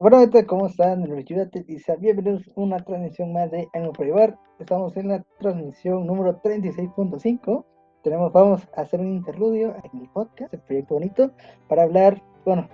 Bueno, ¿cómo están? Y bienvenidos a una transmisión más de Anime Privar. Estamos en la transmisión número 36.5. Tenemos, vamos a hacer un interludio en el podcast, el proyecto bonito, para hablar, bueno,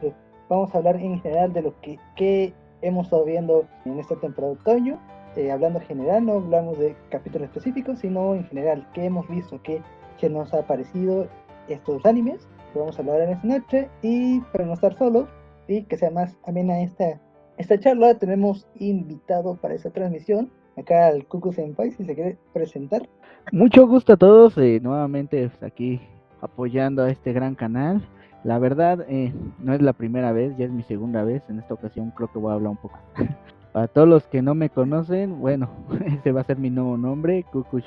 vamos a hablar en general de lo que, hemos estado viendo en esta temporada de otoño. Eh, hablando en general, no hablamos de capítulos específicos, sino en general, qué hemos visto, qué, qué nos ha parecido estos animes. Que vamos a hablar en esta noche y para no estar solos, y que sea más amena esta, esta charla, tenemos invitado para esta transmisión acá al Cucu Senpai, si se quiere presentar. Mucho gusto a todos, eh, nuevamente aquí apoyando a este gran canal. La verdad, eh, no es la primera vez, ya es mi segunda vez. En esta ocasión creo que voy a hablar un poco. Para todos los que no me conocen, bueno, ese va a ser mi nuevo nombre, Cucu,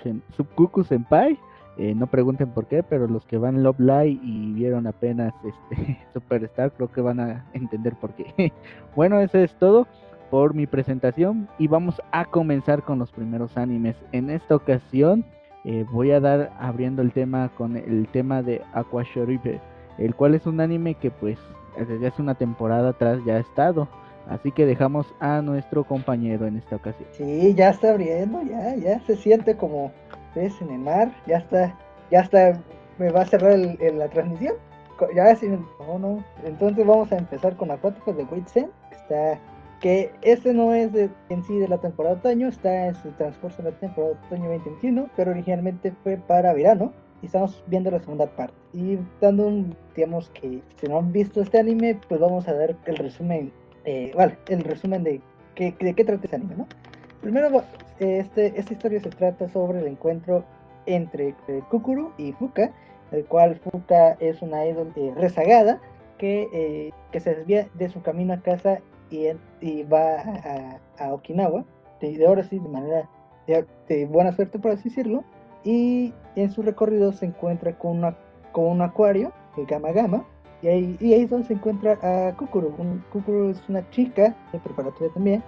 Cucu Senpai. Eh, no pregunten por qué, pero los que van Love Live y vieron apenas este Superstar, creo que van a entender por qué. bueno, eso es todo por mi presentación y vamos a comenzar con los primeros animes. En esta ocasión eh, voy a dar abriendo el tema con el tema de Aquashoribe, el cual es un anime que pues desde hace una temporada atrás ya ha estado. Así que dejamos a nuestro compañero en esta ocasión. Sí, ya está abriendo, ya, ya se siente como ves en el mar, ya está, ya está, me va a cerrar la transmisión. Ya sí, no, no. Entonces vamos a empezar con Acuáticos de Witsen. Está, que este no es de, en sí de la temporada de otoño, está en su transcurso de la temporada de otoño 2021, pero originalmente fue para verano. Y estamos viendo la segunda parte. Y dando un, digamos que si no han visto este anime, pues vamos a dar el resumen, eh, vale, el resumen de, qué de qué trata este anime, ¿no? Primero, este, esta historia se trata sobre el encuentro entre eh, Kukuru y Fuka, el cual Fuka es una idol eh, rezagada que, eh, que, se desvía de su camino a casa y, va a, Okinawa, de, ahora sí, de manera de, buena suerte, por así decirlo, y en su recorrido se encuentra con, una, con un acuario, el Gama Gama, y ahí, y ahí es donde se encuentra a Kukuru. Kukuru es una chica de preparatoria también,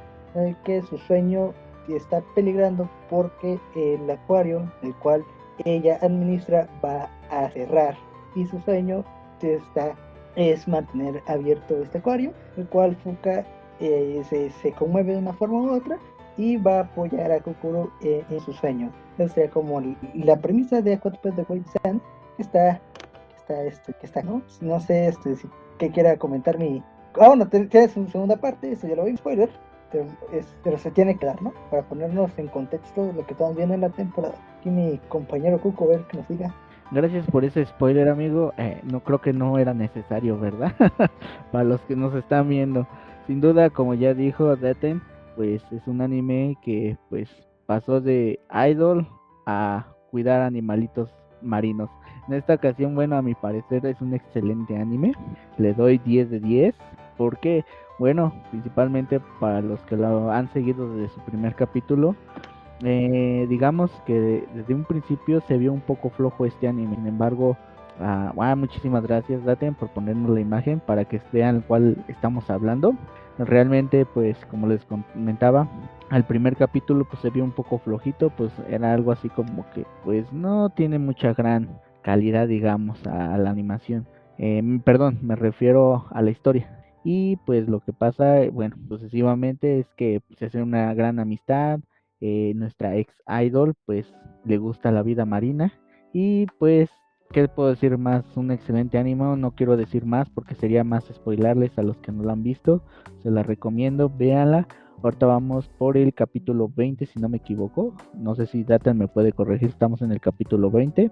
que su sueño está peligrando porque el acuario el cual ella administra va a cerrar y su sueño está, es mantener abierto este acuario, el cual Fuka eh, se, conmueve de una forma u otra y va a apoyar a Kokoro eh, en su sueño. O sea, como la premisa de Aquatopes de White Sand está, está esto, que está, ¿no? No sé este, si que quiera comentar mi... Ah, bueno, tienes una segunda parte, eso ya lo vi, spoiler, pero, se tiene que dar, ¿no? Para ponernos en contexto lo que estamos viendo en la temporada. Aquí mi compañero Cuco, ver que nos diga. Gracias por ese spoiler, amigo. Eh, no creo que no era necesario, ¿verdad? Para los que nos están viendo. Sin duda, como ya dijo Daten, pues es un anime que pues pasó de idol a cuidar animalitos marinos. En esta ocasión, bueno, a mi parecer es un excelente anime. Le doy 10 de 10. ¿Por qué? Bueno, principalmente para los que lo han seguido desde su primer capítulo, eh, digamos que desde un principio se vio un poco flojo este anime. Sin embargo, ah, ah, muchísimas gracias Daten por ponernos la imagen para que vean el cual estamos hablando. Realmente, pues como les comentaba, al primer capítulo pues se vio un poco flojito, pues era algo así como que pues no tiene mucha gran calidad, digamos, a, la animación. Eh, perdón, me refiero a la historia. Y pues lo que pasa, bueno, sucesivamente es que se hace una gran amistad. Eh, nuestra ex idol pues le gusta la vida marina. Y pues, ¿qué puedo decir más? Un excelente ánimo. No quiero decir más porque sería más spoilarles a los que no lo han visto. Se la recomiendo, véanla. Ahorita vamos por el capítulo 20, si no me equivoco. No sé si Datan me puede corregir, estamos en el capítulo 20.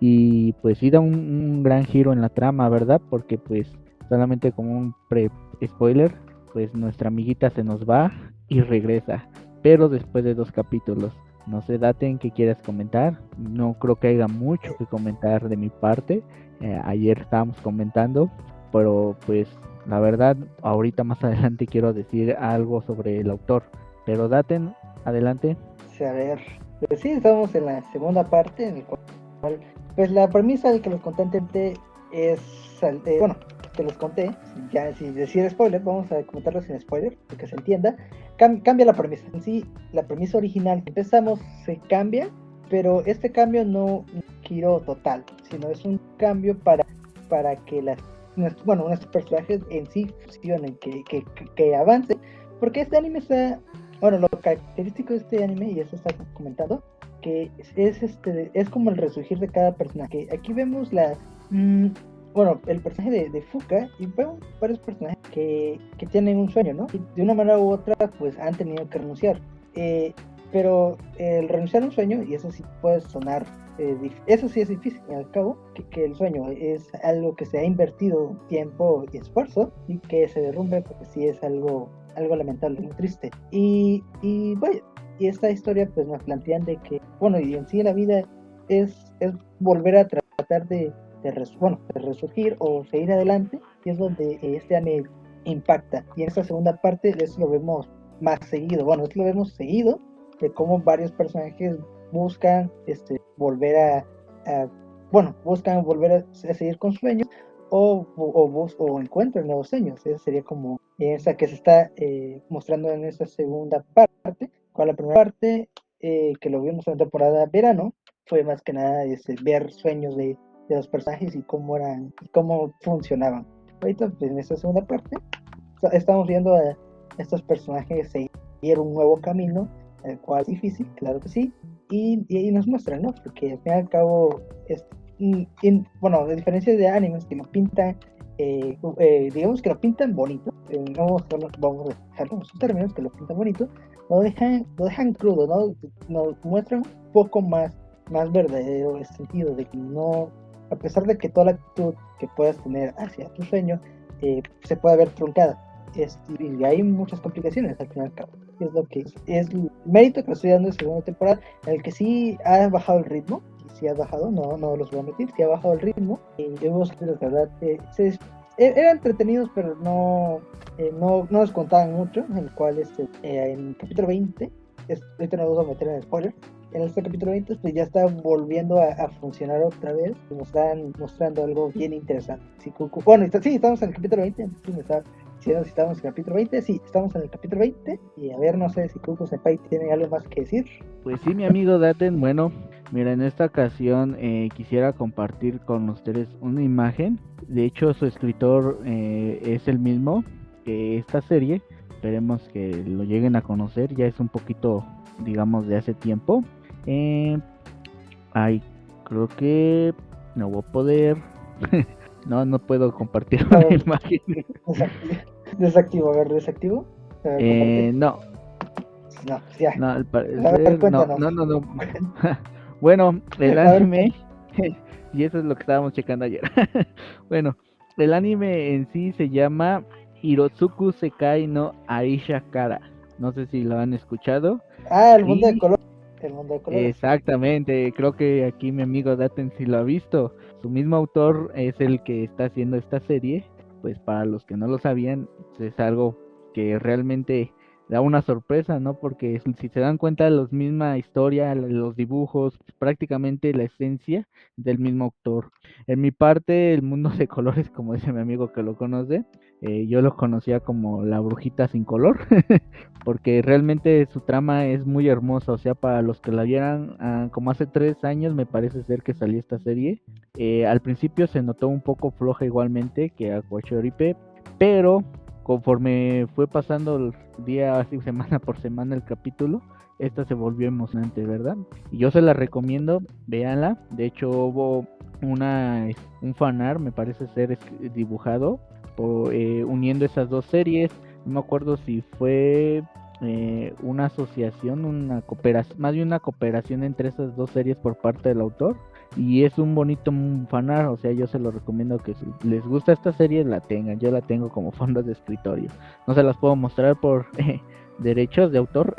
Y pues sí da un gran giro en la trama, ¿verdad? Porque pues solamente como un pre-spoiler, pues nuestra amiguita se nos va y regresa, pero después de dos capítulos. No sé, Daten, ¿qué quieras comentar? No creo que haya mucho que comentar de mi parte. Eh, ayer estábamos comentando, pero pues la verdad, ahorita más adelante quiero decir algo sobre el autor. Pero Daten, adelante. Sí, a ver, pues sí, estamos en la segunda parte, en el cual, pues la premisa de que los contentantes es, eh, bueno, que les conté, ya sin decir spoiler, vamos a comentarlo sin spoiler, para que se entienda, cambia la premisa. En sí, la premisa original que empezamos se cambia, pero este cambio no giro total, sino es un cambio para, para que las bueno, nuestros personajes en sí funcionen, que, que, que, avancen, porque este anime está, bueno, lo característico de este anime, y eso está comentado, que es, este, es como el resurgir de cada personaje. Aquí vemos la... Mm, bueno, el personaje de, de, Fuka y varios personajes que, que, tienen un sueño, ¿no? Y de una manera u otra, pues han tenido que renunciar. Eh, pero el renunciar a un sueño, y eso sí puede sonar, eh, eso sí es difícil, al cabo, que, que, el sueño es algo que se ha invertido tiempo y esfuerzo y que se derrumbe, porque sí es algo, algo lamentable, muy triste. Y, y vaya, y esta historia pues nos plantean de que, bueno, y en sí la vida es, es volver a tratar de, de, bueno, de resurgir o seguir adelante, y es donde este anime impacta. Y en esta segunda parte eso lo vemos más seguido, bueno, eso lo vemos seguido, de cómo varios personajes buscan este, volver a, bueno, buscan volver a, seguir con sueños o, o, o, encuentran nuevos sueños. Esa sería como esa que se está eh, mostrando en esta segunda parte. Con la primera parte, eh, que lo vimos en la temporada verano, fue más que nada este, ver sueños de, de, los personajes y cómo eran, cómo funcionaban. Ahorita, pues, en esta segunda parte, estamos viendo a estos personajes seguir un nuevo camino el cual es difícil, claro que sí, y, y, nos muestran, ¿no? Porque al fin y al cabo, es, bueno, a diferencia de animes que lo pintan, eh, eh, digamos que lo pintan bonito, eh, vamos, vamos a dejarlo sus términos, que lo pintan bonito, lo dejan, lo dejan crudo, ¿no? Nos muestran un poco más, más verdadero el sentido de que no, a pesar de que toda la actitud que puedas tener hacia tu sueño se puede ver truncada. y hay muchas complicaciones al fin y es lo que es, el mérito que estoy dando en segunda temporada, en el que sí ha bajado el ritmo, sí ha bajado, no, no los voy a mentir, sí ha bajado el ritmo, y debo la verdad, eh, se, e, eran entretenidos, pero no, eh, no, no nos contaban mucho, en el cual este, eh, en el capítulo 20, es, ahorita no vamos a meter en spoiler, en este capítulo 20 pues ya está volviendo a, funcionar otra vez y nos están mostrando algo bien interesante. bueno, sí, estamos en el capítulo 20, entonces me está si estamos en el capítulo 20, sí, estamos en el capítulo 20. Y a ver, no sé si Kuku Senpai tiene algo más que decir. Pues sí, mi amigo Daten, bueno, mira, en esta ocasión eh, quisiera compartir con ustedes una imagen. De hecho, su escritor eh, es el mismo que esta serie. Esperemos que lo lleguen a conocer. Ya es un poquito, digamos, de hace tiempo. Eh, ay, creo que no voy a poder. no, no puedo compartir la imagen. Desactivo, a ver, desactivo. Eh, no. No, ya. No, al parecer, no, no, no, no. bueno, el anime, y eso es lo que estábamos checando ayer. bueno, el anime en sí se llama Hirotsuku Sekai no Aisha Kara. No sé si lo han escuchado. Ah, el mundo de color. El mundo de. Exactamente, creo que aquí mi amigo Daten si lo ha visto. Su mismo autor es el que está haciendo esta serie pues para los que no lo sabían, es algo que realmente da una sorpresa, ¿no? Porque si se dan cuenta, la misma historia, los dibujos, prácticamente la esencia del mismo autor. En mi parte, el mundo de colores, como dice mi amigo que lo conoce, eh, yo lo conocía como la brujita sin color, porque realmente su trama es muy hermosa, o sea, para los que la vieran, ah, como hace tres años me parece ser que salió esta serie, eh, al principio se notó un poco floja igualmente que Aquachoripe, pero conforme fue pasando el día, así semana por semana el capítulo, esta se volvió emocionante, ¿verdad? Y yo se la recomiendo, véanla. De hecho hubo una un fanar, me parece ser dibujado, eh, uniendo esas dos series. No me acuerdo si fue eh, una asociación, una cooperación, más bien una cooperación entre esas dos series por parte del autor y es un bonito fanar, o sea, yo se lo recomiendo que si les gusta esta serie la tengan, yo la tengo como fondos de escritorio. No se las puedo mostrar por eh, derechos de autor,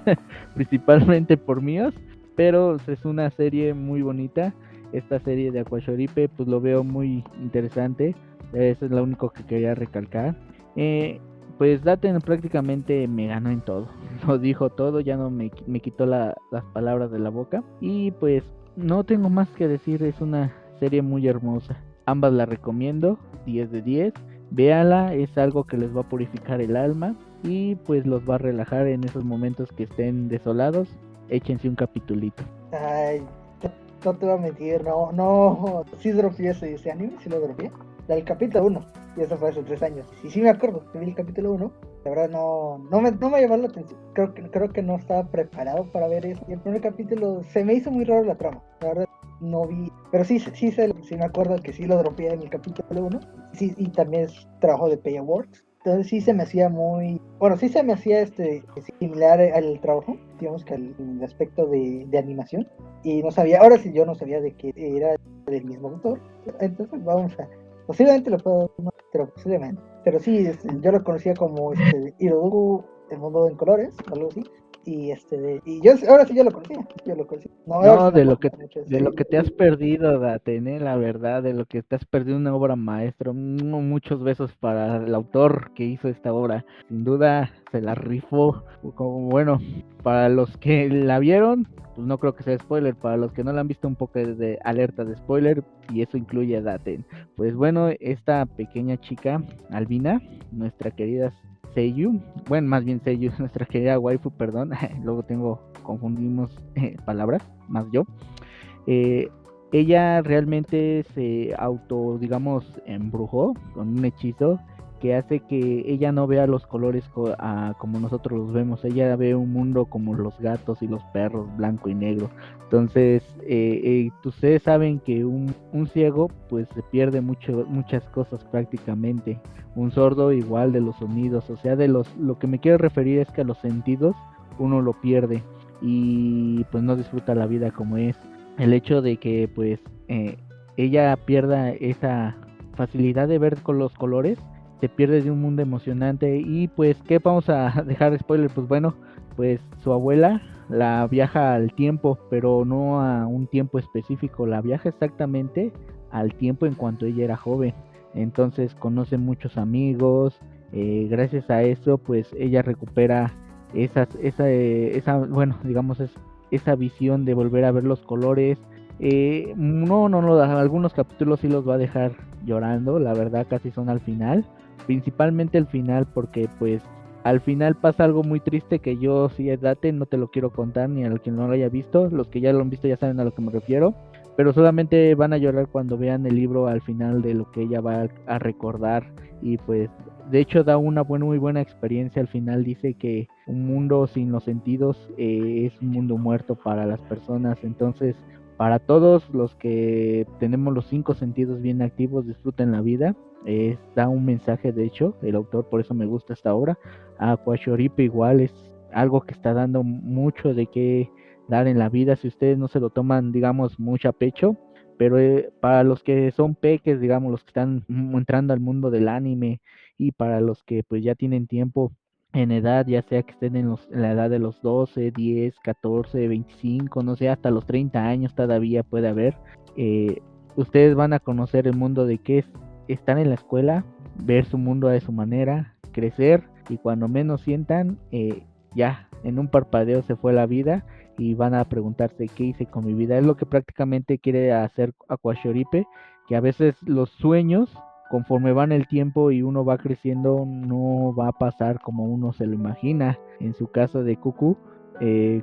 principalmente por míos, pero es una serie muy bonita. Esta serie de Aquashoripe, pues lo veo muy interesante. Eso es lo único que quería recalcar. Eh, pues Daten prácticamente me ganó en todo. Lo dijo todo, ya no me, me quitó las palabras de la boca. Y pues no tengo más que decir, es una serie muy hermosa. Ambas la recomiendo, 10 de 10. Véala, es algo que les va a purificar el alma y pues los va a relajar en esos momentos que estén desolados. Échense un capitulito. Ay, no te voy a mentir, no, no, sí dropié ese, ese anime, sí lo dropié. Del capítulo 1. Y eso fue hace tres años. Y sí me acuerdo que vi el capítulo 1. La verdad no, no, me, no me llamó la atención. Creo que, creo que no estaba preparado para ver eso. Y el primer capítulo se me hizo muy raro la trama. La verdad no vi. Pero sí, sí, sí, me acuerdo que sí lo dropeé en el capítulo 1. Sí, y también es trabajo de Pay Awards. Entonces sí se me hacía muy, bueno, sí se me hacía este similar al trabajo, digamos que al, aspecto de, de, animación. Y no sabía, ahora sí yo no sabía de que era del mismo autor. Entonces vamos a, posiblemente lo puedo, pero posiblemente. Pero sí, yo lo conocía como este, Hirodugu, el mundo en colores, algo así y este y yo ahora sí yo lo conocía yo lo conocía no, de lo que de lo que te has perdido Datene la verdad de lo que te has perdido una obra maestra muchos besos para el autor que hizo esta obra. Sin duda se la rifó. Como bueno para los que la vieron pues no creo que sea spoiler. Para los que no la han visto un poco de alerta de spoiler y eso incluye a Daten pues bueno esta pequeña chica Albina nuestra querida Seiyu, bueno, más bien Seiyu, nuestra querida waifu, perdón, luego tengo, confundimos eh, palabras, más yo. Eh, ella realmente se auto, digamos, embrujó con un hechizo que hace que ella no vea los colores como nosotros los vemos. Ella ve un mundo como los gatos y los perros, blanco y negro. Entonces, eh, eh, ustedes saben que un, ciego pues se pierde mucho, muchas cosas prácticamente. Un sordo igual de los sonidos. O sea, de los, lo que me quiero referir es que a los sentidos uno lo pierde y pues no disfruta la vida como es. El hecho de que pues eh, ella pierda esa facilidad de ver con los colores se pierde de un mundo emocionante y pues qué vamos a dejar spoiler pues bueno pues su abuela la viaja al tiempo pero no a un tiempo específico la viaja exactamente al tiempo en cuanto ella era joven. Entonces conoce muchos amigos eh, gracias a eso pues ella recupera esas, esa, esa bueno digamos es, esa visión de volver a ver los colores. Eh, no no no algunos capítulos sí los va a dejar llorando la verdad casi son al final principalmente el final porque pues al final pasa algo muy triste que yo si es date no te lo quiero contar ni a que no lo haya visto, los que ya lo han visto ya saben a lo que me refiero, pero solamente van a llorar cuando vean el libro al final de lo que ella va a recordar. Y pues de hecho da una buena, muy buena experiencia. Al final dice que un mundo sin los sentidos eh, es un mundo muerto para las personas. Entonces para todos los que tenemos los cinco sentidos bien activos disfruten la vida da un mensaje, de hecho, el autor, por eso me gusta esta obra. A Quashoripe igual es algo que está dando mucho de qué dar en la vida si ustedes no se lo toman, digamos, mucho a pecho. Pero eh, para los que son peques, digamos, los que están entrando al mundo del anime y para los que pues ya tienen tiempo en edad, ya sea que estén en, los, en la edad de los 12, 10, 14, 25, no sé, hasta los 30 años todavía puede haber, eh, ustedes van a conocer el mundo de qué es están en la escuela, ver su mundo de su manera, crecer y cuando menos sientan, eh, ya en un parpadeo se fue la vida y van a preguntarse qué hice con mi vida. Es lo que prácticamente quiere hacer Aquashoripe, que a veces los sueños, conforme van el tiempo y uno va creciendo, no va a pasar como uno se lo imagina. En su caso de Kuku, eh,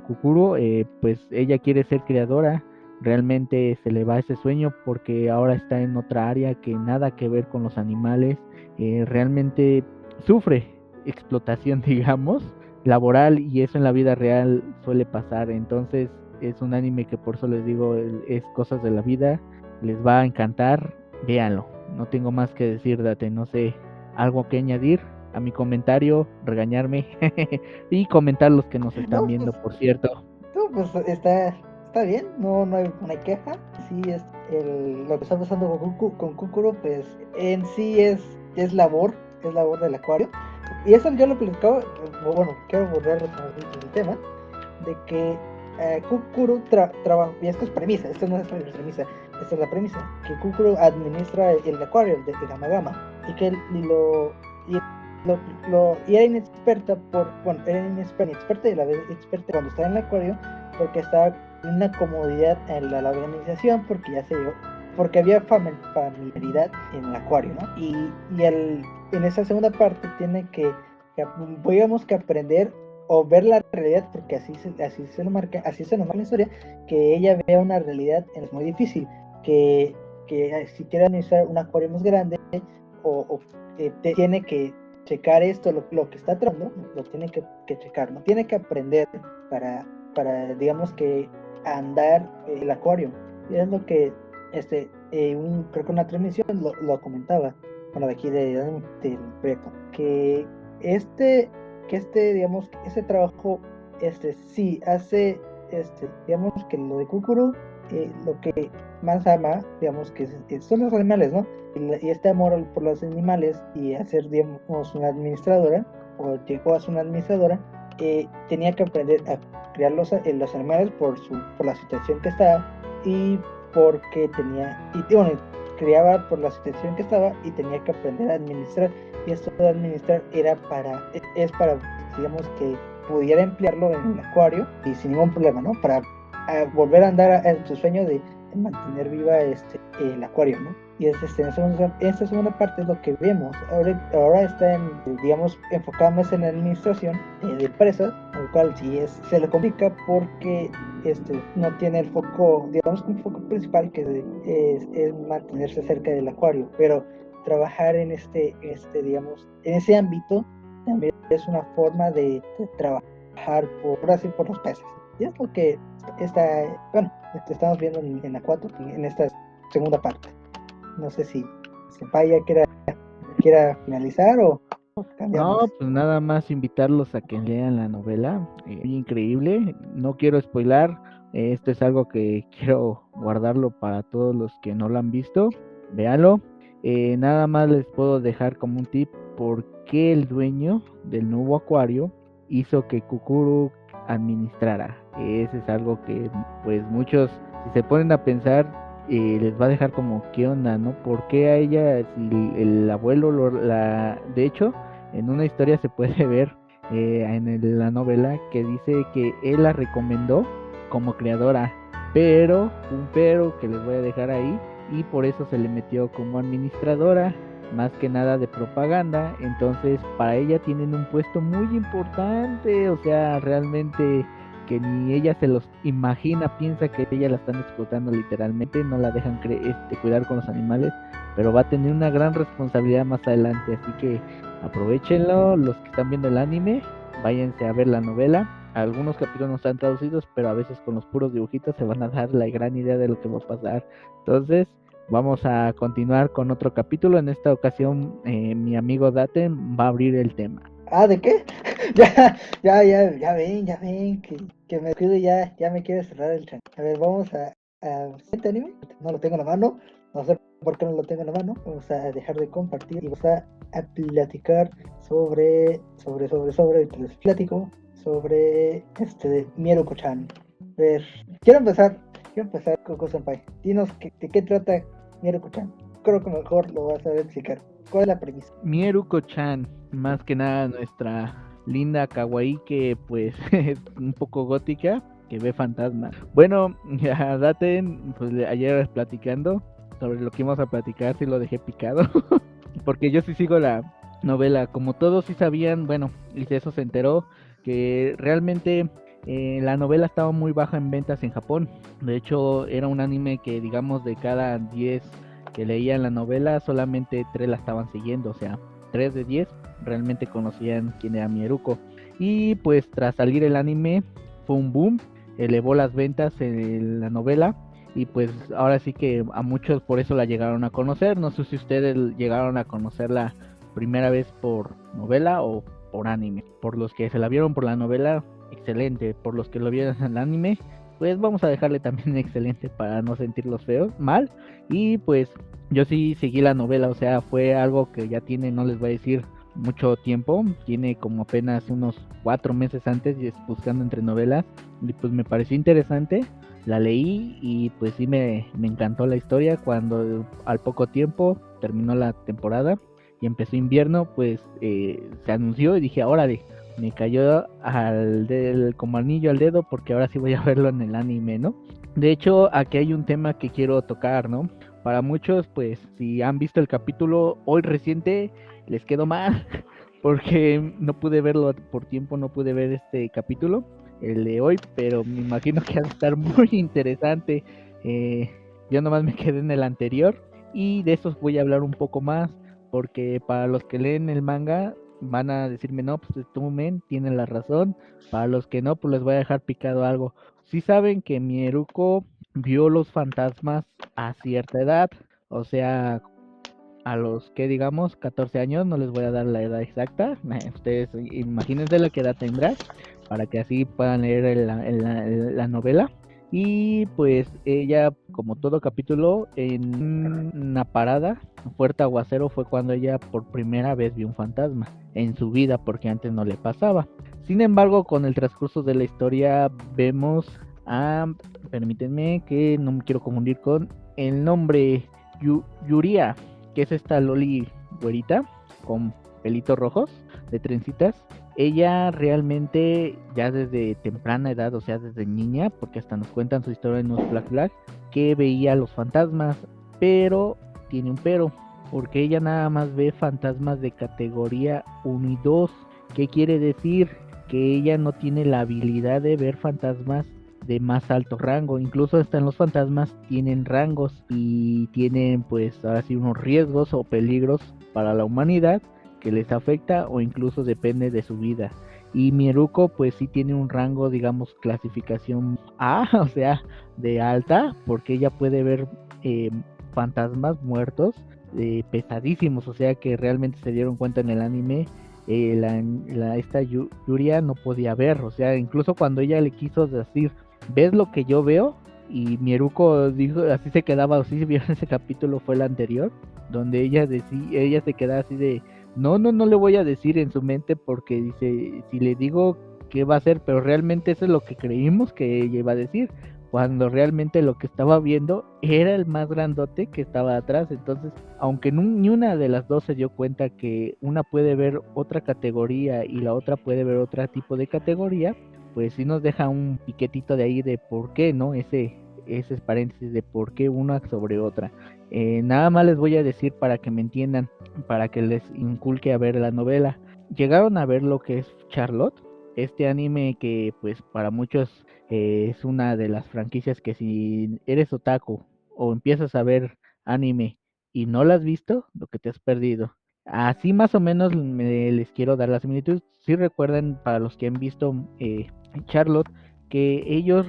eh, pues ella quiere ser creadora realmente se le va ese sueño porque ahora está en otra área que nada que ver con los animales, eh, realmente sufre explotación, digamos, laboral y eso en la vida real suele pasar, entonces es un anime que por eso les digo es cosas de la vida, les va a encantar, véanlo, no tengo más que decir, date, no sé, algo que añadir a mi comentario, regañarme y comentar los que nos están viendo, pues, por cierto. pues está está bien, no, no, hay, una queja. Sí, es el, lo que está pasando con, con Kukuro, pues en sí es, es labor, es labor del acuario. Y eso yo lo platicaba, bueno, quiero volver el tema, de que eh, Kukuro trabaja, y esto es premisa, esto no es premisa, esta es la premisa, que Kukuro administra el, acuario de, de Gama y que lo, y lo, lo, y era inexperta por, bueno, era inexperta y la vez experta cuando estaba en el acuario porque estaba una comodidad en la, organización porque ya se dio, porque había familiaridad en el acuario, ¿no? Y, y el, en esa segunda parte tiene que, que que aprender o ver la realidad, porque así se, así se lo marca, así se nos marca la historia, que ella vea una realidad es muy difícil, que, que si quiere administrar un acuario más grande, o, eh, tiene que checar esto, lo, que está tratando, lo tiene que, checar, no tiene que aprender para, para digamos que andar el acuario. Y es lo que, este, eh, un, creo que una transmisión lo, comentaba, bueno, de aquí de, del proyecto, que este, que este, digamos, ese trabajo, este, sí hace, este, digamos que lo de Kukuru, eh, lo que más ama, digamos, que son los animales, ¿no? Y, este amor por los animales y hacer, digamos, una administradora, o llegó a ser una administradora, eh, tenía que aprender a criar los, eh, los animales por, su, por la situación que estaba y porque tenía, y bueno, criaba por la situación que estaba y tenía que aprender a administrar. Y esto de administrar era para, es para, digamos, que pudiera emplearlo en el acuario y sin ningún problema, ¿no? Para volver a andar en su sueño de mantener viva este, el acuario, ¿no? Y es, este, en esta segunda parte es lo que vemos. Ahora, ahora está, en, digamos, enfocado más en la administración de empresas, al cual sí es, se le complica porque este, no tiene el foco, digamos, un foco principal que es, es mantenerse cerca del acuario, pero trabajar en este, este, digamos, en ese ámbito también es una forma de, trabajar por, así, por los peces. Y es lo que está, bueno, estamos viendo en, la 4, en esta segunda parte. No sé si Senpai ya quiera, quiera finalizar o no, pues nada más invitarlos a que lean la novela. Eh, increíble. No quiero spoilar. esto es algo que quiero guardarlo para todos los que no lo han visto. Véanlo. Eh, nada más les puedo dejar como un tip por qué el dueño del nuevo acuario hizo que Kukuru administrara. Ese es algo que pues muchos si se ponen a pensar eh, les va a dejar como qué onda, ¿no? ¿Por qué a ella si el, abuelo la de hecho en una historia se puede ver eh, en la novela que dice que él la recomendó como creadora, pero un pero que les voy a dejar ahí y por eso se le metió como administradora más que nada de propaganda, entonces para ella tienen un puesto muy importante, o sea, realmente que ni ella se los imagina, piensa que ella la están explotando literalmente, no la dejan este, cuidar con los animales, pero va a tener una gran responsabilidad más adelante, así que aprovechenlo, los que están viendo el anime, váyanse a ver la novela, algunos capítulos no están traducidos, pero a veces con los puros dibujitos se van a dar la gran idea de lo que va a pasar, entonces Vamos a continuar con otro capítulo. En esta ocasión, eh, mi amigo Daten va a abrir el tema. Ah, ¿de qué? ya, ya, ya, ya ven, ya ven, que, que me cuido ya, ya me quiere cerrar el tren. A ver, vamos a, a anime. No lo tengo en la mano, no sé por qué no lo tengo en la mano. Vamos a dejar de compartir y vamos a, platicar sobre, sobre, sobre, sobre, les platico sobre este de Mieruko-chan. A ver, quiero empezar Quiero empezar con Senpai. Dinos de qué trata Mieruko-chan. Creo que mejor lo vas a explicar. ¿Cuál es la premisa? Mieruko-chan, más que nada nuestra linda kawaii que pues es un poco gótica, que ve fantasma. Bueno, ya daten, pues ayer platicando sobre lo que íbamos a platicar, si lo dejé picado. Porque yo sí sigo la novela. Como todos sí sabían, bueno, y eso se enteró, que realmente eh, la novela estaba muy baja en ventas en Japón. De hecho, era un anime que, digamos, de cada 10 que leían la novela, solamente 3 la estaban siguiendo. O sea, 3 de 10 realmente conocían quién era Mieruko. Y pues tras salir el anime, fue un boom. Elevó las ventas en la novela. Y pues ahora sí que a muchos por eso la llegaron a conocer. No sé si ustedes llegaron a conocerla primera vez por novela o por anime. Por los que se la vieron por la novela, excelente. Por los que lo vieron en el anime, pues vamos a dejarle también excelente para no sentirlos feos, mal. Y pues yo sí seguí la novela, o sea, fue algo que ya tiene, no les voy a decir mucho tiempo, tiene como apenas unos cuatro meses antes y buscando entre novelas y pues me pareció interesante, la leí y pues sí me, me encantó la historia cuando al poco tiempo terminó la temporada y empezó invierno pues eh, se anunció y dije órale me cayó al del como anillo al dedo porque ahora sí voy a verlo en el anime, ¿no? De hecho, aquí hay un tema que quiero tocar, ¿no? Para muchos, pues, si han visto el capítulo hoy reciente, les quedó mal porque no pude verlo por tiempo, no pude ver este capítulo, el de hoy, pero me imagino que va a estar muy interesante. Eh, yo nomás me quedé en el anterior y de esos voy a hablar un poco más porque para los que leen el manga van a decirme, no, pues tú, men, tienes la razón. Para los que no, pues les voy a dejar picado algo. Si saben que Mieruko vio los fantasmas a cierta edad, o sea, a los que digamos 14 años, no les voy a dar la edad exacta, ustedes imagínense la que edad tendrá para que así puedan leer la novela. Y pues ella, como todo capítulo, en una parada, fuerte aguacero, fue cuando ella por primera vez vio un fantasma en su vida, porque antes no le pasaba. Sin embargo, con el transcurso de la historia, vemos a. Permítanme que no me quiero confundir con el nombre Yuria, que es esta Loli güerita con pelitos rojos de trencitas ella realmente ya desde temprana edad, o sea, desde niña, porque hasta nos cuentan su historia en los Black Black, que veía los fantasmas, pero tiene un pero, porque ella nada más ve fantasmas de categoría 1 y 2. ¿Qué quiere decir? Que ella no tiene la habilidad de ver fantasmas de más alto rango. Incluso hasta en los fantasmas tienen rangos y tienen pues ahora sí unos riesgos o peligros para la humanidad que les afecta o incluso depende de su vida. Y Mieruko pues sí tiene un rango, digamos, clasificación A, o sea, de alta, porque ella puede ver eh, fantasmas muertos eh, pesadísimos, o sea que realmente se dieron cuenta en el anime. Eh, la, esta Yuria no podía ver, o sea, incluso cuando ella le quiso decir, ¿ves lo que yo veo? Y Mieruko dijo, así se quedaba, así si vieron ese capítulo, fue el anterior, donde ella decía, ella se quedaba así de, no, no, no le voy a decir en su mente porque dice, si le digo qué va a hacer, pero realmente eso es lo que creímos que ella iba a decir, cuando realmente lo que estaba viendo era el más grandote que estaba atrás. Entonces, aunque ni una de las dos se dio cuenta que una puede ver otra categoría y la otra puede ver otro tipo de categoría, pues sí nos deja un piquetito de ahí de por qué, ¿no? Ese, ese paréntesis de por qué una sobre otra. Eh, nada más les voy a decir para que me entiendan, para que les inculque a ver la novela. Llegaron a ver lo que es Charlotte, este anime que pues para muchos eh, es una de las franquicias que si eres otaku o empiezas a ver anime y no la has visto, lo que te has perdido. Así más o menos les quiero dar la similitud. Si recuerdan para los que han visto eh, Charlotte que ellos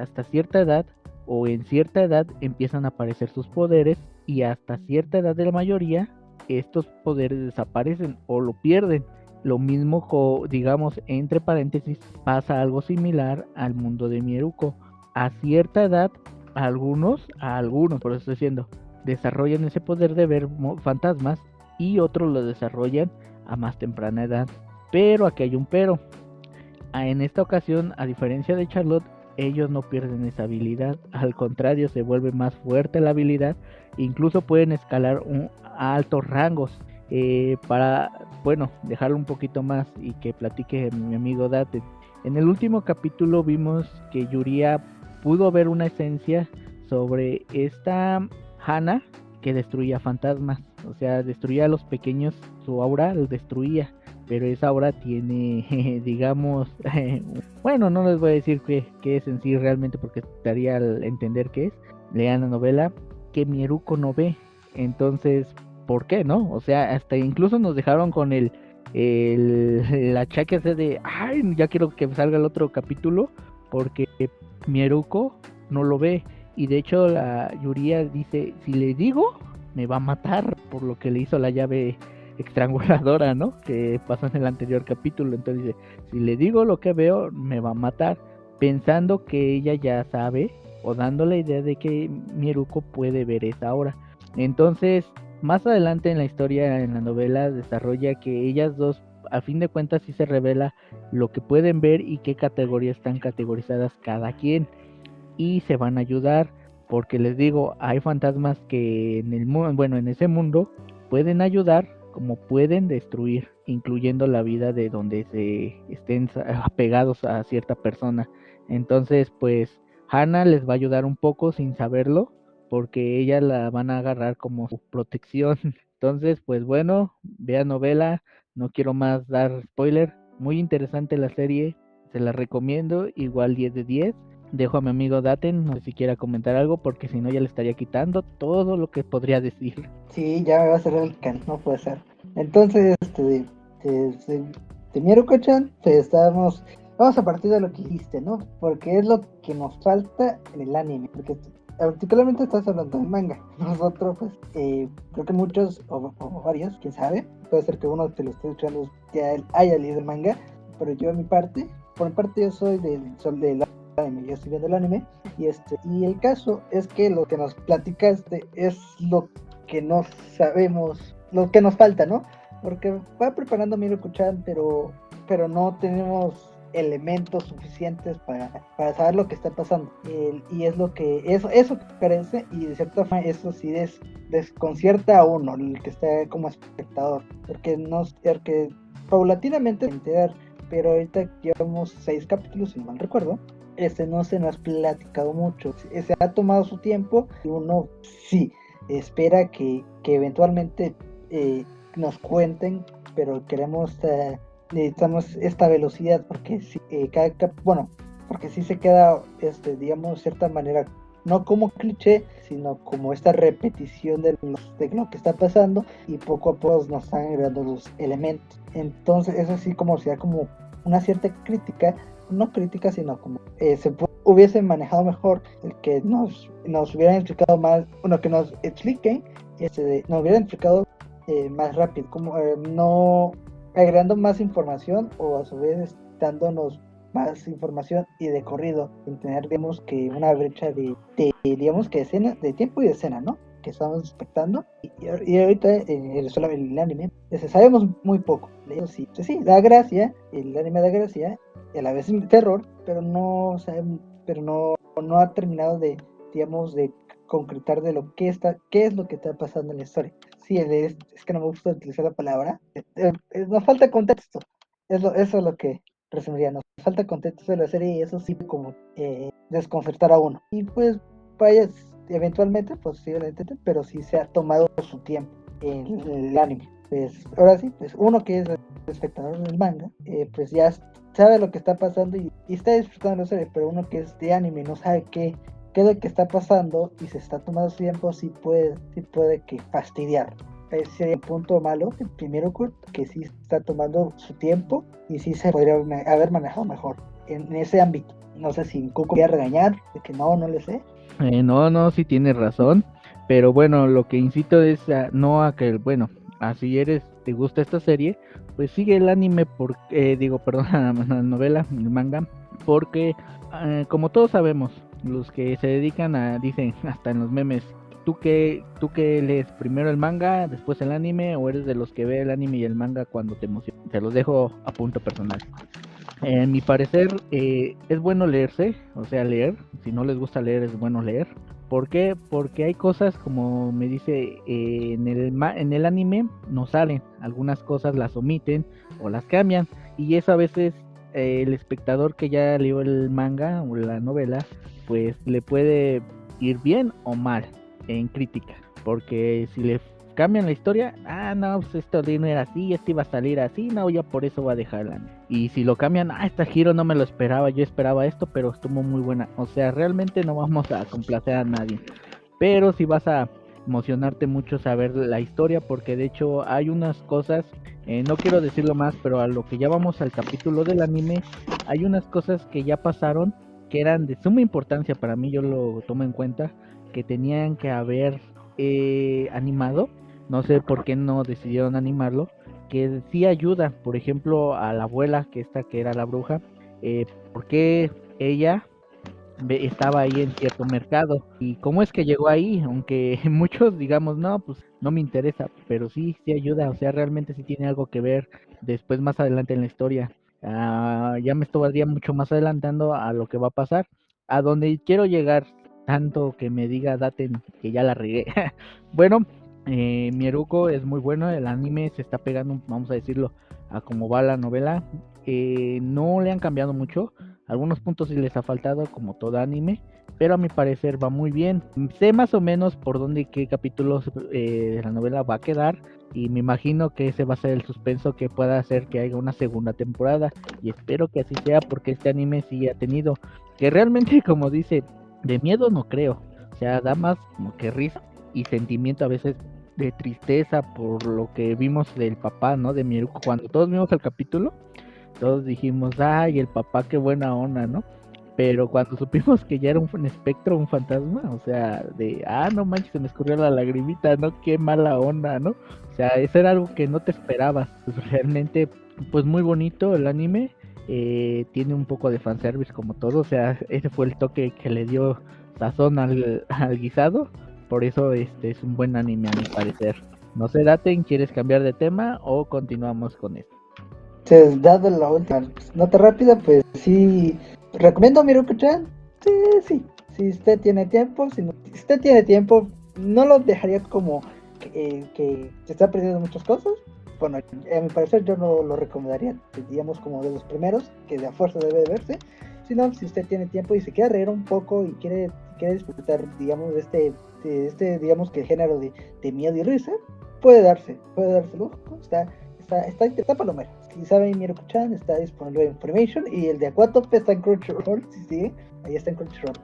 hasta cierta edad o en cierta edad empiezan a aparecer sus poderes y hasta cierta edad de la mayoría estos poderes desaparecen o lo pierden. Lo mismo, digamos, entre paréntesis, pasa algo similar al mundo de Mieruko. A cierta edad, algunos, a algunos, por eso estoy diciendo, desarrollan ese poder de ver fantasmas y otros lo desarrollan a más temprana edad. Pero aquí hay un pero. En esta ocasión, a diferencia de Charlotte, ellos no pierden esa habilidad, al contrario se vuelve más fuerte la habilidad, incluso pueden escalar un, a altos rangos. Eh, para, bueno, dejarlo un poquito más y que platique mi amigo Date. En el último capítulo vimos que Yuria pudo ver una esencia sobre esta Hana que destruía fantasmas, o sea, destruía a los pequeños, su aura lo destruía pero esa obra tiene, digamos, bueno, no les voy a decir qué, es en sí realmente porque estaría al entender qué es, lean la novela, que Mieruko no ve, entonces, ¿por qué no? O sea, hasta incluso nos dejaron con el, el, la achaque de, ay, ya quiero que salga el otro capítulo, porque Mieruko no lo ve, y de hecho la Yuria dice, si le digo, me va a matar por lo que le hizo la llave estranguladora, ¿no? Que pasó en el anterior capítulo. Entonces dice, si le digo lo que veo, me va a matar. Pensando que ella ya sabe o dando la idea de que Mieruko puede ver esa hora. Entonces, más adelante en la historia, en la novela, desarrolla que ellas dos, a fin de cuentas, sí se revela lo que pueden ver y qué categorías están categorizadas cada quien. Y se van a ayudar, porque les digo, hay fantasmas que en el bueno, en ese mundo pueden ayudar como pueden destruir, incluyendo la vida de donde se estén apegados a cierta persona. Entonces, pues Hannah les va a ayudar un poco sin saberlo, porque ella la van a agarrar como su protección. Entonces, pues bueno, vea novela, no quiero más dar spoiler. Muy interesante la serie, se la recomiendo, igual 10 de 10. Dejo a mi amigo Daten, no sé si quiera comentar algo, porque si no ya le estaría quitando todo lo que podría decir. Sí, ya me va a cerrar el can, no puede ser. Entonces, este, de, de, estamos, vamos a partir de lo que dijiste, ¿no? Porque es lo que nos falta en el anime, porque particularmente estás hablando del manga. Nosotros, pues, eh, creo que muchos, o, varios, quién sabe, puede ser que uno te lo esté escuchando ya haya leído el manga, pero yo a mi parte, por mi parte yo soy del sol del anime, yo estoy viendo el anime, y este, y el caso es que lo que nos platicaste es lo que no sabemos, lo que nos falta, ¿no? Porque va preparando mi Chan, pero, pero no tenemos elementos suficientes para, saber lo que está pasando. y es lo que, eso, eso parece, y de cierta forma eso sí desconcierta a uno, el que está como espectador, porque no, porque paulatinamente enterar, pero ahorita llevamos seis capítulos, si mal recuerdo, este no se nos ha platicado mucho, se ha tomado su tiempo y uno sí espera que, que eventualmente eh, nos cuenten, pero queremos eh, necesitamos esta velocidad porque si eh, cada bueno porque si se queda este digamos de cierta manera no como cliché sino como esta repetición de, lo que está pasando y poco a poco nos están agregando los elementos. Entonces eso sí como sea como una cierta crítica no crítica sino como eh, se hubiese manejado mejor el que nos nos hubieran explicado más bueno que nos expliquen este, nos hubieran explicado eh, más rápido como no agregando más información o a su vez dándonos más información y de corrido, sin tener, digamos, que una brecha de, digamos, que escena, de tiempo y de escena, ¿no? Que estamos expectando. Y, ahorita en el, el anime, sabemos muy poco. Sí, sí, da gracia, el anime da gracia, y a la vez terror, pero no pero no, no ha terminado de, digamos, de concretar de lo que está, qué es lo que está pasando en la historia sí, es, que no me gusta utilizar la palabra, eh, eh, nos falta contexto, es lo, eso es lo que resumiría, nos falta contexto de la serie y eso sí como eh, desconcertar a uno. Y pues vaya, eventualmente, posiblemente, pero sí se ha tomado su tiempo en el anime. Pues ahora sí, pues uno que es espectador del manga, pues ya sabe lo que está pasando y, está disfrutando la serie, pero uno que es de anime no sabe qué qué es lo que está pasando y se está tomando su tiempo, sí puede, sí puede que fastidiar. Ese sería el punto malo, el primero que sí está tomando su tiempo y sí se podría haber manejado mejor en, ese ámbito. No sé si Coco quería regañar, de que no, no le sé. Eh, no, no, sí tiene razón. Pero bueno, lo que incito es a, no a que, bueno, así eres, te gusta esta serie, pues sigue el anime, por, eh, digo, perdón, la novela, el manga, porque eh, como todos sabemos, los que se dedican a, dicen hasta en los memes, ¿tú que tú que lees primero el manga, después el anime, o eres de los que ve el anime y el manga cuando te emociona? Te los dejo a punto personal. En mi parecer, eh, es bueno leerse, o sea, leer. Si no les gusta leer, es bueno leer. ¿Por qué? Porque hay cosas, como me dice, eh, en, el, en el anime no salen. Algunas cosas las omiten o las cambian. Y eso a veces eh, el espectador que ya leyó el manga o la novela pues le puede ir bien o mal en crítica. Porque si le cambian la historia, ah, no, pues esto no era así, este iba a salir así, no, ya por eso va a dejarla. Y si lo cambian, ah, este giro no me lo esperaba, yo esperaba esto, pero estuvo muy buena. O sea, realmente no vamos a complacer a nadie. Pero si vas a emocionarte mucho saber la historia, porque de hecho hay unas cosas, eh, no quiero decirlo más, pero a lo que ya vamos al capítulo del anime, hay unas cosas que ya pasaron que eran de suma importancia para mí, yo lo tomo en cuenta, que tenían que haber eh, animado, no sé por qué no decidieron animarlo, que sí ayuda, por ejemplo, a la abuela, que esta que era la bruja, eh, porque ella estaba ahí en cierto mercado y cómo es que llegó ahí, aunque muchos digamos no, pues no me interesa, pero sí, sí ayuda, o sea, realmente sí tiene algo que ver después más adelante en la historia. Ah, ya me estaría mucho más adelantando a lo que va a pasar. A donde quiero llegar, tanto que me diga Daten que ya la regué. bueno, eh, Mieruko es muy bueno, el anime se está pegando, vamos a decirlo, a cómo va la novela. Eh, no le han cambiado mucho, algunos puntos sí les ha faltado, como todo anime, pero a mi parecer va muy bien. Sé más o menos por dónde y qué capítulos eh, de la novela va a quedar, y me imagino que ese va a ser el suspenso que pueda hacer que haya una segunda temporada y espero que así sea porque este anime sí ha tenido que realmente, como dice, de miedo no creo. O sea, da más como que risa y sentimiento a veces de tristeza por lo que vimos del papá, ¿no? De Mieruko. Cuando todos vimos el capítulo, todos dijimos, ay, el papá, qué buena onda, ¿no? Pero cuando supimos que ya era un espectro, un fantasma, o sea, de, ah, no manches, se me escurrió la lagrimita, ¿no? Qué mala onda, ¿no? O sea, eso era algo que no te esperabas. Pues realmente, pues muy bonito el anime. Eh, tiene un poco de fanservice como todo, o sea, ese fue el toque que le dio sazón al, al guisado. Por eso este es un buen anime a mi parecer. No sé, Daten, ¿quieres cambiar de tema o continuamos con esto? dado la última nota rápida, pues sí, recomiendo Miruko-chan. Sí, sí, si usted tiene tiempo, si, usted tiene tiempo, no lo dejaría como que, que, se está perdiendo muchas cosas. Bueno, a mi parecer yo no lo recomendaría, digamos, como de los primeros, que de a fuerza debe verse. Sino si usted tiene tiempo y se quiere reír un poco y quiere, quiere disfrutar, digamos, de este, de este, digamos que género de, miedo y risa, puede darse, puede dárselo. Está, está, está, está palomero si saben, Miruko-chan está disponible en Information y el de Aquatope está en Crunchyroll, sí, sí, ahí está en Crunchyroll.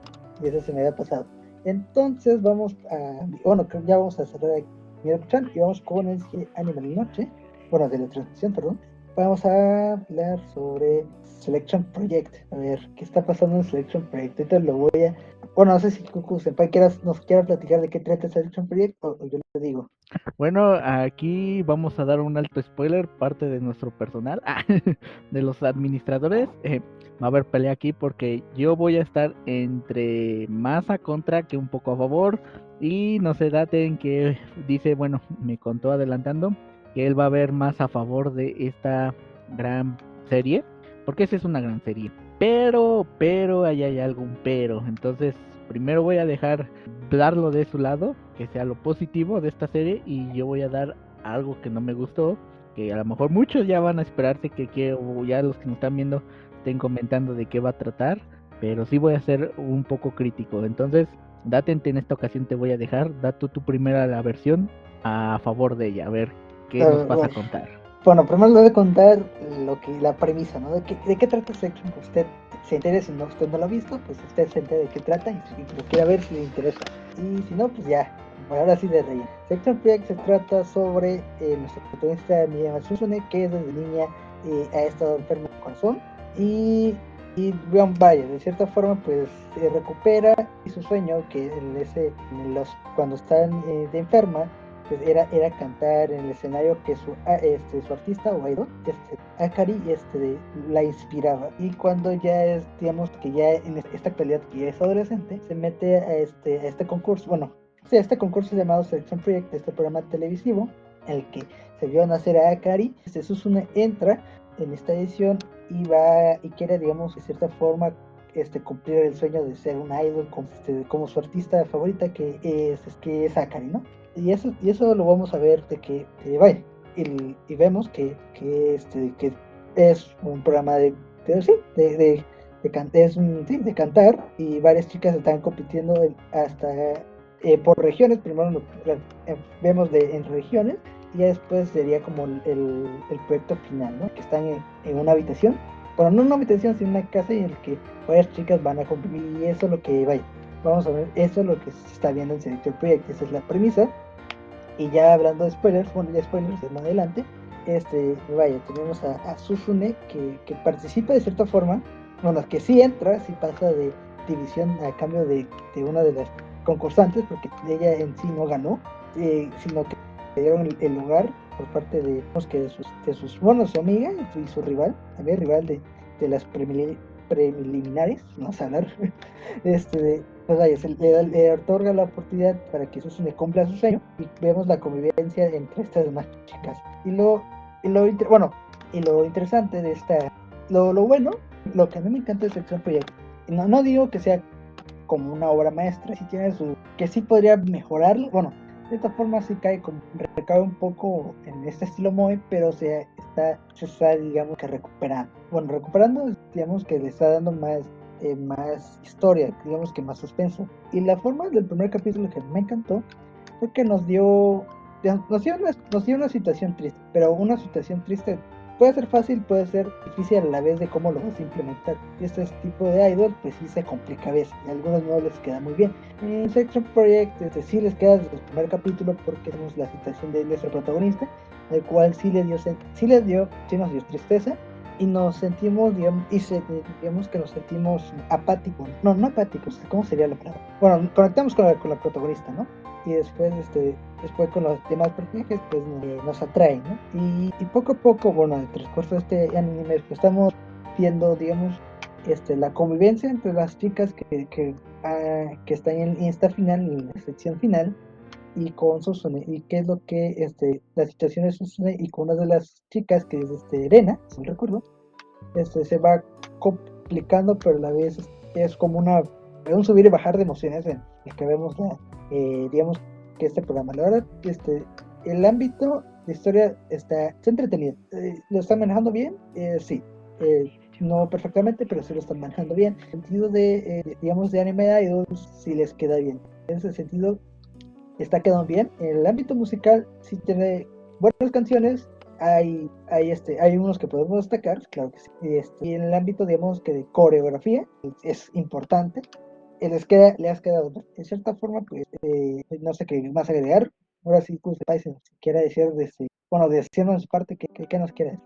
Y eso se me había pasado. Entonces vamos a, bueno, ya vamos a cerrar Miruko-chan y vamos con el anime de noche, bueno, de la transmisión, perdón. Vamos a hablar sobre Selection Project. A ver, ¿qué está pasando en Selection Project? Ahorita lo voy a... Bueno, no sé si Senpai quieras, nos quiera platicar de qué trata Selection Project o, yo le digo. Bueno, aquí vamos a dar un alto spoiler, parte de nuestro personal, de los administradores. Eh, va a haber pelea aquí porque yo voy a estar entre más a contra que un poco a favor. Y no se daten que dice, bueno, me contó adelantando que él va a ver más a favor de esta gran serie porque esa es una gran serie. Pero, pero, ahí hay algún pero. Entonces, primero voy a dejar darlo de su lado, que sea lo positivo de esta serie, y yo voy a dar algo que no me gustó, que a lo mejor muchos ya van a esperarse que quiero, ya los que nos están viendo estén comentando de qué va a tratar, pero sí voy a ser un poco crítico. Entonces, date en esta ocasión te voy a dejar, da tú tu primera la versión a favor de ella, a ver qué nos vas a contar. Bueno, primero le voy a contar lo que, la premisa, ¿no? De, qué, trata Section, usted se entere, si no, usted no lo ha visto, pues usted se entere de qué trata y si lo quiere ver, si le interesa. Y si no, pues ya, ahora sí de relleno. Section Project se trata sobre eh, nuestra protagonista Miyama Susune, que desde niña eh, ha estado enferma de corazón y y vaya, de cierta forma pues se recupera y su sueño que en ese en los cuando está eh, de enferma pues era, era cantar en el escenario que su, ah, este, su artista o idol, este, Akari, este, la inspiraba. Y cuando ya es, digamos que ya en esta actualidad que ya es adolescente, se mete a este, a este concurso, bueno, sí, a este concurso llamado Selection Project, este programa televisivo, en el que se vio nacer a Akari, este Susune entra en esta edición y va y quiere, digamos, de cierta forma este, cumplir el sueño de ser un idol como, este, como su artista favorita que es, que es Akari, ¿no? Y eso, y eso lo vamos a ver de que, vaya, y, vemos que, que, este, que es un programa de, de, sí, de, de, es un, sí, de cantar y varias chicas están compitiendo hasta eh, por regiones, primero eh, vemos de, en regiones y después sería como el, el, proyecto final, ¿no? que están en, en, una habitación, bueno, no una habitación, sino una casa en la que varias chicas van a competir y eso es lo que, vaya, vamos a ver, eso es lo que se está viendo en Selector Project, esa es la premisa y ya hablando de spoilers, bueno, ya spoilers de más adelante, este, vaya, tenemos a, a que, que, participa de cierta forma, bueno, que sí entra, sí pasa de división a cambio de, de una de las concursantes, porque ella en sí no ganó, eh, sino que le dieron el, lugar por parte de, que de sus, de sus, bueno, su amiga y su rival, también rival de, de las preliminares, vamos a hablar, este, pues vaya, se le, otorga la oportunidad para que Susune cumpla su sueño y vemos la convivencia entre estas demás chicas. Y lo, y lo bueno, y lo interesante de esta, lo, lo bueno, lo que a mí me encanta de Selección Project, no, no digo que sea como una obra maestra, si tiene su, que sí podría mejorarlo, bueno, de esta forma sí cae como, recae un poco en este estilo Moe, pero se está, se está, digamos que recuperando. Bueno, recuperando, digamos que le está dando más eh, más historia, digamos que más suspenso. Y la forma del primer capítulo que me encantó fue que nos dio, nos dio, una, nos dio una situación triste, pero una situación triste puede ser fácil, puede ser difícil a la vez de cómo lo vas a implementar. Este tipo de idol, pues sí se complica a veces, y a algunos no les queda muy bien. En Section Project, este, sí les queda desde el primer capítulo porque tenemos la situación de nuestro protagonista, el cual sí le dio, sí le dio, sí nos dio tristeza, y nos sentimos, digamos, y digamos que nos sentimos apáticos, no, no apáticos, ¿cómo sería la palabra? Bueno, conectamos con la, con la protagonista, ¿no? Y después, este, después con los demás personajes, pues nos atraen, ¿no? Y, poco a poco, bueno, en el transcurso de este anime, pues, estamos viendo, digamos, este, la convivencia entre las chicas que, que, ah, que están en, esta final, en la sección final, y con Susune y qué es lo que este la situación de Susune y con una de las chicas que es este Erena, si no recuerdo, este se va complicando pero a la vez es como una un subir y bajar de emociones en el que vemos la eh, digamos que este programa. La verdad este el ámbito de historia está, está entretenido. Eh, lo están manejando bien eh, sí. No perfectamente pero sí lo están manejando bien. En el sentido de digamos de anime idols sí les queda bien. En ese sentido está quedando bien. En el ámbito musical sí tiene buenas canciones. Hay, hay, este, hay unos que podemos destacar, claro que sí. Este, y en el ámbito, digamos, que de coreografía es importante. Eh, les queda, le has quedado, de cierta forma, pues, eh, no sé qué más agregar. Ahora sí, pues, si quiera decir, desde, bueno, decirnos parte, ¿qué, qué, qué nos quieres?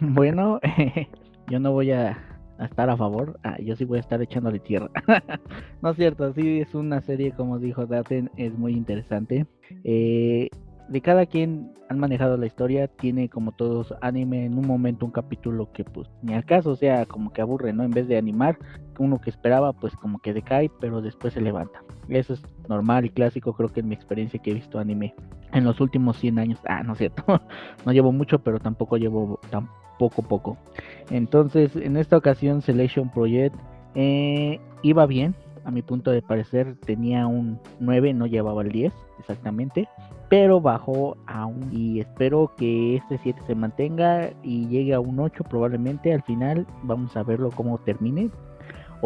Bueno, yo no voy a a estar a favor, ah, yo sí voy a estar echándole tierra. no es cierto, sí es una serie, como dijo Daten, es muy interesante. Eh, de cada quien han manejado la historia, tiene como todos anime en un momento un capítulo que pues ni al caso, o sea, como que aburre, ¿no? En vez de animar, uno que esperaba pues como que decae, pero después se levanta. Eso es normal y clásico, creo que en mi experiencia que he visto anime en los últimos 100 años. Ah, no es cierto, no llevo mucho, pero tampoco llevo tan poco. Entonces, en esta ocasión Selection Project eh, iba bien, a mi punto de parecer tenía un 9, no llevaba el 10 exactamente, pero bajó a un y espero que este 7 se mantenga y llegue a un 8 probablemente al final vamos a verlo cómo termine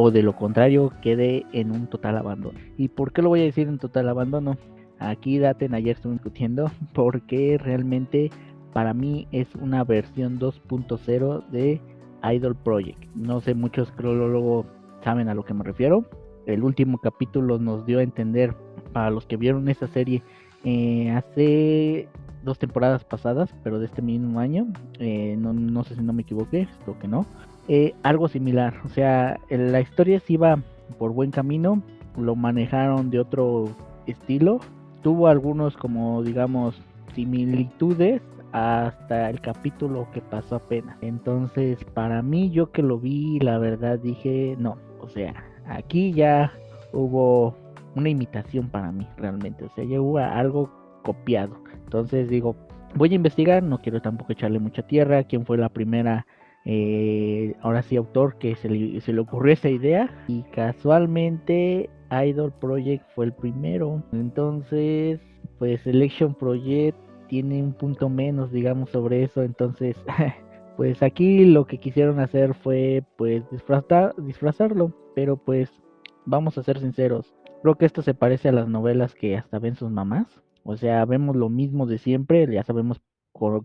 o de lo contrario quede en un total abandono. ¿Y por qué lo voy a decir en total abandono? Aquí Daten ayer estuve discutiendo porque realmente para mí es una versión 2.0 de Idol Project. No sé, muchos luego saben a lo que me refiero. El último capítulo nos dio a entender, para los que vieron esa serie eh, hace dos temporadas pasadas, pero de este mismo año, eh, no, sé si no me equivoqué, esto que no, eh, algo similar. O sea, la historia sí iba por buen camino, lo manejaron de otro estilo, tuvo algunos como digamos similitudes hasta el capítulo que pasó apenas. Entonces, para mí, yo que lo vi, la verdad dije, no, o sea, aquí ya hubo una imitación para mí, realmente. O sea, ya hubo algo copiado. Entonces digo, voy a investigar, no quiero tampoco echarle mucha tierra. ¿Quién fue la primera? Eh, ahora sí, autor que se le, se le ocurrió esa idea. Y casualmente, Idol Project fue el primero. Entonces, pues Election Project tiene un punto menos, digamos, sobre eso. Entonces, pues aquí lo que quisieron hacer fue, pues, disfrazar, disfrazarlo. Pero pues, vamos a ser sinceros. Creo que esto se parece a las novelas que hasta ven sus mamás. O sea, vemos lo mismo de siempre, ya sabemos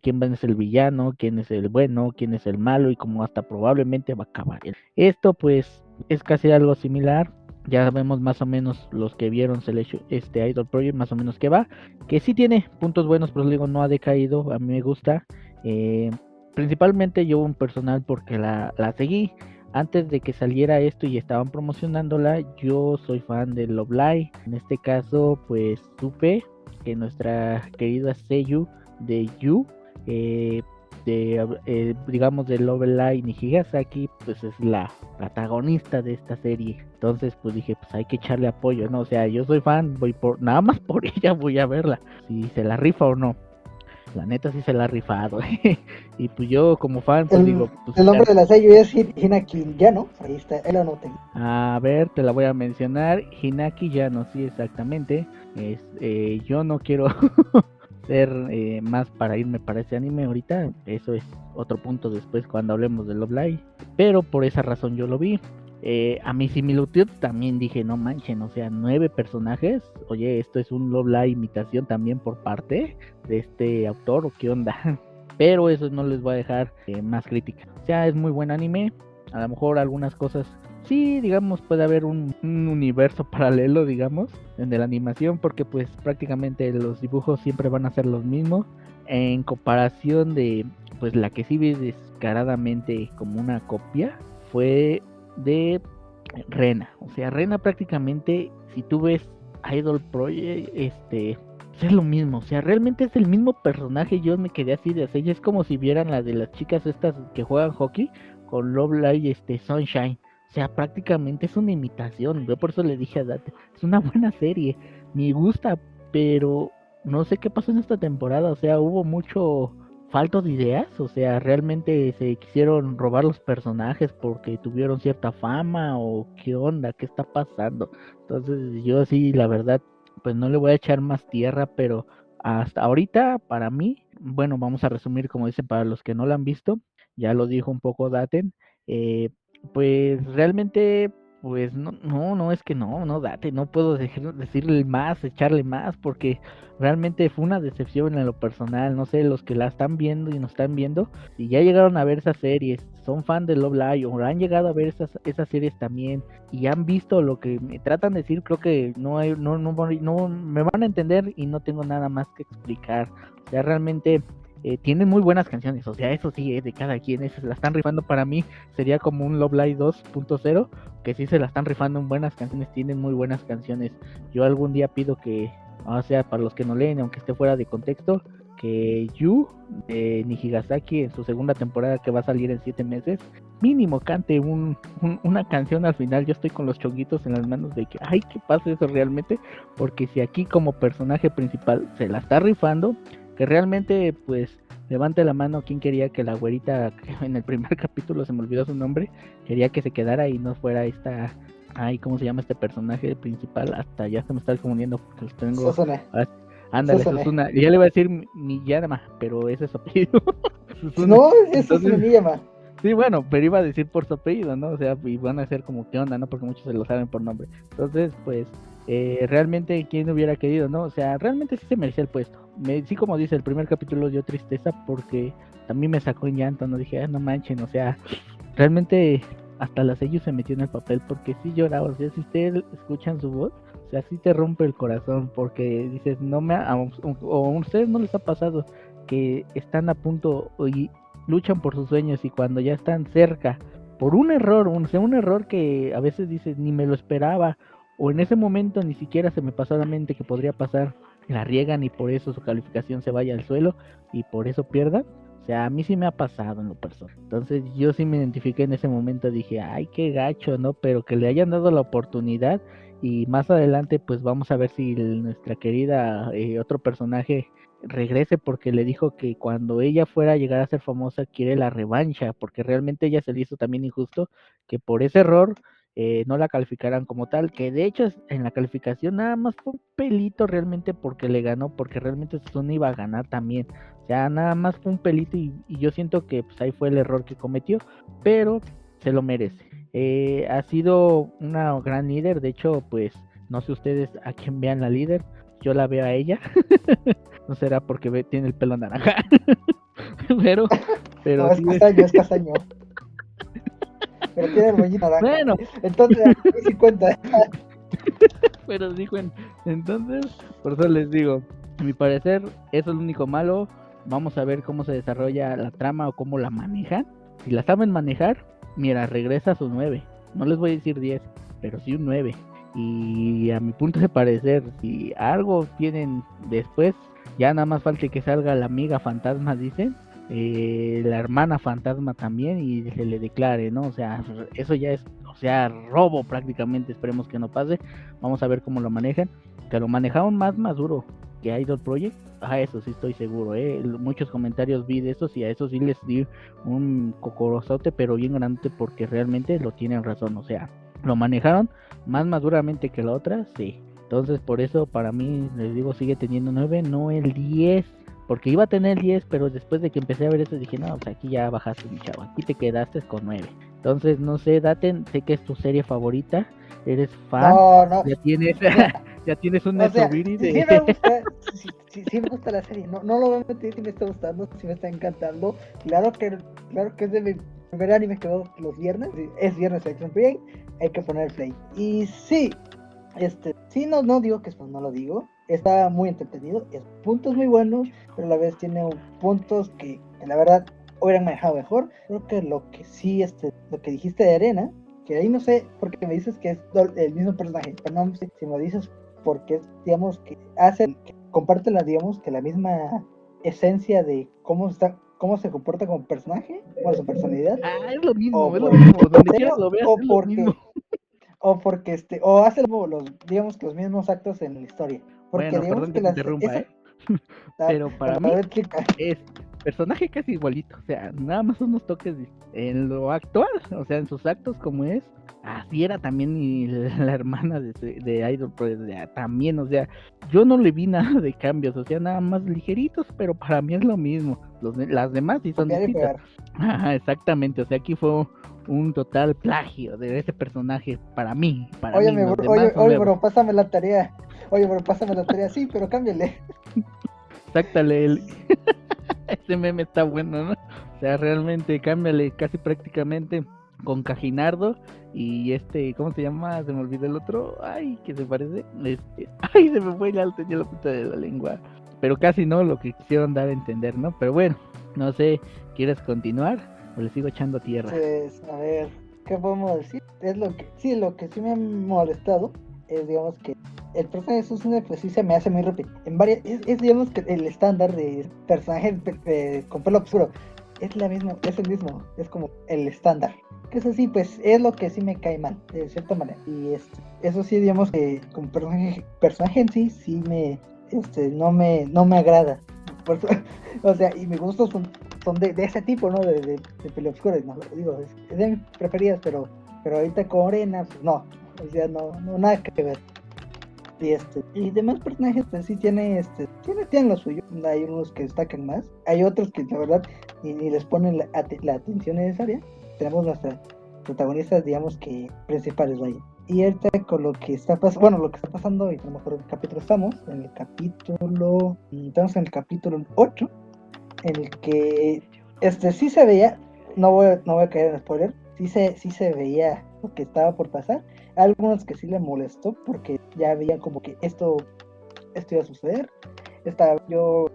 quién es el villano, quién es el bueno, quién es el malo y cómo hasta probablemente va a acabar. Esto pues es casi algo similar, ya sabemos más o menos los que vieron este Idol Project, más o menos que va. Que sí tiene puntos buenos, pero digo, no ha decaído. A mí me gusta. Eh, principalmente yo un personal porque la, la, seguí. Antes de que saliera esto y estaban promocionándola, yo soy fan de Love Live. En este caso, pues supe que nuestra querida Seiyu de Yu eh, de eh, digamos de y Higasaki pues es la protagonista de esta serie. Entonces pues dije pues hay que echarle apoyo no o sea yo soy fan voy por nada más por ella voy a verla si se la rifa o no. La neta sí se la ha rifado y pues yo como fan pues digo pues, el nombre de la serie es Hinaki Yano ahí está él anoté. A ver te la voy a mencionar Hinaki Yano sí exactamente es eh, yo no quiero ser eh, más para irme para ese anime ahorita. Eso es otro punto después cuando hablemos de Love Live. Pero por esa razón yo lo vi. Eh, a mi similitud también dije, no manchen, o sea, nueve personajes. Oye, esto es un Love Live imitación también por parte de este autor, o qué onda. pero eso no les va a dejar eh, más crítica. O sea, es muy buen anime, a lo mejor algunas cosas sí, digamos, puede haber un, universo paralelo, digamos, en la animación, porque pues prácticamente los dibujos siempre van a ser los mismos, en comparación de, pues la que sí ve descaradamente como una copia, fue de Rena, o sea, Rena prácticamente, si tú ves Idol Project, este, es lo mismo, o sea, realmente es el mismo personaje, yo me quedé así de hacer, es como si vieran la de las chicas estas que juegan hockey con Love Live este Sunshine o sea, prácticamente es una imitación. Yo por eso le dije a Date, es una buena serie. Me gusta, pero no sé qué pasó en esta temporada. O sea, hubo mucho falto de ideas. O sea, realmente se quisieron robar los personajes porque tuvieron cierta fama o qué onda, qué está pasando. Entonces yo sí, la verdad, pues no le voy a echar más tierra, pero hasta ahorita, para mí, bueno, vamos a resumir como dicen para los que no lo han visto. Ya lo dijo un poco Daten. Eh, pues realmente, pues no, no, no, es que no, no, date, no puedo decirle más, echarle más, porque realmente fue una decepción en lo personal, no sé, los que la están viendo y nos están viendo, si ya llegaron a ver esas series, son fan de Love Live o han llegado a ver esas, esas series también y han visto lo que me tratan de decir, creo que no, hay, no, no, no me van a entender y no tengo nada más que explicar, o sea, realmente eh, tienen muy buenas canciones, o sea, eso sí, es de cada quien, se la están rifando para mí, sería como un Love Live 2.0, que sí se la están rifando en buenas canciones, tienen muy buenas canciones. Yo algún día pido que, o sea, para los que no leen, aunque esté fuera de contexto, que Yu de Nijigasaki en su segunda temporada que va a salir en siete meses, mínimo cante un, una canción al final. Yo estoy con los chonguitos en las manos de que, ay, que pase eso realmente, porque si aquí como personaje principal se la está rifando, que realmente pues levante la mano quien quería que la güerita en el primer capítulo se me olvidó su nombre quería que se quedara y no fuera esta ay cómo se llama este personaje principal hasta ya se me está confundiendo porque los tengo Susuna. ándale Susuna ya le iba a decir Miyama pero ese es su apellido no eso es Miyama Sí, bueno, pero iba a decir por su apellido, ¿no? O sea, y van a ser como qué onda, ¿no? Porque muchos se lo saben por nombre. Entonces, pues, eh, realmente, ¿quién hubiera querido, no? O sea, realmente sí se merecía el puesto. Me, sí como dice, el primer capítulo dio tristeza porque también me sacó en llanto, no dije, ah, no manchen, o sea, realmente hasta la sello se metió en el papel porque sí lloraba, o sea, si ustedes escuchan su voz, o sea, sí te rompe el corazón porque dices, no me, ha, o, a ustedes no les ha pasado que están a punto y luchan por sus sueños y cuando ya están cerca, por un error, un, sea, un error que a veces dices, ni me lo esperaba, o en ese momento ni siquiera se me pasó a la mente que podría pasar, la riegan y por eso su calificación se vaya al suelo y por eso pierda. O sea, a mí sí me ha pasado en lo personal. Entonces yo sí me identifiqué en ese momento, dije, ay, qué gacho, ¿no? Pero que le hayan dado la oportunidad y más adelante pues vamos a ver si nuestra querida eh, otro personaje regrese porque le dijo que cuando ella fuera a llegar a ser famosa quiere la revancha porque realmente ella se le hizo también injusto que por ese error eh, no la calificaran como tal, que de hecho en la calificación nada más fue un pelito realmente porque le ganó, porque realmente Sun iba a ganar también. O sea, nada más fue un pelito y, yo siento que pues, ahí fue el error que cometió, pero se lo merece. Eh, ha sido una gran líder, de hecho, pues no sé ustedes a quién vean la líder, yo la veo a ella. no será porque tiene el pelo naranja. pero, pero es castaño, es castaño. Pero tiene el moñito naranja. Bueno. Entonces, sí cuenta. Pero dijo, entonces, por eso les digo, a mi parecer, eso es lo único malo. Vamos a ver cómo se desarrolla la trama o cómo la manejan. Si la saben manejar, mira, regresa a su 9. No les voy a decir 10, pero sí un 9. Y a mi punto de parecer, si algo tienen después, ya nada más falta que salga la amiga fantasma, dicen eh, la hermana fantasma también y se le declare, ¿no? O sea, eso ya es, o sea, robo prácticamente, esperemos que no pase, vamos a ver cómo lo manejan, que lo manejaron más maduro que Idol Project, a eso sí estoy seguro, ¿eh? muchos comentarios vi de esos y a eso sí les di un cocorozote, pero bien grande porque realmente lo tienen razón, o sea, lo manejaron más maduramente que la otra, sí. Entonces, por eso para mí, les digo, sigue teniendo 9, no el 10 porque iba a tener 10, pero después de que empecé a ver eso dije, no, pues aquí ya bajaste mi chavo, aquí te quedaste con 9. Entonces, no sé, Daten, sé que es tu serie favorita, eres fan, no, no. ya tienes, Ya tienes un O sea, sí, de... sí me gusta, sí, sí- sí me gusta la serie, no, no lo voy a mentir, sí me está gustando, sí me está encantando. Claro que, claro que es de mi primer anime que veo los viernes, es viernes Action Play, hay que poner play. Y sí, este, sí, no, no digo que es, no lo digo, está muy entretenido, es puntos muy buenos, pero a la vez tiene un- puntos que, que la verdad hubieran manejado mejor. Creo que lo que sí, este, lo que dijiste de Arena, que ahí no sé, porque me dices que es el mismo personaje, pero no sé si me dices porque es, digamos, que hace, que comparte la, digamos, que la misma esencia de cómo está, cómo se comporta como personaje, o su personalidad, Ah, es lo mismo, o es lo mismo. Donde quieras lo veas, o es lo porque, mismo. o porque este, o hace lo- los, digamos, que los mismos actos en la historia. Porque Bueno, perdón que que las- interrumpa, ¿eh? Pero para mí es personaje casi igualito, o sea, nada más unos toques en lo actual, o sea, en sus actos como es, así era también y la hermana de, de Idol, pues ya, también, o sea, yo no le vi nada de cambios, o sea, nada más ligeritos, pero para mí es lo mismo, Los las demás sí son distintas. Ajá, exactamente, o sea, aquí fue un total plagio de ese personaje para mí, para Oye, mí, mi bro, oye, oye, bro, pásame la tarea. Oye, bro, pásame la tarea. Sí, pero cámbiale. Exactale, el... ese meme está bueno, ¿no? O sea, realmente cámbiale casi prácticamente con Cajinardo y este, ¿cómo se llama? Se me olvidó el otro, ay, que se parece, este, ay, se me fue ya lo tenía la puta de la lengua, pero casi no lo que quisieron dar a entender, ¿no? Pero bueno, no sé, ¿quieres continuar o le sigo echando tierra? Pues, a ver, ¿qué podemos decir? Es lo que, sí, lo que sí me ha molestado es, digamos, que el personaje de Susune, pues sí se me hace muy repetido. En varias, es, es, digamos, que el estándar de personaje pe- pe- con pelo oscuro. Es la misma, es el mismo, es como el estándar. Que eso sí, pues es lo que sí me cae mal, de cierta manera. Y este, eso sí, digamos que como personaje, personaje en sí, sí me, este, no me, no me agrada. Por o sea, y mis gustos son, son de, de ese tipo, ¿no? De, de, de no, digo, es, es de mis preferidas, pero, pero ahorita con Arena, pues no, o sea, no, no, nada que ver. Y este, y demás personajes, pues sí tiene, este, tiene, lo suyo. Hay unos que destacan más, hay otros que la verdad ni, ni les ponen la, la atención necesaria. Tenemos nuestras protagonistas, digamos que principales, vaya. Y ahorita con lo que está pasando, bueno, lo que está pasando, y a lo mejor en qué capítulo estamos, en el capítulo, mm, estamos en el capítulo 8, en el que este sí se veía, no voy, no voy a caer en spoiler, sí se, sí se veía lo que estaba por pasar. Algunos que sí le molestó porque ya veían como que esto, esto iba a suceder. Estaba, yo,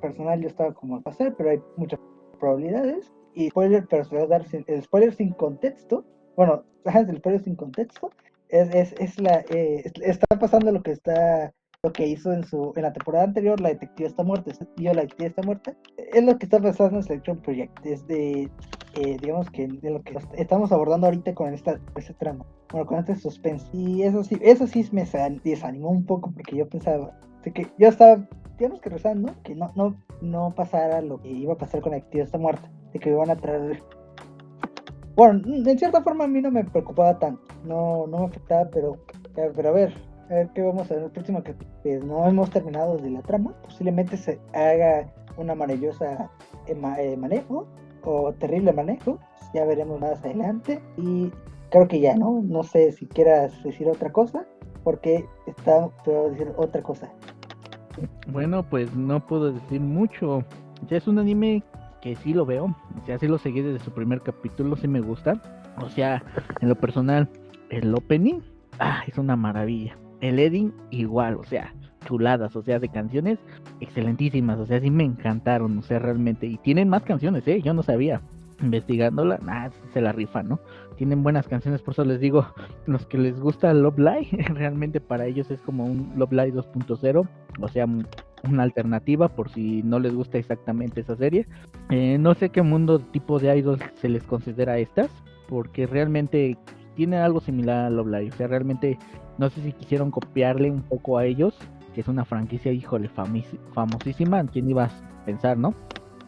personal, yo estaba como a pasar, pero hay muchas probabilidades. Y spoiler, pero se va a dar sin, el spoiler sin contexto. Bueno, el spoiler sin contexto. Es, es, es la, eh, es- está pasando lo que está lo que hizo en su en la temporada anterior la detective está muerta yo la detective está muerta es lo que está pasando en Selection Project desde eh, digamos que de lo que estamos abordando ahorita con esta este trama bueno con este suspense y eso sí eso sí me sa- desanimó un poco porque yo pensaba de que yo estaba digamos que rezando que no no no pasara lo que iba a pasar con la detective está muerta de que iban a traer bueno en cierta forma a mí no me preocupaba tanto no no me afectaba pero eh, pero a ver a ver qué vamos a ver el próximo que pues, no hemos terminado de la trama. Posiblemente se haga una maravillosa eh, ma- manejo o terrible manejo. Ya veremos más adelante. Y creo que ya, ¿no? No sé si quieras decir otra cosa, porque está, te voy a decir otra cosa. Bueno, pues no puedo decir mucho. Ya es un anime que sí lo veo. Sea, sí lo seguí desde su primer capítulo, sí me gusta. O sea, en lo personal, el opening, ah, es una maravilla. El ending, igual, o sea, chuladas, o sea, de canciones excelentísimas. O sea, sí me encantaron, o sea, realmente. Y tienen más canciones, ¿eh? Yo no sabía. Investigándola, ah, se la rifan, ¿no? Tienen buenas canciones, por eso les digo, los que les gusta Love Live, realmente para ellos es como un Love Live 2.0, o sea, un- una alternativa por si no les gusta exactamente esa serie. Eh, no sé qué mundo tipo de idols se les considera estas, porque realmente tiene algo similar a Love Live, o sea, realmente no sé si quisieron copiarle un poco a ellos, que es una franquicia, híjole, famosísima, ¿quién iba a pensar, no?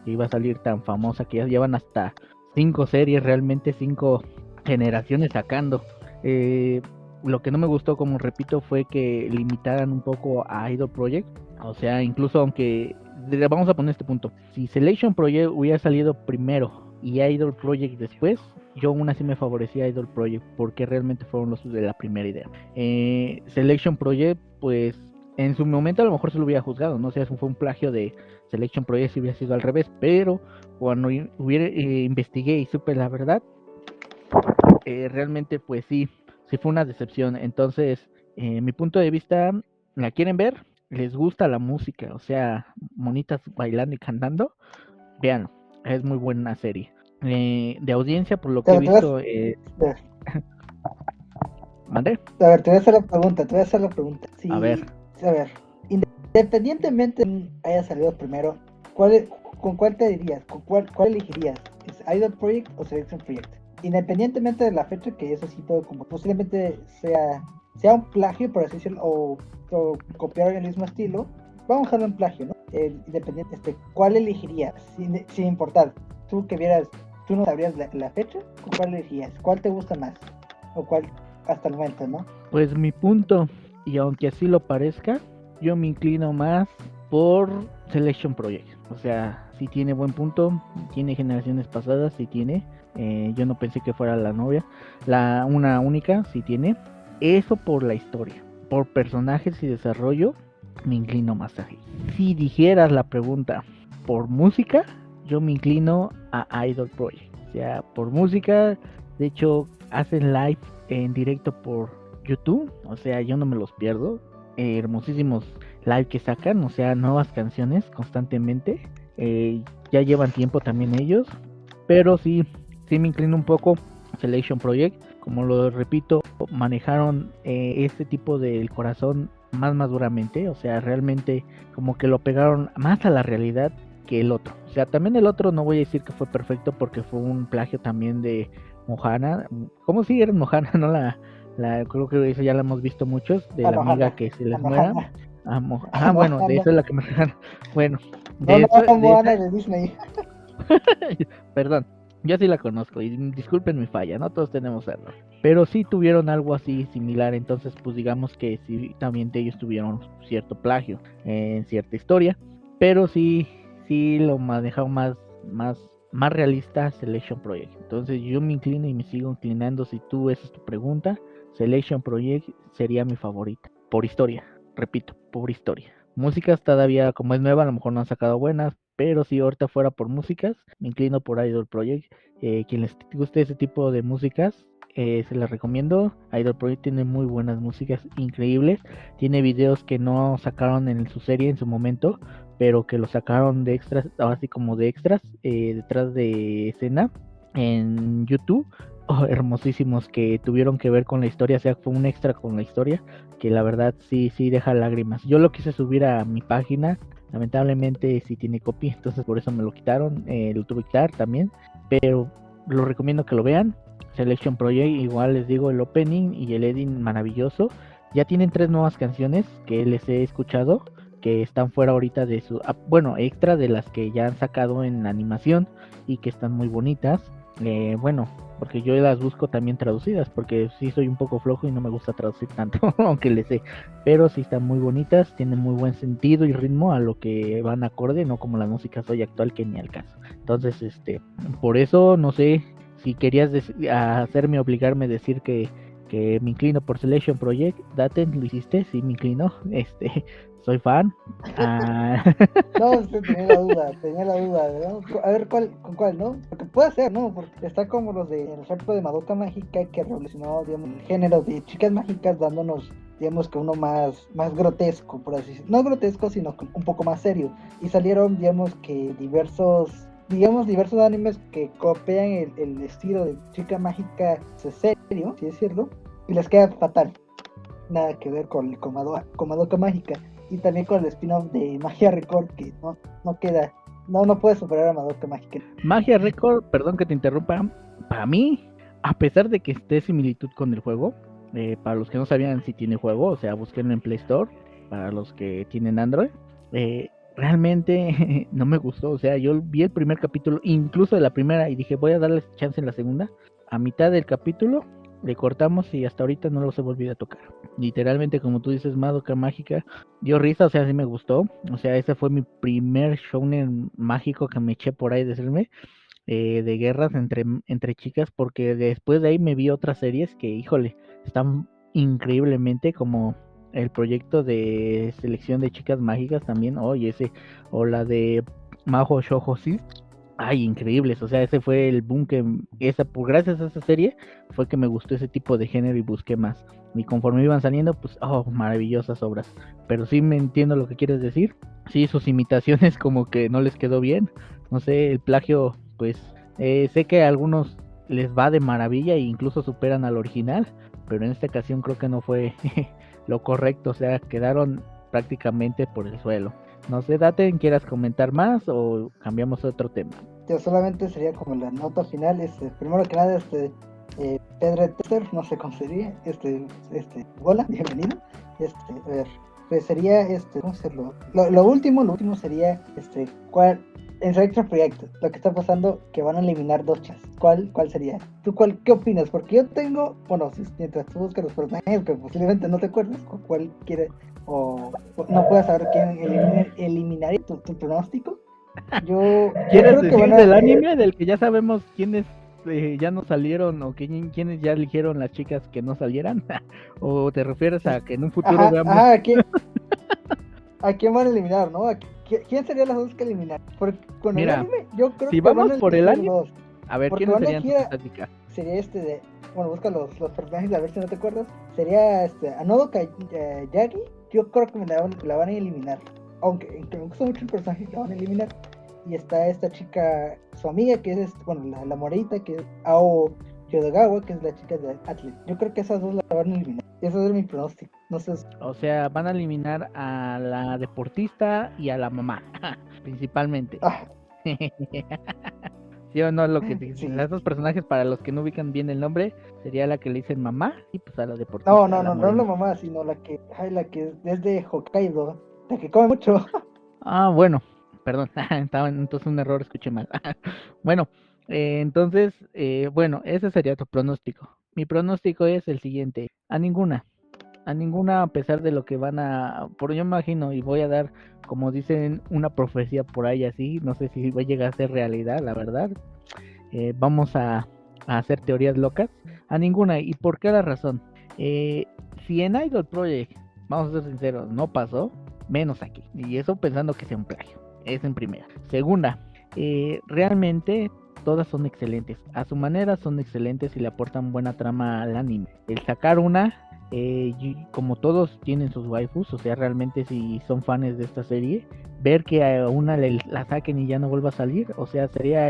Que iba a salir tan famosa que ya llevan hasta cinco series, realmente cinco generaciones sacando. Eh, lo que no me gustó, como repito, fue que limitaran un poco a Idol Project. O sea, incluso aunque, vamos a poner este punto, si Selection Project hubiera salido primero y Idol Project después, yo aún así me favorecía Idol Project porque realmente fueron los de la primera idea. Eh, Selection Project, pues en su momento a lo mejor se lo hubiera juzgado, no sé, si fue un plagio de Selection Project si hubiera sido al revés, pero cuando hubiera, eh, investigué y supe la verdad, eh, realmente pues sí, sí fue una decepción. Entonces, mi punto de vista, ¿la quieren ver? ¿Les gusta la música? O sea, monitas bailando y cantando, véanlo, es muy buena serie. Eh, de audiencia, por lo que he visto... Eh... ¿Mande? A ver, te voy a hacer la pregunta, te voy a hacer la pregunta. a ver. A ver, independientemente haya salido primero, ¿cuál, ¿con cuál te dirías? ¿Con cuál, cuál elegirías? ¿Es Idol Project o Selection Project? Independientemente de la fecha, que eso sí todo como posiblemente sea, sea un plagio, por así decirlo, o, copiar el mismo estilo, vamos a dejarlo en plagio, ¿no? Este, ¿cuál elegirías? Sin, sin importar, tú que vieras tú no sabrías la, fecha, ¿cuál elegirías? ¿Cuál te gusta más? ¿O cuál hasta el momento, no? Pues mi punto, y aunque así lo parezca, yo me inclino más por Selection Project. O sea, si tiene buen punto, tiene generaciones pasadas, si tiene. Eh, yo no pensé que fuera la novia. La una única, si tiene. Eso por la historia. Por personajes y desarrollo, me inclino más a Si dijeras la pregunta por música, yo me inclino a Idol Project. O sea, por música, de hecho, hacen live en directo por YouTube. O sea, yo no me los pierdo. hermosísimos live que sacan, o sea, nuevas canciones constantemente. Eh, ya llevan tiempo también ellos. Pero sí, sí me inclino un poco Selection Project. Como lo repito, manejaron eh, este tipo del corazón más maduramente. O sea, realmente como que lo pegaron más a la realidad que el otro. O sea, también el otro no voy a decir que fue perfecto porque fue un plagio también de Mohana. ¿Cómo si eres Mohana? No la, la creo que eso ya la hemos visto muchos de la, amiga que se les muera. Ah, ah bueno, de eso es la que me Bueno, de no, eso, no, de, de Disney. Perdón, yo sí la conozco y disculpen mi falla, no todos tenemos error. Pero sí tuvieron algo así similar, entonces pues digamos que sí también ellos tuvieron cierto plagio en cierta historia. Pero sí sí lo manejado más, más, más realista Selection Project. Entonces yo me inclino y me sigo inclinando. Si tú, esa es tu pregunta, Selection Project sería mi favorita. Por historia, repito, por historia. Músicas todavía, como es nueva, a lo mejor no han sacado buenas, pero si ahorita fuera por músicas, me inclino por Idol Project. Eh, quien les guste ese tipo de músicas, eh, se las recomiendo. Idol Project tiene muy buenas músicas, increíbles. Tiene videos que no sacaron en su serie en su momento, pero que lo sacaron de extras, así como de extras, eh, detrás de escena en YouTube. Hermosísimos que tuvieron que ver con la historia, o sea, fue un extra con la historia, que la verdad sí, sí deja lágrimas. Yo lo quise subir a mi página, lamentablemente sí tiene copia, entonces por eso me lo quitaron, eh, lo tuve que quitar también, pero lo recomiendo que lo vean. Selection Project, igual les digo, el opening y el ending maravilloso. Ya tienen tres nuevas canciones que les he escuchado que están fuera ahorita de su, ah, bueno, extra de las que ya han sacado en animación y que están muy bonitas. Eh, bueno, porque yo las busco también traducidas, porque sí soy un poco flojo y no me gusta traducir tanto, aunque le sé. Pero sí están muy bonitas, tienen muy buen sentido y ritmo a lo que van acorde, no como la música soy actual que ni al caso. Entonces, este, por eso no sé si querías hacerme obligarme a decir que que me inclino por Selection Project. Daten, lo hiciste, sí me inclino. Este, soy fan. Ah. no, tenía la duda, tenía la duda, A ver cuál, con cuál, ¿no? Porque puede ser, ¿no? Porque está como los de el ejemplo de Madoka Mágica que revolucionó, digamos, el género de chicas mágicas dándonos digamos que uno más, más grotesco, por así decirlo. No grotesco, sino un poco más serio. Y salieron, digamos que diversos, digamos, diversos animes que copian el, el estilo de chica mágica serio, si decirlo, y les queda fatal. Nada que ver con, con, Madoka Mágica y también con el spin-off de Magia Record que no, no queda, no, no puede superar a Madoka Mágica. Magia Record, perdón que te interrumpa, para mí, a pesar de que esté similitud con el juego, eh, para los que no sabían si tiene juego, o sea, busquen en Play Store, para los que tienen Android, eh, realmente no me gustó, o sea, yo vi el primer capítulo, incluso de la primera, y dije, voy a darles chance en la segunda, a mitad del capítulo le cortamos y hasta ahorita no los he volvido a tocar. Literalmente, como tú dices, Madoka Mágica dio risa, o sea, sí me gustó. O sea, ese fue mi primer shounen mágico que me eché por ahí decirme. eh, de guerras entre, entre chicas, porque después de ahí me vi otras series que, híjole, están increíblemente como el proyecto de selección de chicas mágicas también, oye, ese, o la de Majo Shoujo ay, increíbles, o sea, ese fue el boom que, esa, gracias a esa serie, fue que me gustó ese tipo de género y busqué más. Y conforme iban saliendo, pues, oh, maravillosas obras. Pero sí me entiendo lo que quieres decir. Sí, sus imitaciones como que no les quedó bien. No sé, el plagio, pues, eh, sé que a algunos les va de maravilla e incluso superan al original, pero en esta ocasión creo que no fue lo correcto, o sea, quedaron prácticamente por el suelo. No sé, Date, ¿quieras comentar más o cambiamos otro tema? Yo solamente sería como la nota final, este, primero que nada, este, eh, Pedro Tester, no sé cómo sería, este, este, hola, bienvenido, este, a ver, pues sería, este, ¿cómo hacerlo? Lo, lo último, lo último sería, este, ¿cuál, en Selectra Project, lo que está pasando, que van a eliminar dos chas. ¿Cuál, cuál sería? ¿Tú cuál, qué opinas? Porque yo tengo, bueno, mientras tú buscas los personajes que posiblemente no te acuerdas, cuál quiere, o no puedas saber quién eliminar, tu, pronóstico. Yo, ¿Quieres decir del anime del que ya sabemos quiénes eh, ya no salieron o quién, quiénes ya eligieron las chicas que no salieran? ¿O te refieres a que en un futuro veamos... ¿a, quién, ¿a quién van a eliminar, no? ¿A ¿Quién serían las dos que eliminar? Porque con Mira, el anime, yo creo si que vamos por el anime, a ver, ¿quiénes serían a, Sería este de, bueno, busca los, los personajes a ver si no te acuerdas. Sería este, Anodo eh, Yagi, yo creo que me la, la, van a eliminar. Aunque, me gusta mucho el personaje que la van a eliminar. Y está esta chica, su amiga, que es, este, bueno, la, la morita, que es Ao Yodogawa, que es la chica de Atlet. Yo creo que esas dos la van a eliminar. Eso es mi pronóstico. No sé. O sea, van a eliminar a la deportista y a la mamá, principalmente. Ah. ¿Sí o no? Lo que dicen. Las dos personajes, para los que no ubican bien el nombre, sería la que le dicen mamá y pues a la deportista. No, no, no, no es la mamá, sino la que, ay, la que es de Hokkaido, la que come mucho. ah, bueno, perdón, estaba entonces un error, escuché mal. bueno, eh, entonces, eh, bueno, ese sería tu pronóstico. Mi pronóstico es el siguiente: a ninguna, a ninguna, a pesar de lo que van a. Por yo imagino, y voy a dar, como dicen, una profecía por ahí así. No sé si va a llegar a ser realidad, la verdad. Eh, vamos a, hacer teorías locas. A ninguna, ¿y por qué la razón? si en Idol Project, vamos a ser sinceros, no pasó, menos aquí. Y eso pensando que sea un plagio. Es en primera. Segunda, realmente todas son excelentes. A su manera son excelentes y le aportan buena trama al anime. El sacar una, eh, como todos tienen sus waifus, o sea, realmente si son fans de esta serie, ver que a una la saquen y ya no vuelva a salir, o sea, sería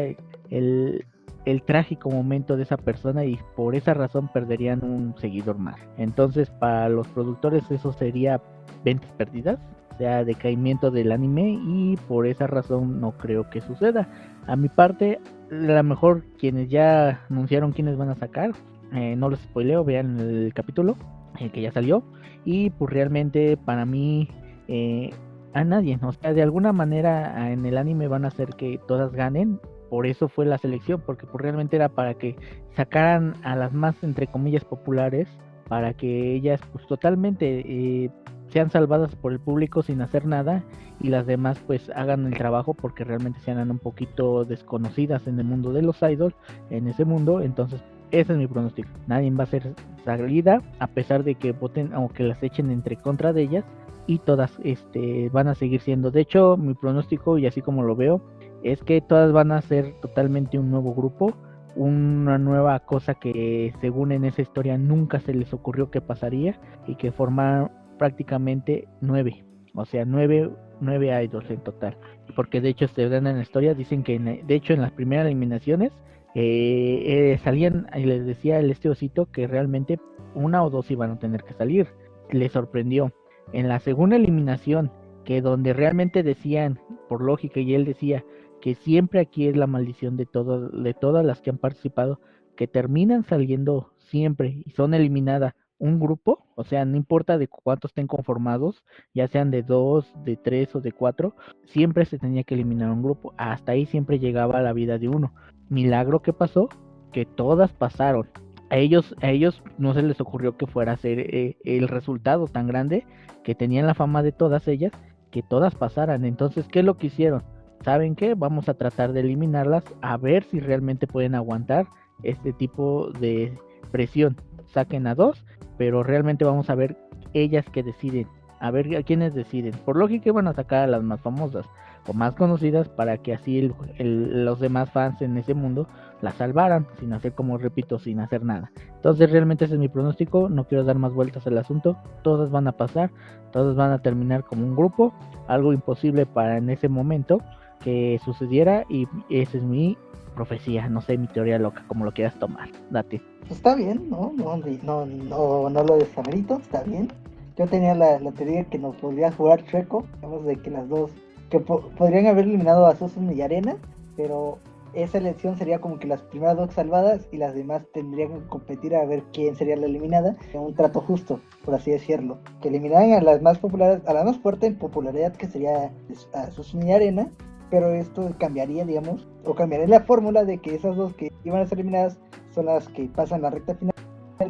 el, el trágico momento de esa persona y por esa razón perderían un seguidor más. Entonces, para los productores eso sería ventas perdidas, o sea, decaimiento del anime y por esa razón no creo que suceda. A mi parte, a lo mejor quienes ya anunciaron quiénes van a sacar, eh, no los spoileo, vean el capítulo que ya salió. Y pues realmente para mí eh, a nadie, o sea, de alguna manera en el anime van a hacer que todas ganen. Por eso fue la selección, porque pues realmente era para que sacaran a las más entre comillas populares, para que ellas pues totalmente eh, sean salvadas por el público sin hacer nada y las demás pues hagan el trabajo porque realmente sean un poquito desconocidas en el mundo de los idols, en ese mundo, entonces ese es mi pronóstico. Nadie va a ser salida a pesar de que voten o que las echen entre contra de ellas y todas este van a seguir siendo. De hecho, mi pronóstico y así como lo veo es que todas van a ser totalmente un nuevo grupo, una nueva cosa que según en esa historia nunca se les ocurrió que pasaría y que formar prácticamente nueve, o sea, nueve, nueve idols en total. Porque de hecho se dan en la historia, dicen que de hecho en las primeras eliminaciones eh, eh, salían y les decía el este osito que realmente una o dos iban a tener que salir. Le sorprendió. En la segunda eliminación, que donde realmente decían, por lógica, y él decía que siempre aquí es la maldición de, todo, de todas las que han participado, que terminan saliendo siempre y son eliminadas un grupo, o sea, no importa de cuántos estén conformados, ya sean de dos, de tres o de cuatro, siempre se tenía que eliminar un grupo. Hasta ahí siempre llegaba la vida de uno. Milagro que pasó, que todas pasaron. A ellos, a ellos no se les ocurrió que fuera a ser eh, el resultado tan grande que tenían la fama de todas ellas, que todas pasaran. Entonces, ¿qué es lo que hicieron? ¿saben qué? Vamos a tratar de eliminarlas a ver si realmente pueden aguantar este tipo de presión. Saquen a dos, pero realmente vamos a ver ellas que deciden. A ver a quiénes deciden. Por lógica van a sacar a las más famosas o más conocidas para que así los demás fans en ese mundo la salvaran sin hacer como repito sin hacer nada. Entonces realmente ese es mi pronóstico no quiero dar más vueltas al asunto todas van a pasar todas van a terminar como un grupo algo imposible para en ese momento que sucediera y esa es mi profecía no sé mi teoría loca como lo quieras tomar date está bien no no no no, no lo desamerito está bien. Yo tenía la, la teoría que nos podría jugar chueco digamos de que las dos que podrían haber eliminado a Susan y Arena, pero esa elección sería como que las primeras dos salvadas y las demás tendrían que competir a ver quién sería la eliminada en un trato justo, por así decirlo. Que eliminaran a las más populares, a la más fuerte en popularidad que sería a Susan y Arena, pero esto cambiaría, digamos, o cambiaría la fórmula de que esas dos que iban a ser eliminadas son las que pasan la recta final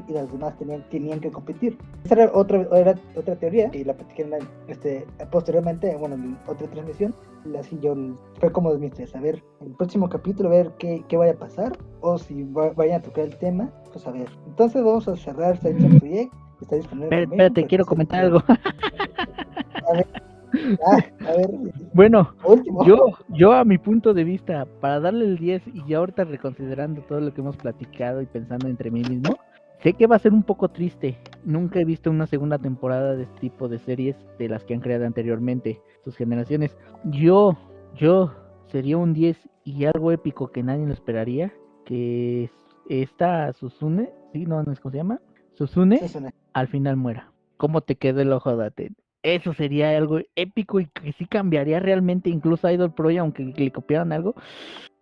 y las demás tenían, tenían que competir. Esa era otra, era otra teoría y la platiqué este, posteriormente, bueno, en otra transmisión. Así yo fue como de mi interés, a ver, el próximo capítulo, a ver qué, qué vaya a pasar o si vayan a tocar el tema, pues a ver. Entonces vamos a cerrar este proyecto. Está disponible. espérate, quiero comentar algo. A ver, ah, a ver, bueno, yo, yo a mi punto de vista, para darle el 10 y ya ahorita reconsiderando todo lo que hemos platicado y pensando entre mí mismo, Sé que va a ser un poco triste. Nunca he visto una segunda temporada de este tipo de series de las que han creado anteriormente sus generaciones. Yo, yo sería un 10 y algo épico que nadie lo esperaría. Que esta Susune, ¿sí? No, no es cómo se llama. Susune, al final muera. ¿Cómo te quedó el ojo de Eso sería algo épico y que sí cambiaría realmente incluso a Idol Pro, aunque le copiaran algo.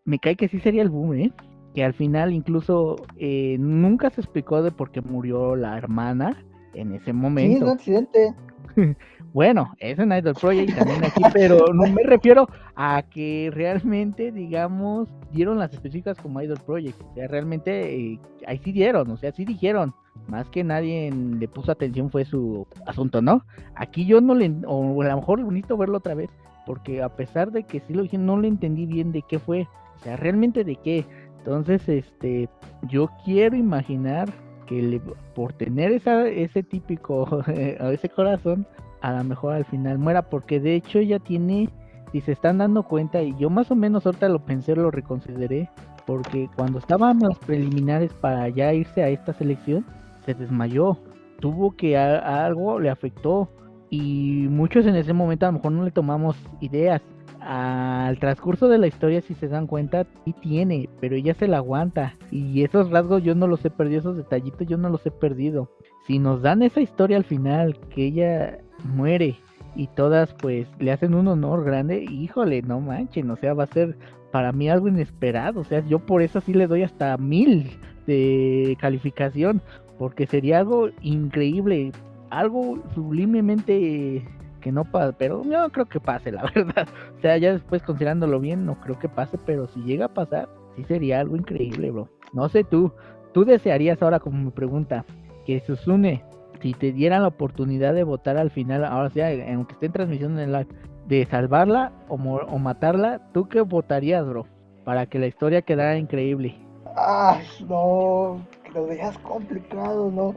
Me cae que sí sería el boom, ¿eh? Que al final incluso eh, nunca se explicó de por qué murió la hermana en ese momento. Sí, un accidente. bueno, es en Idol Project también aquí, pero no me refiero a que realmente, digamos, dieron las específicas como Idol Project. O sea, realmente eh, ahí sí dieron, o sea, sí dijeron. Más que nadie le puso atención fue su asunto, ¿no? Aquí yo no le, o a lo mejor bonito verlo otra vez, porque a pesar de que sí lo dije, no le entendí bien de qué fue. O sea, realmente de qué. Entonces, este, yo quiero imaginar que por tener esa, ese típico, ese corazón, a lo mejor al final muera, porque de hecho ella tiene, si se están dando cuenta, y yo más o menos ahorita lo pensé, lo reconsideré, porque cuando estaban los preliminares para ya irse a esta selección, se desmayó, tuvo que algo le afectó, y muchos en ese momento a lo mejor no le tomamos ideas, al transcurso de la historia, si se dan cuenta, sí tiene, pero ella se la aguanta. Y esos rasgos yo no los he perdido, esos detallitos yo no los he perdido. Si nos dan esa historia al final, que ella muere y todas pues le hacen un honor grande, híjole, no manchen, o sea, va a ser para mí algo inesperado. O sea, yo por eso sí le doy hasta mil de calificación, porque sería algo increíble, algo sublimemente que no pase, pero no creo que pase, la verdad. O sea, ya después considerándolo bien, no creo que pase, pero si llega a pasar, sí sería algo increíble, bro. No sé tú, tú desearías ahora como mi pregunta, que Susune, si te dieran la oportunidad de votar al final, ahora sea, aunque esté en transmisión en live, de salvarla o, o matarla, ¿tú qué votarías, bro? Para que la historia quedara increíble. Ay, no, que lo dejas complicado, ¿no?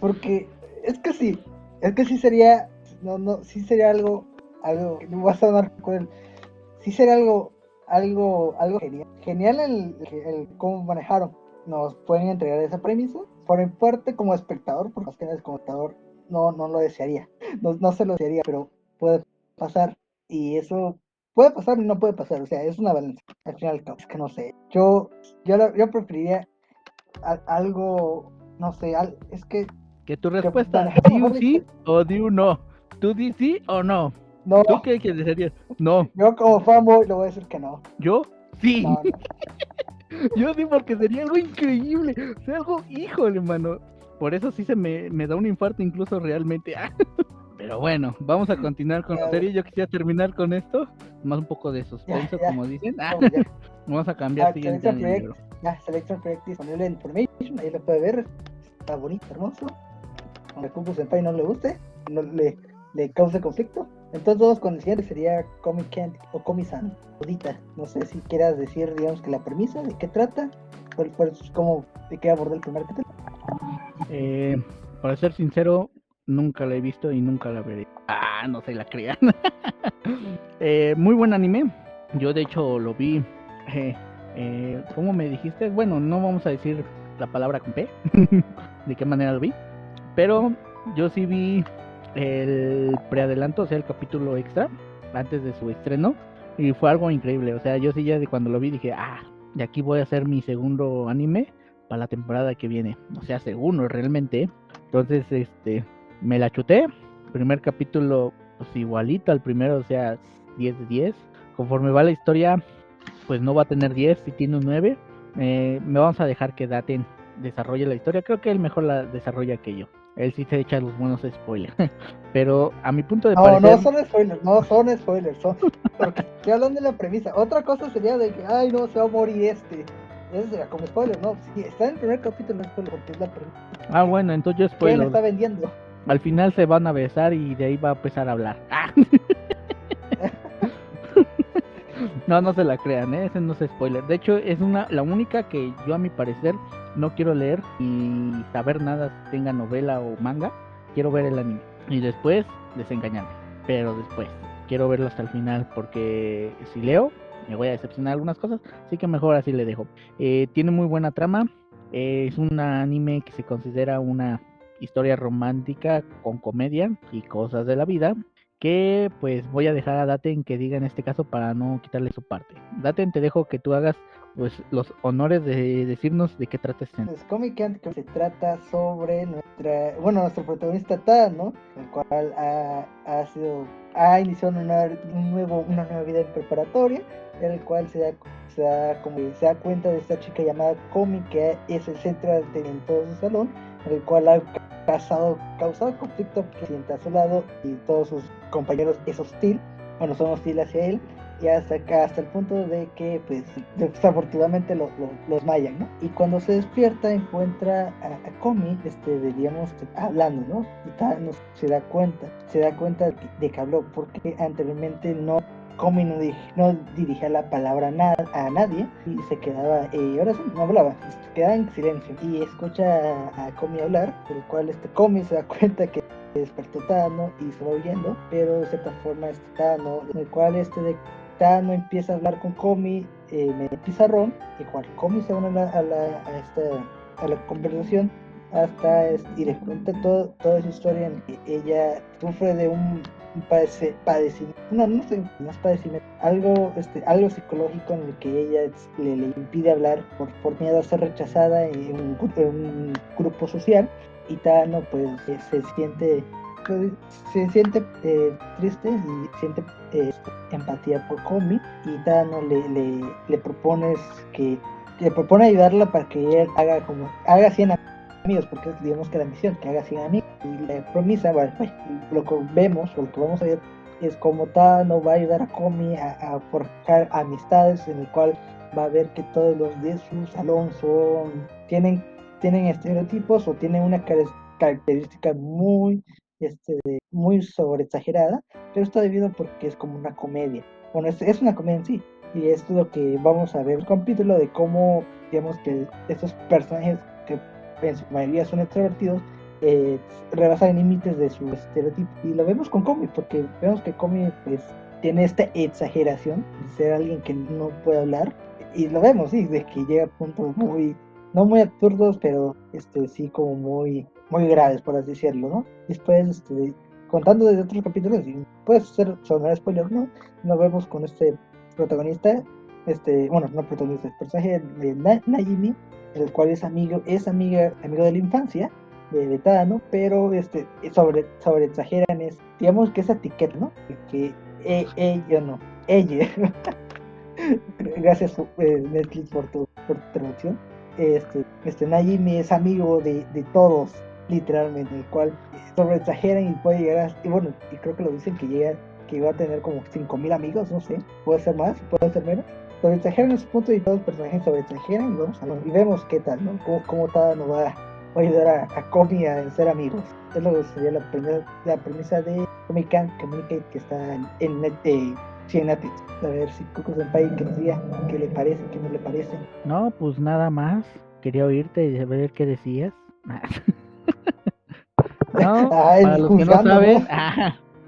Porque es que sí, es que sí sería no, no, sí sería algo, algo, no vas a dar con él, sí sería algo, algo, algo genial, genial el, el, cómo manejaron, nos pueden entregar esa premisa, por mi parte como espectador, porque más que como espectador no, no lo desearía, no, no se lo desearía, pero puede pasar, y eso puede pasar y no puede pasar, o sea, es una balanza, al final es que no sé, yo, yo, yo preferiría algo, no sé, es que que tu respuesta, di un sí o di un no. ¿Tú dices sí o no? No. ¿Tú qué quieres No. Yo como fanboy le voy a decir que no. ¿Yo? Sí. Yo sí porque sería algo increíble. O sea, algo, híjole, mano. Por eso sí se me, me da un infarto incluso realmente. Pero bueno, vamos a continuar con la serie. Yo quisiera terminar con esto. Más un poco de suspenso, como dicen. vamos a cambiar ah, siguiente año. Ya, Selection Project disponible en Information. Ahí lo puede ver. Está bonito, hermoso. Aunque Kuku Senpai no le guste. No le le cause conflicto. Entonces con el sería Comic Kent o Comisan, Odita. No sé si quieras decir, digamos, que la premisa, de qué trata, cuál, cuál, cómo, de qué abordó el primer capítulo. Eh, para ser sincero, nunca la he visto y nunca la veré. Ah, no se la crean. eh, muy buen anime. Yo de hecho lo vi. Eh, eh, ¿Cómo me dijiste? Bueno, no vamos a decir la palabra con P. de qué manera lo vi. Pero yo sí vi el preadelanto, o sea, el capítulo extra, antes de su estreno. Y fue algo increíble. O sea, yo sí ya de cuando lo vi dije, ah, de aquí voy a hacer mi segundo anime para la temporada que viene. O sea, segundo realmente. Entonces, este, me la chuté. Primer capítulo, pues igualito al primero, o sea, 10 de 10. Conforme va la historia, pues no va a tener 10, si tiene un 9. Eh, me vamos a dejar que Daten desarrolle la historia. Creo que él mejor la desarrolla que yo. Él sí se echa los buenos spoilers. Pero a mi punto de no, parecer... No, son spoilers, no son spoilers. Son... Porque estoy hablando de la premisa. Otra cosa sería de que, ay, no, se va a morir este. Eso sería como spoiler, ¿no? Si está en el primer capítulo, no es spoiler porque es la premisa. Ah, bueno, entonces yo spoiler. ¿Quién está vendiendo? Al final se van a besar y de ahí va a empezar a hablar. ¡Ah! no, no se la crean, ¿eh? ese no es spoiler. De hecho, es una la única que yo a mi parecer no quiero leer y saber nada tenga novela o manga. Quiero ver el anime. Y después desengañarme. Pero después. Quiero verlo hasta el final porque si leo me voy a decepcionar algunas cosas. Así que mejor así le dejo. Eh, tiene muy buena trama. Eh, es un anime que se considera una historia romántica con comedia y cosas de la vida que pues voy a dejar a Daten que diga en este caso para no quitarle su parte. Daten, te dejo que tú hagas pues los honores de decirnos de qué trata este. Pues Comic que se trata sobre nuestra, bueno, nuestro protagonista Tad, ¿no? El cual ha, ha sido, ha iniciado una, un nuevo, una nueva vida en preparatoria, el cual se da, se da, como, se da cuenta de esta chica llamada Comi que es el centro de todo su salón, el cual ha causado, causado conflicto que sienta a su lado y todos sus compañeros es hostil, bueno, son hostiles hacia él y hasta acá, hasta el punto de que pues desafortunadamente lo, lo, los mayan, ¿no? Y cuando se despierta encuentra a, a Komi, este, digamos, hablando, ¿no? Y tal, no, se da cuenta, se da cuenta de, que habló porque anteriormente no Comi no, no, dirigía la palabra na a nadie y se quedaba, eh, ahora no hablaba, se quedaba en silencio y escucha a, a Comi hablar, el cual este Comi se da cuenta que despertó Tano y se va huyendo, pero de cierta forma este Tano, el cual este de Tano empieza a hablar con Comi eh, el pizarrón, y cual Comi se une a la, a la, a esta, a la conversación hasta y le cuenta todo, toda esa historia en que ella sufre de un padece, padecimiento, no, no sé, más padecimiento, algo, este, algo psicológico en el que ella le, le impide hablar por, por, miedo a ser rechazada en un, en un grupo social y Tano pues se siente se siente eh, triste y siente eh, empatía por Komi y Tano le, le, le propones que le propone ayudarla para que él haga como haga 100 amigos, porque es digamos que la misión, que haga 100 amigos. Y la promesa, bueno, lo que vemos, o lo que vamos a ver, es como Tano va a ayudar a Komi a, a, forjar amistades, en el cual va a ver que todos los de su salón son, tienen, tienen estereotipos o tienen una característica muy, este, muy sobreexagerada, pero esto debido porque es como una comedia. Bueno, es, una comedia en sí, y es lo que vamos a ver, un capítulo de cómo, digamos que estos personajes que en su mayoría son extrovertidos, eh, rebasan límites de su estereotipo. Y lo vemos con Comi, porque vemos que Comi pues, tiene esta exageración de ser alguien que no puede hablar. Y lo vemos, sí, de que llega a puntos muy, no muy absurdos, pero este, sí como muy, muy graves, por así decirlo, ¿no? Después, este, contando desde otros capítulos, y puede ser sonar spoiler, ¿no? Nos vemos con este protagonista, este, bueno, no protagonista, el personaje de Na Najimi, el cual es amigo, es amiga, amigo de la infancia de, de Tadano, pero este, sobre, sobre exageran es, digamos que esa etiqueta, ¿no? Que e, ella no, ella. Gracias eh, Netflix por tu, por tu traducción. Este, este Najimi es amigo de, de todos, literalmente, el cual sobre exageran y puede llegar a, y bueno, y creo que lo dicen que llega, que va a tener como 5000 amigos, no sé, puede ser más, puede ser menos sobre exageran en su punto y todos los personajes sobre exageran y vamos a ver, y vemos qué tal, ¿no? Cómo, cómo Tadano va, va a ayudar a, a Komi a ser amigos. Es sería la, primera, la premisa de Comic Communicate que está en, net, eh. A ver si Coco Senpai que nos diga qué le parece, qué no le parece. No, pues nada más. Quería oírte y ver qué decías. no, para los que no saben,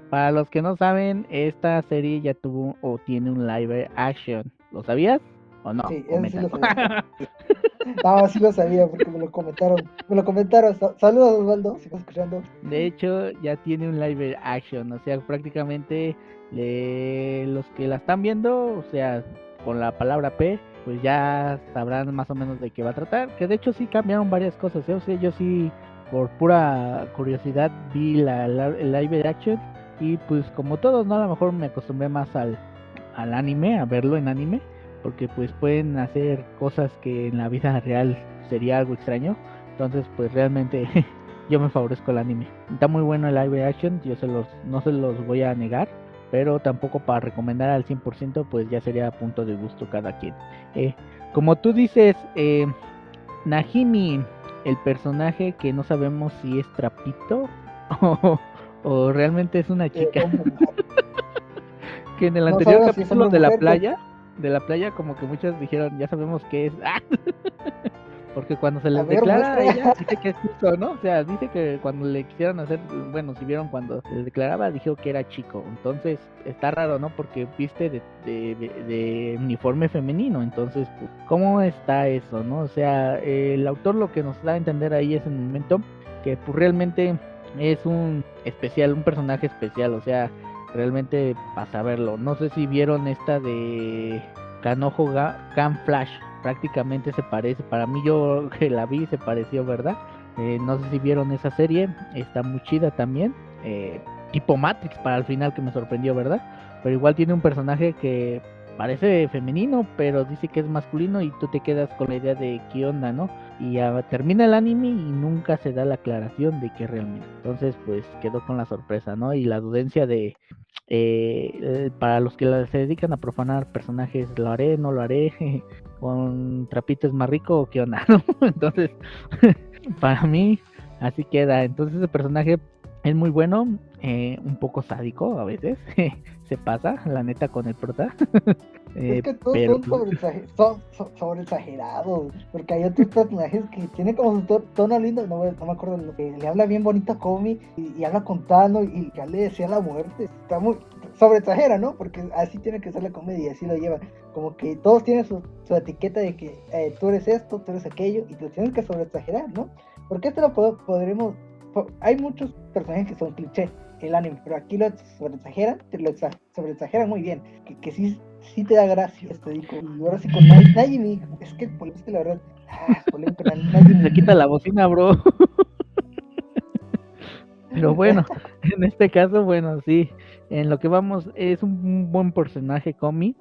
para los que no saben, esta serie ya tuvo o tiene un live action. ¿Lo sabías o no? Sí, eso sí lo sabía. no, sí lo sabía porque me lo comentaron. Me lo comentaron. Saludos, Osvaldo, si estás escuchando. De hecho, ya tiene un live action. O sea, prácticamente los que la están viendo, o sea, con la palabra P, pues ya sabrán más o menos de qué va a tratar. Que de hecho sí cambiaron varias cosas. ¿eh? O sea, yo sí, por pura curiosidad, vi la, el live action. Y pues como todos, ¿no? A lo mejor me acostumbré más al, al anime, a verlo en anime. Porque pues pueden hacer cosas que en la vida real sería algo extraño. Entonces pues realmente yo me favorezco el anime. Está muy bueno el live action, yo se los, no se los voy a negar pero tampoco para recomendar al 100%, pues ya sería a punto de gusto cada quien. Eh, como tú dices, eh, Najimi, el personaje que no sabemos si es trapito o, realmente es una chica. que en el anterior capítulo de la playa, de la playa como que muchos dijeron, ya sabemos que es. Porque cuando se les declara a ella, dice que es chico, ¿no? O sea, dice que cuando le quisieron hacer, bueno, si vieron cuando se declaraba, dijo que era chico. Entonces, está raro, ¿no? Porque viste de, de, uniforme femenino. Entonces, pues, ¿cómo está eso, no? O sea, el autor lo que nos da a entender ahí es en el momento que pues realmente es un especial, un personaje especial, o sea, realmente para saberlo. No sé si vieron esta de Canojo Gan Flash prácticamente se parece. Para mí yo que la vi se pareció, ¿verdad? Eh, no sé si vieron esa serie, está muy chida también. Eh, tipo Matrix para el final que me sorprendió, ¿verdad? Pero igual tiene un personaje que parece femenino, pero dice que es masculino y tú te quedas con la idea de qué onda, ¿no? Y ya termina el anime y nunca se da la aclaración de qué realmente. Entonces, pues quedó con la sorpresa, ¿no? Y la dudencia de, eh, para los que se dedican a profanar personajes, lo haré, no lo haré, con trapitos más rico o qué onda, Entonces, para mí, así queda. Entonces, ese personaje es muy bueno, eh, un poco sádico a veces, se pasa, la neta, con el prota. es que todos son, sobre, exagerados, porque hay otros personajes que tienen como su tono lindo, no, me acuerdo, le habla bien bonito a Comi y, habla con Tano y ya le decía la muerte, está muy, sobre exagera, ¿no? Porque así tiene que ser la comedia, así lo lleva. Como que todos tienen su, etiqueta de que eh, tú eres esto, tú eres aquello, y te tienes que sobre exagerar, ¿no? Porque esto lo podremos. Hay muchos personajes que son cliché el anime, pero aquí lo sobre exageran, te lo sobre exageran muy bien, que, que sí, sí te da gracia, te digo. Y ahora sí con Najimi, es que, es que la verdad, ah, Se quita la bocina, bro. Pero bueno, en este caso, bueno, sí, en lo que vamos es un buen personaje Comi.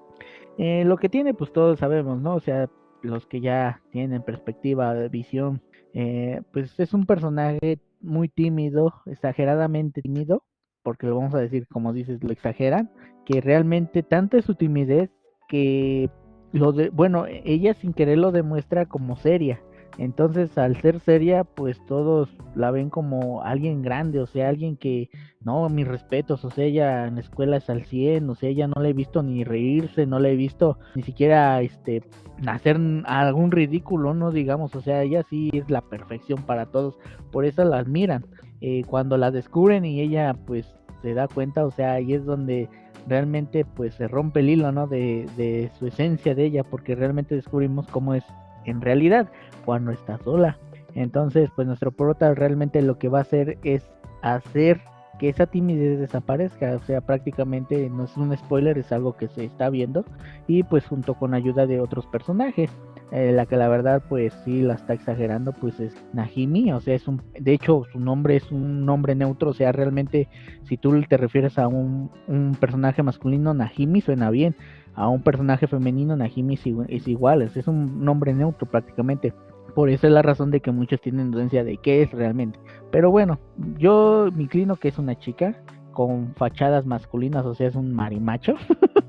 Eh, lo que tiene, pues todos sabemos, ¿no? O sea, los que ya tienen perspectiva, visión, eh, pues es un personaje muy tímido, exageradamente tímido, porque lo vamos a decir, como dices, lo exageran, que realmente tanta es su timidez que lo de, bueno, ella sin querer lo demuestra como seria. Entonces, al ser seria, pues todos la ven como alguien grande, o sea, alguien que, no, mis respetos, o sea, ella en la escuela es al 100, o sea, ella no le he visto ni reírse, no le he visto ni siquiera, este, hacer algún ridículo, no digamos, o sea, ella sí es la perfección para todos, por eso la admiran. Eh, cuando la descubren y ella, pues, se da cuenta, o sea, ahí es donde realmente, pues, se rompe el hilo, ¿no? De, de su esencia de ella, porque realmente descubrimos cómo es en realidad cuando está sola. Entonces, pues nuestro prota realmente lo que va a hacer es hacer que esa timidez desaparezca, o sea, prácticamente no es un spoiler, es algo que se está viendo y pues junto con ayuda de otros personajes. Eh, la que la verdad pues sí la está exagerando pues es Najimi, o sea, es un de hecho su nombre es un nombre neutro, o sea, realmente si tú te refieres a un, un personaje masculino, Najimi suena bien, a un personaje femenino, Najimi es igual, es un nombre neutro prácticamente. Por eso es la razón de que muchos tienen dudencia de qué es realmente. Pero bueno, yo me inclino que es una chica con fachadas masculinas, o sea, es un marimacho.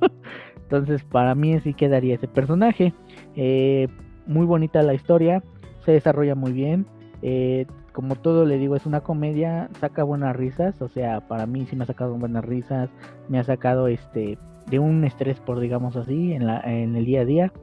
Entonces, para mí sí quedaría ese personaje. Eh, muy bonita la historia, se desarrolla muy bien. Eh, como todo le digo, es una comedia, saca buenas risas, o sea, para mí sí me ha sacado buenas risas, me ha sacado este de un estrés por digamos así en la en el día a día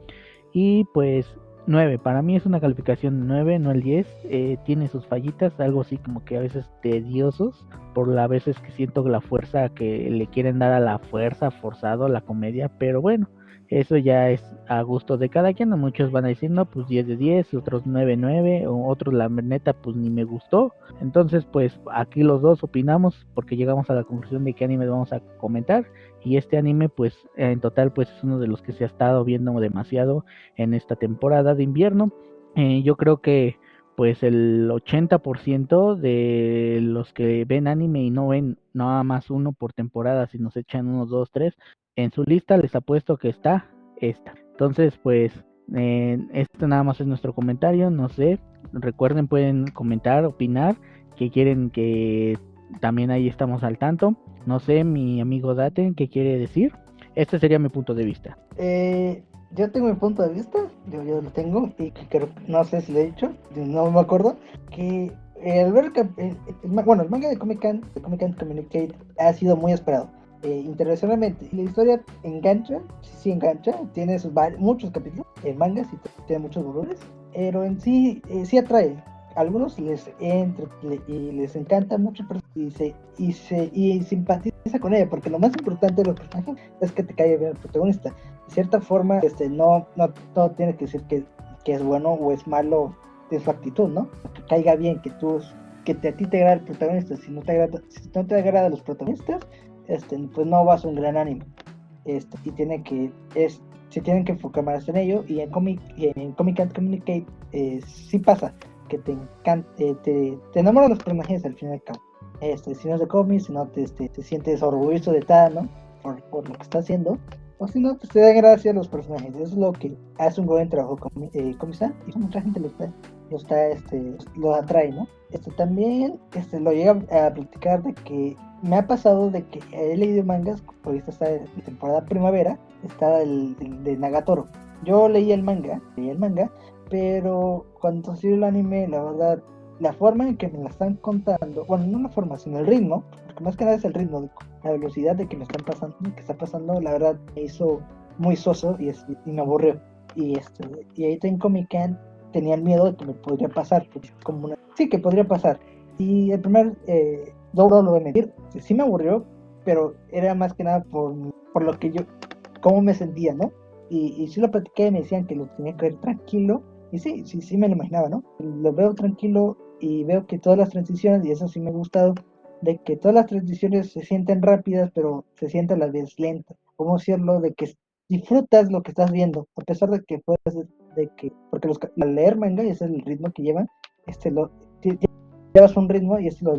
y pues 9, para mí es una calificación 9, no el 10. Eh, tiene sus fallitas, algo así como que a veces tediosos, por las veces que siento la fuerza que le quieren dar a la fuerza, forzado la comedia, pero bueno, eso ya es a gusto de cada quien. Muchos van a decir, no, pues 10 de 10, otros 9, 9, o otros la neta, pues ni me gustó. Entonces, pues aquí los dos opinamos porque llegamos a la conclusión de qué anime vamos a comentar. Y este anime, pues en total, pues es uno de los que se ha estado viendo demasiado en esta temporada de invierno. Eh, yo creo que pues el 80% de los que ven anime y no ven nada más uno por temporada, si nos echan unos, dos, tres, en su lista les apuesto que está esta. Entonces, pues, eh, este nada más es nuestro comentario, no sé. Recuerden, pueden comentar, opinar, que quieren que también ahí estamos al tanto. No sé, mi amigo Daten, ¿qué quiere decir? Este sería mi punto de vista. Eh, yo tengo mi punto de vista, yo, yo lo tengo, y creo, no sé si lo he dicho, no me acuerdo, que el ver bueno, el manga de Comic Con, de Comic Con Communicate ha sido muy esperado eh, internacionalmente. La historia engancha, sí, engancha, tiene sus muchos capítulos en mangas y tiene muchos volúmenes, pero en sí, eh, sí atrae. A algunos les entra y les encanta mucho y se, y se y simpatiza con ella, porque lo más importante de los personajes es que te caiga bien el protagonista. De cierta forma, este no, no todo tiene que decir que, que es bueno o es malo de su actitud, ¿no? Que caiga bien, que tú que te, a ti te agrada el protagonista, si no te agrada, si no te agrada los protagonistas, este, pues no vas a un gran anime. Este, y tiene que, es, se tienen que enfocar más en ello. Y en Comic, en Comic and Communicate eh, sí pasa que te encanta, eh, te, te enamoran los personajes al fin y al cabo. Este, si no es de cómics, si no te, este, te sientes orgulloso de tal, ¿no? Por, por, lo que está haciendo. O si no, pues te da gracia a los personajes. Eso es lo que hace un buen trabajo con eh, y mucha gente lo está, lo está, este, lo atrae, ¿no? Este también, este, lo llega a platicar de que me ha pasado de que he leído mangas, ahorita está en temporada primavera, está el, de Nagatoro. Yo leí el manga, leí el manga, pero cuando salió el anime, la verdad, la forma en que me la están contando, bueno, no la forma, sino el ritmo, porque más que nada es el ritmo, la velocidad de que me están pasando, que está pasando, la verdad me hizo muy soso y, me aburrió. Y, este, y ahí en Comic Con tenía el miedo de que me podría pasar, como una, sí que podría pasar. Y el primer eh, lo voy a mentir, sí me aburrió, pero era más que nada por, por lo que yo, cómo me sentía, ¿no? Y, y sí lo platiqué, me decían que lo tenía que ver tranquilo, y sí, sí, sí me lo imaginaba, ¿no? Lo veo tranquilo y veo que todas las transiciones, y eso sí me ha gustado, de que todas las transiciones se sienten rápidas, pero se sienten a la vez lentas. ¿Cómo decirlo? De que disfrutas lo que estás viendo, a pesar de que puedes, de que, porque los, al leer manga, y ese es el ritmo que llevan, este, lo, llevas un ritmo y esto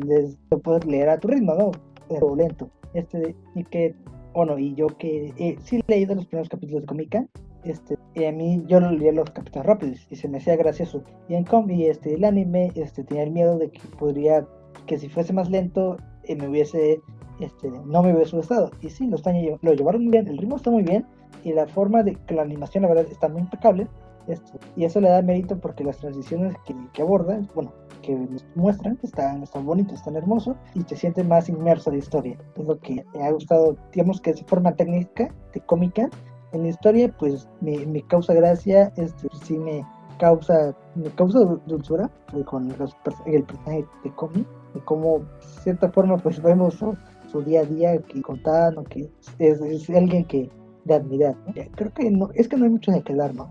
lo, puedes leer a tu ritmo, ¿no? Pero lento. Este, y que, bueno, y yo que eh, sí he leído los primeros capítulos de Comica, este, y a mí yo lo leía los capítulos rápidos y se me hacía gracioso. Y en combi, este, el anime, este, tenía el miedo de que podría, que si fuese más lento, eh, me hubiese, este, no me hubiese gustado. Y sí, lo, están, lo llevaron muy bien, el ritmo está muy bien y la forma de que la animación, la verdad, está muy impecable. Este, y eso le da mérito porque las transiciones que, que aborda, bueno, que muestran, están, están bonitos, están hermosos y te sientes más inmerso en la historia. Es lo que me ha gustado, digamos que de forma técnica, de cómica, en la historia, pues me, causa gracia, este, sí me causa, me causa dulzura pues, con los, el personaje de cómic, y como de cierta forma pues vemos su, día a día que contando, que es, alguien que de admirar. Creo que no, es que no hay mucho de que hablar, ¿no?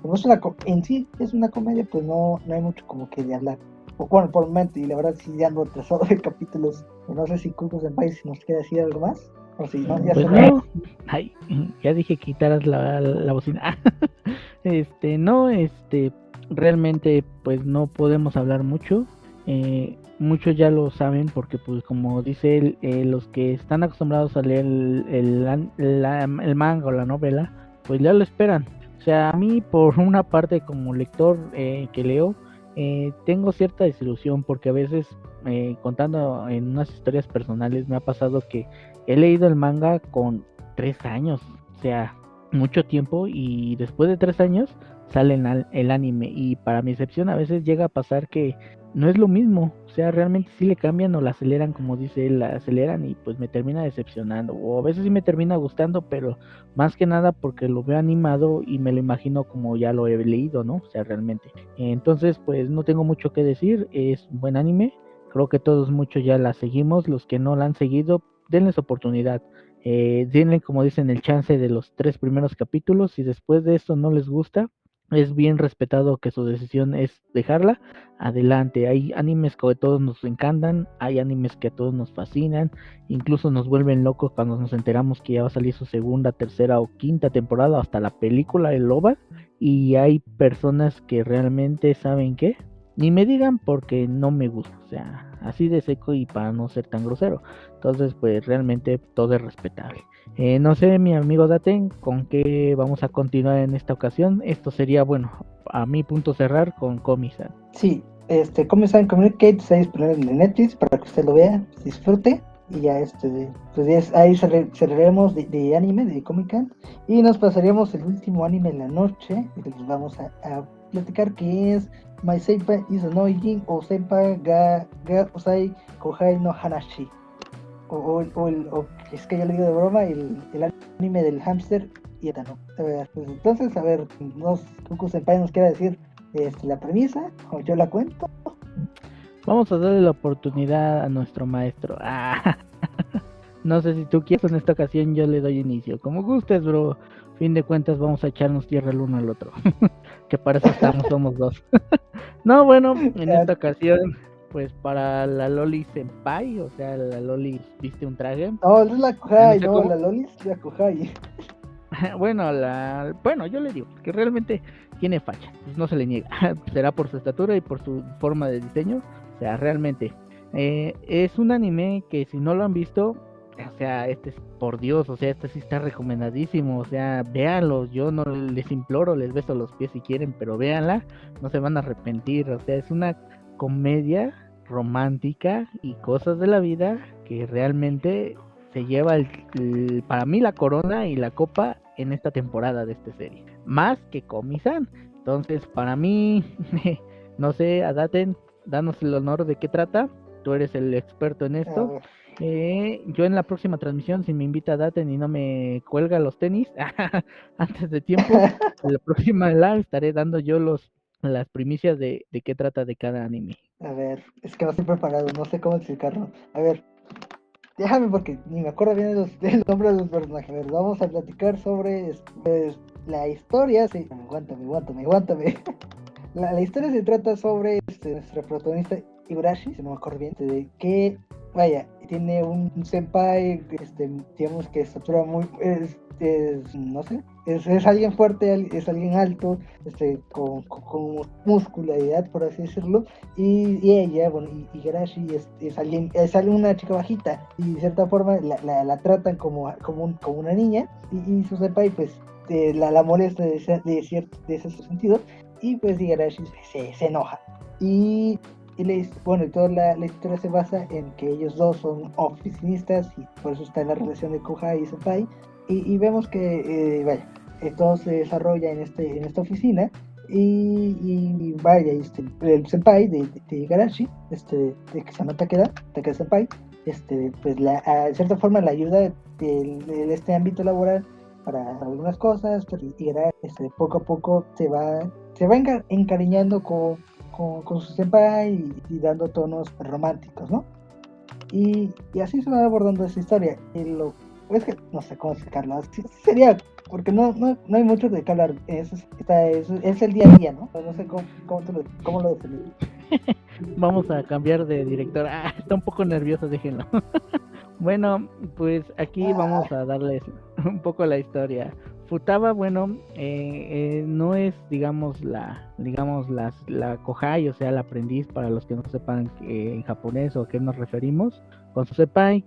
como es una, en sí es una comedia, pues no, no hay mucho como que de hablar. Bueno, por el momento, y la verdad sí ya ando atrasado de capítulos. No sé si Cucos en País nos quiere decir algo más. No, ya pues no. Ay, ya dije que quitaras la, la bocina. este, no, este, realmente pues no podemos hablar mucho. Eh, muchos ya lo saben porque pues como dice él, eh, los que están acostumbrados a leer el, el, el manga o la novela, pues ya lo esperan. O sea, a mí por una parte como lector eh, que leo, eh, tengo cierta desilusión porque a veces eh, contando en unas historias personales me ha pasado que he leído el manga con tres años, o sea, mucho tiempo y después de tres años sale el anime y para mi excepción a veces llega a pasar que no es lo mismo, o sea, realmente sí le cambian o la aceleran como dice él, la aceleran y pues me termina decepcionando o a veces sí me termina gustando, pero más que nada porque lo veo animado y me lo imagino como ya lo he leído, ¿no? O sea, realmente. Entonces, pues no tengo mucho que decir, es un buen anime, creo que todos muchos ya la seguimos, los que no la han seguido, denles oportunidad. Eh, denle, como dicen, el chance de los tres primeros capítulos. Si después de esto no les gusta, es bien respetado que su decisión es dejarla. Adelante, hay animes que a todos nos encantan, hay animes que a todos nos fascinan, incluso nos vuelven locos cuando nos enteramos que ya va a salir su segunda, tercera o quinta temporada, hasta la película de Loba. Y hay personas que realmente saben que ni me digan porque no me gusta, o sea, así de seco y para no ser tan grosero. Entonces, pues realmente todo es respetable. Eh, no sé, mi amigo Daten, con qué vamos a continuar en esta ocasión. Esto sería, bueno, a mi punto cerrar con Comisan. Sí, este, Comisan Communicate está disponible en Netflix para que usted lo vea, disfrute. Y ya, este, pues ahí cerraremos de, anime, de Comic Y nos pasaríamos el último anime en la noche, que les vamos a platicar, que es My Senpai is Annoying o Senpai ga, ga Usai Kohai no Hanashi. O, o, o, es que yo le digo de broma, el, el anime del hámster y etano. Pues, entonces, a ver, nos, Kuku Senpai nos quiere decir este, la premisa, o yo la cuento. Vamos a darle la oportunidad a nuestro maestro. Ah, no sé si tú quieres, en esta ocasión yo le doy inicio. Como gustes, bro fin de cuentas vamos a echarnos tierra el uno al otro. que para eso estamos, somos dos. no, bueno, en esta ocasión, pues para la Loli Senpai, o sea, la Loli viste un traje. Oh, es la Kohai, no, la Loli es la Kohai. bueno, la, bueno, yo le digo que realmente tiene facha, pues no se le niega. Será por su estatura y por su forma de diseño. O sea, realmente eh, es un anime que si no lo han visto, o sea, este es por Dios, o sea, este sí está recomendadísimo, o sea, véanlo, yo no les imploro, les beso los pies si quieren, pero véanla, no se van a arrepentir, o sea, es una comedia romántica y cosas de la vida que realmente se lleva el, para mí la corona y la copa en esta temporada de esta serie, más que Comisan. Entonces, para mí, no sé, Adaten, danos el honor de qué trata. Tú eres el experto en esto. Eh, yo en la próxima transmisión, si me invita a Daten y no me cuelga los tenis antes de tiempo, en la próxima live estaré dando yo los las primicias de, de qué trata de cada anime. A ver, es que no estoy preparado, no sé cómo explicarlo. A ver, déjame porque ni me acuerdo bien del nombre de los personajes. A ver, vamos a platicar sobre pues, la historia. Sí, aguántame, aguántame, aguántame. La, la historia se trata sobre este, nuestra protagonista Igurashi, si no me acuerdo bien, de que vaya, tiene un, senpai, este, digamos que estatura muy, es, no sé, es, es, alguien fuerte, es alguien alto, este, con, con, muscularidad, por así decirlo, y, y ella, bueno, y, Garashi es, es, alguien, es una chica bajita, y de cierta forma la, la, tratan como, como, como una niña, y, su senpai, pues, la, la molesta de, de, cierto, de ese sentido, y pues Igarashi se, se enoja. Y y bueno, toda la, historia se basa en que ellos dos son oficinistas y por eso está en la relación de Kohai y Senpai. Y, vemos que, eh, vaya, eh, todo se desarrolla en, este, en esta oficina. Y, vaya, este, el Senpai de, de, Garashi, este, de que se llama Takeda, Takeda Senpai, este, pues la, de cierta forma la ayuda de, este ámbito laboral para algunas cosas, pero y este, poco a poco se va, se va encariñando con con, su senpai y, dando tonos románticos, ¿no? Y, así se va abordando esa historia. Y lo, es que no sé cómo explicarlo. sería, porque no, no, no hay mucho de qué hablar. Es, es, el día a día, ¿no? No sé cómo, cómo, lo defines. Vamos a cambiar de director. Ah, está un poco nervioso, déjenlo. bueno, pues aquí ah. vamos a darles un poco la historia. Futaba, bueno, eh, eh, no es, digamos, la, digamos, las, la kohai, o sea, el aprendiz, para los que no sepan en japonés o a qué nos referimos, con su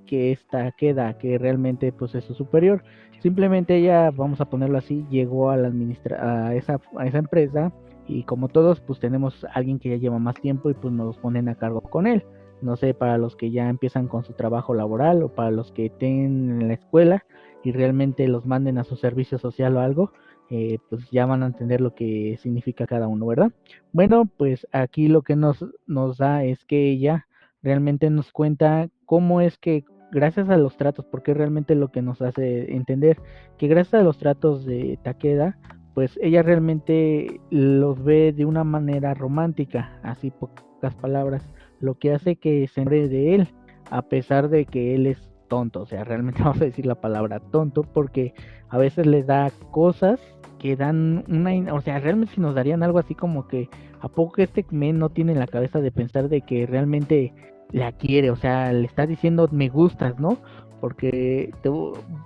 que esta queda, que realmente, pues, es su superior. Simplemente ella, vamos a ponerlo así, llegó a la administra a esa, a esa empresa y como todos, pues, tenemos alguien que ya lleva más tiempo y pues nos ponen a cargo con él. No sé, para los que ya empiezan con su trabajo laboral o para los que estén en la escuela, y realmente los manden a su servicio social o algo, eh, pues ya van a entender lo que significa cada uno, ¿verdad? Bueno, pues aquí lo que nos, nos da es que ella realmente nos cuenta cómo es que gracias a los tratos, porque realmente lo que nos hace entender que gracias a los tratos de Takeda, pues ella realmente los ve de una manera romántica, así pocas palabras, lo que hace que se enrede de él, a pesar de que él es tonto, o sea, realmente vamos a decir la palabra tonto, porque a veces le da cosas que dan una, o sea, realmente si nos darían algo así como que a poco este men no tiene la cabeza de pensar de que realmente la quiere, o sea, le está diciendo me gustas, ¿no? Porque te,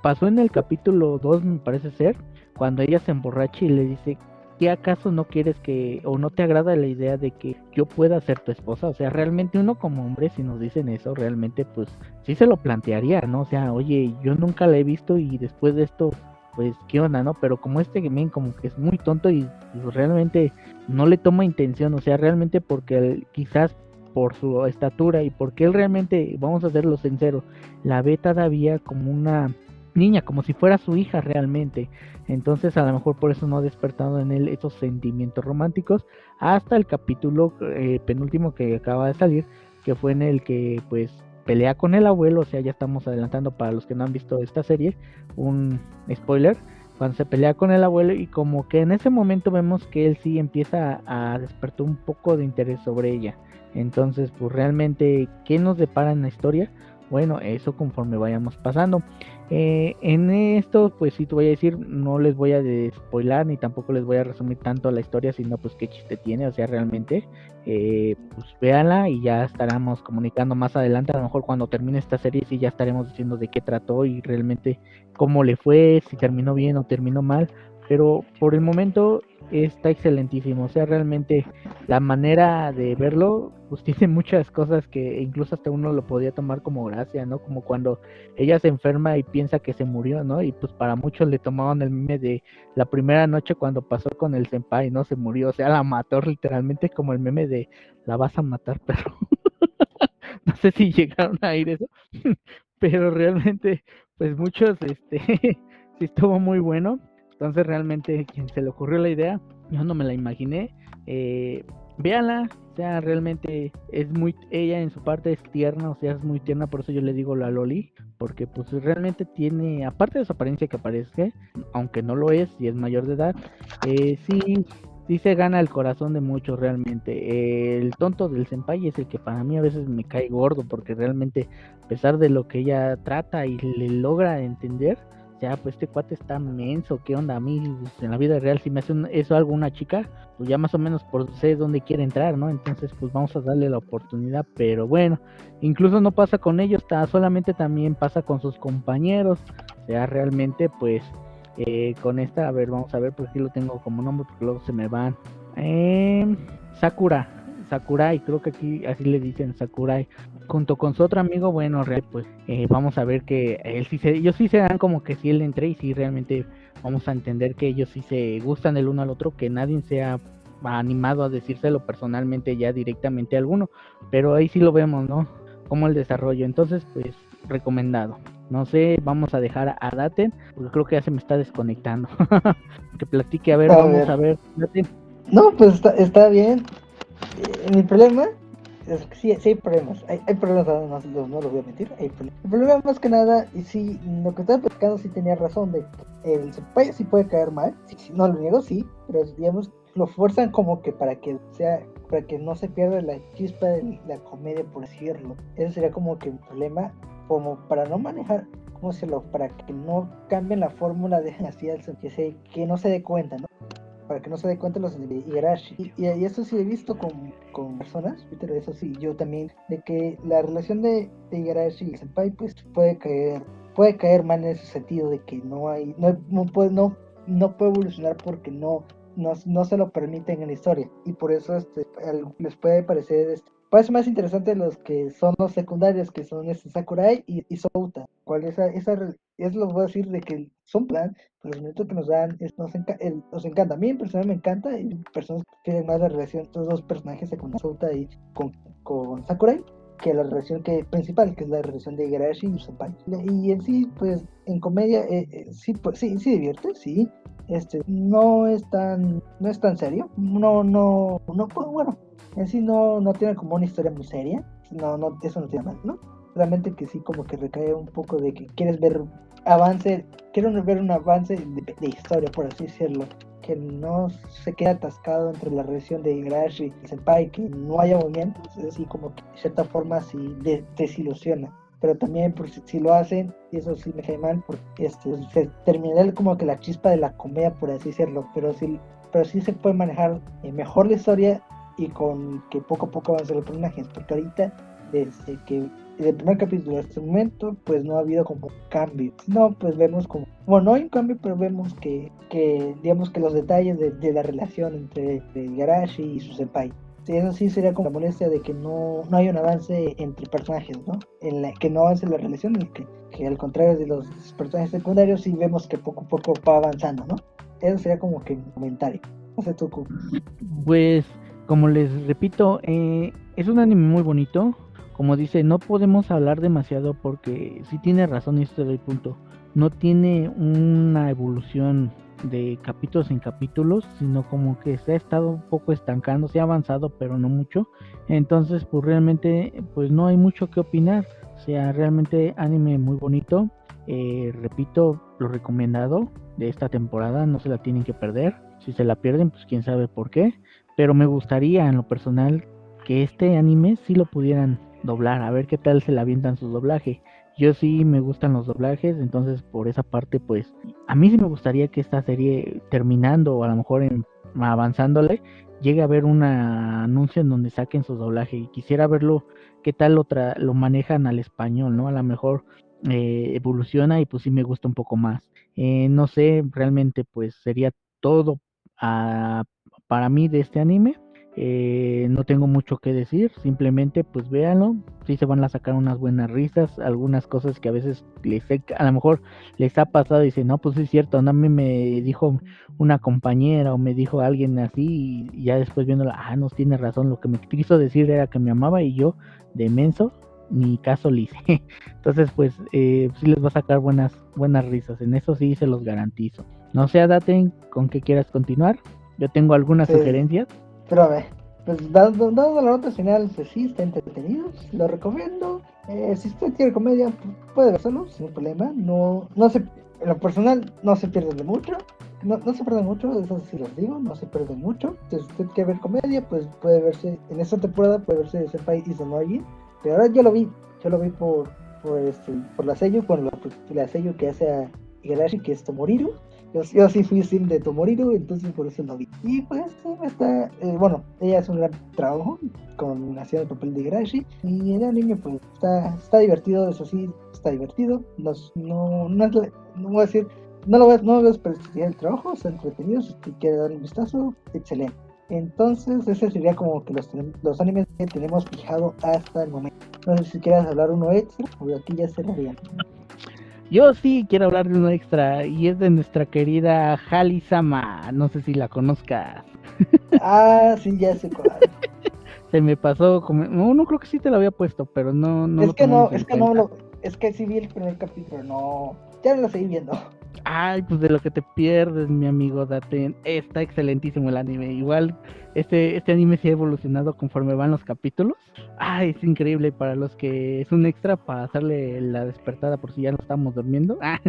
pasó en el capítulo 2, me parece ser, cuando ella se emborracha y le dice, ¿qué acaso no quieres que, o no te agrada la idea de que yo pueda ser tu esposa? O sea, realmente uno como hombre, si nos dicen eso, realmente pues sí se lo plantearía, ¿no? O sea, oye, yo nunca la he visto y después de esto, pues, ¿qué onda, no? Pero como este men como que es muy tonto y pues, realmente no le toma intención, o sea, realmente porque quizás por su estatura y porque él realmente, vamos a serlo sincero, la ve todavía como una niña, como si fuera su hija realmente. Entonces a lo mejor por eso no ha despertado en él esos sentimientos románticos hasta el capítulo eh, penúltimo que acaba de salir, que fue en el que pues pelea con el abuelo, o sea, ya estamos adelantando para los que no han visto esta serie, un spoiler, cuando se pelea con el abuelo y como que en ese momento vemos que él sí empieza a despertar un poco de interés sobre ella. Entonces, pues realmente, ¿qué nos depara en la historia? Bueno, eso conforme vayamos pasando. Eh, en esto, pues sí te voy a decir, no les voy a spoilar ni tampoco les voy a resumir tanto la historia, sino pues qué chiste tiene, o sea, realmente, eh, pues véanla y ya estaremos comunicando más adelante, a lo mejor cuando termine esta serie sí ya estaremos diciendo de qué trató y realmente cómo le fue, si terminó bien o terminó mal, pero por el momento está excelentísimo. O sea, realmente la manera de verlo, pues tiene muchas cosas que incluso hasta uno lo podía tomar como gracia, ¿no? Como cuando ella se enferma y piensa que se murió, ¿no? Y pues para muchos le tomaban el meme de la primera noche cuando pasó con el senpai, ¿no? Se murió, o sea, la mató literalmente como el meme de la vas a matar, pero no sé si llegaron a ir eso, pero realmente, pues muchos, este, sí estuvo muy bueno entonces realmente quien se le ocurrió la idea, yo no me la imaginé. Eh, véanla, o sea, realmente es muy, ella en su parte es tierna, o sea, es muy tierna, por eso yo le digo la Loli, porque pues realmente tiene, aparte de su apariencia que parece, aunque no lo es y es mayor de edad, eh, sí, sí se gana el corazón de muchos realmente. el tonto del senpai es el que para mí a veces me cae gordo, porque realmente a pesar de lo que ella trata y le logra entender, ya, pues este cuate está menso, ¿qué onda? A mí en la vida real si me hace eso algo una chica, pues ya más o menos por sé dónde quiere entrar, ¿no? Entonces pues vamos a darle la oportunidad, pero bueno, incluso no pasa con ellos, está, solamente también pasa con sus compañeros, o sea, realmente pues eh, con esta, a ver, vamos a ver, por aquí lo tengo como nombre, porque luego se me van. Eh, Sakura, Sakurai, creo que aquí así le dicen Sakurai, junto con su otro amigo, bueno, pues eh, vamos a ver que él sí se, ellos sí se dan como que si él entre y si realmente vamos a entender que ellos sí se gustan el uno al otro, que nadie se ha animado a decírselo personalmente ya directamente a alguno, pero ahí sí lo vemos, ¿no? Como el desarrollo, entonces pues recomendado. No sé, vamos a dejar a Daten, porque creo que ya se me está desconectando. que platique, a ver, vamos a ver. No, pues está, está bien. Eh, mi problema es que sí, sí hay problemas. Hay, hay problemas, no, no, lo voy a mentir. Hay problemas. El problema más que nada, y sí, lo que estaba platicando sí tenía razón, de el senpai sí puede caer mal. no lo niego, sí, pero digamos, lo fuerzan como que para que sea para que no se pierda la chispa de la comedia, por decirlo. Eso sería como que un problema, como para no manejar, ¿cómo decirlo? Para que no cambien la fórmula de así, que, se, que no se dé cuenta, ¿no? Para que no se dé cuenta los de Igarashi. Y, eso sí he visto con, con personas, pero eso sí, yo también, de que la relación de, de Igarashi y Senpai, pues puede caer, puede caer mal en ese sentido de que no hay, no, no puede, no, no puede evolucionar porque no, no, no, se lo permiten en la historia. Y por eso este, les puede parecer este, parece más interesante los que son los secundarios, que son este Sakurai y, y Souta. ¿Cuál esa, esa, es lo que voy a decir de que son plan, los minutos que nos dan es, nos, nos, encanta. A mí personalmente me encanta y personas que quieren más la relación de estos dos personajes secundarios Souta y con, con Sakurai. Que la relación que principal, que es la relación de Igarashi y Senpai. Y en sí, pues, en comedia, eh, eh, sí, pues, sí, sí divierte, sí. Este, no es tan, no es tan serio. No, no, no, pues, bueno, en sí no, no tiene como una historia muy seria. No, no, eso no tiene mal, ¿no? Realmente que sí, como que recae un poco de que quieres ver avance, quiero ver un avance de, de historia, por así decirlo que no se quede atascado entre la relación de Igarashi y Senpai, que no haya movimiento, es así como que de cierta forma sí desilusiona. Pero también si, lo hacen, y eso sí me cae mal, porque este, se terminaría como que la chispa de la comedia, por así decirlo, pero sí, pero sí se puede manejar eh, mejor la historia y con que poco a poco avancen los personajes, porque ahorita desde que el primer capítulo hasta este momento, pues no ha habido como cambio. No, pues vemos como, bueno, no hay un cambio, pero vemos que, que digamos que los detalles de, la relación entre, el Garashi y su senpai. Eso sí sería como la molestia de que no, no hay un avance entre personajes, ¿no? En la, que no avance la relación, en que, que al contrario de los personajes secundarios, sí vemos que poco a poco va avanzando, ¿no? Eso sería como que un comentario. No sé tú. Pues, como les repito, eh, es un anime muy bonito como dice, no podemos hablar demasiado porque si tiene razón y esto es el punto. No tiene una evolución de capítulos en capítulos, sino como que se ha estado un poco estancando, se ha avanzado, pero no mucho. Entonces, pues realmente, pues no hay mucho que opinar. O sea, realmente anime muy bonito. Eh, repito, lo recomendado de esta temporada, no se la tienen que perder. Si se la pierden, pues quién sabe por qué. Pero me gustaría en lo personal que este anime sí lo pudieran doblar, a ver qué tal se le avientan su doblaje. Yo sí me gustan los doblajes, entonces por esa parte pues a mí sí me gustaría que esta serie terminando o a lo mejor en, avanzándole llegue a ver un anuncio en donde saquen su doblaje y quisiera verlo qué tal otra lo manejan al español, ¿no? A lo mejor eh, evoluciona y pues sí me gusta un poco más. Eh, no sé, realmente pues sería todo ah, para mí de este anime. Eh, no tengo mucho que decir, simplemente pues véanlo, si se van a sacar unas buenas risas, algunas cosas que a veces les a lo mejor les ha pasado y dicen, no, pues es cierto, a mí me dijo una compañera o me dijo alguien así y ya después viéndola, ah, no tiene razón, lo que me quiso decir era que me amaba y yo de menso ni caso le hice. Entonces pues eh, sí les va a sacar buenas, buenas risas, en eso sí se los garantizo. No se daten con que quieras continuar, yo tengo algunas sugerencias. Pero a ver, pues dando, la nota final, pues sí, está entretenido, lo recomiendo. Eh, si usted quiere comedia, puede verlo sin problema. No, no se, en lo personal, no se pierde de mucho. No, no se pierde mucho, eso sí los digo, no se pierde mucho. Si usted quiere ver comedia, pues puede verse, en esta temporada puede verse Senpai y Sonoji. Pero ahora yo lo vi, yo lo vi por, por, este, por la sello, con la, la sello que hace a Igarashi, que es Tomoriru. Yo, sí fui sim de Tomoriro, entonces por eso no vi. Y pues sí, está. Eh, bueno, ella hace un gran trabajo con haciendo el papel de Grashi. Y el anime, pues está, está divertido, eso sí, está divertido. no, no, no voy a decir. No lo voy, no voy a desperdiciar el trabajo, está entretenido. Si quiere dar un vistazo, excelente. Entonces, ese sería como que los, los animes que tenemos fijado hasta el momento. No sé si quieras hablar uno extra, o aquí ya cerraría. Yo sí quiero hablar de uno extra y es de nuestra querida Hali Sama. No sé si la conozcas. Ah, sí, ya sé cuál. Se me pasó como... No, no creo que sí te lo había puesto, pero no... no es que no, es que no lo... Es que sí vi el primer capítulo, no... Ya no lo seguí viendo. Ay, pues de lo que te pierdes, mi amigo Daten. Está excelentísimo el anime. Igual este, este anime se ha evolucionado conforme van los capítulos. Ay, es increíble para los que es un extra para hacerle la despertada por si ya no estamos durmiendo. Ah,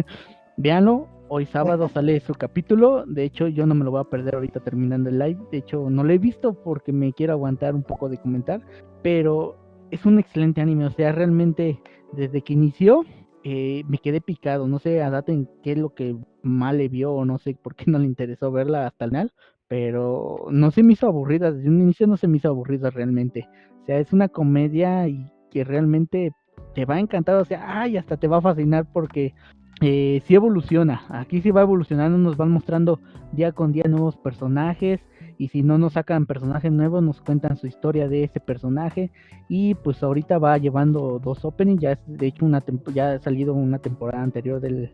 véanlo, hoy sábado sale su capítulo. De hecho, yo no me lo voy a perder ahorita terminando el live. De hecho, no lo he visto porque me quiero aguantar un poco de comentar. Pero es un excelente anime. O sea, realmente desde que inició eh, me quedé picado. No sé a Daten qué es lo que mal le vio o no sé por qué no le interesó verla hasta el final pero no se me hizo aburrida, desde un inicio no se me hizo aburrida realmente. O sea, es una comedia y que realmente te va a encantar, o sea, ay, hasta te va a fascinar porque eh, sí evoluciona, aquí sí va evolucionando, nos van mostrando día con día nuevos personajes y si no nos sacan personajes nuevos nos cuentan su historia de ese personaje y pues ahorita va llevando dos openings, ya es de hecho una ya ha salido una temporada anterior del,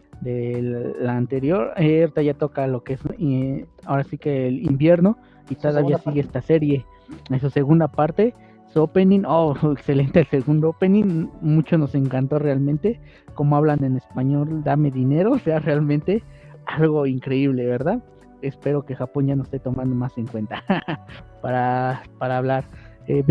la anterior, eh, ahorita ya toca lo que es eh, ahora sí que el invierno y todavía sigue esta serie en su segunda parte su opening, oh, excelente el segundo opening, mucho nos encantó realmente, como hablan en español, dame dinero, o sea, realmente algo increíble, ¿verdad? Espero que Japón ya no esté tomando más en cuenta para, para hablar. Eh,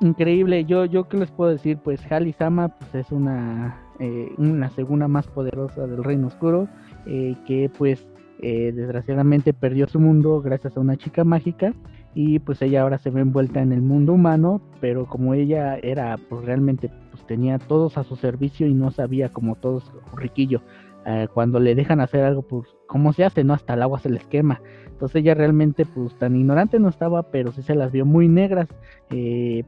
increíble, yo, yo qué les puedo decir, pues Hali-sama pues, es una, eh, una segunda más poderosa del Reino Oscuro, eh, que pues eh, desgraciadamente perdió su mundo gracias a una chica mágica y pues ella ahora se ve envuelta en el mundo humano, pero como ella era pues realmente pues tenía todos a su servicio y no sabía como todos riquillo, eh, cuando le dejan hacer algo pues cómo se hace, ¿no? Hasta el agua se les quema. Entonces ella realmente pues tan ignorante no estaba, pero sí se las vio muy negras. Eh,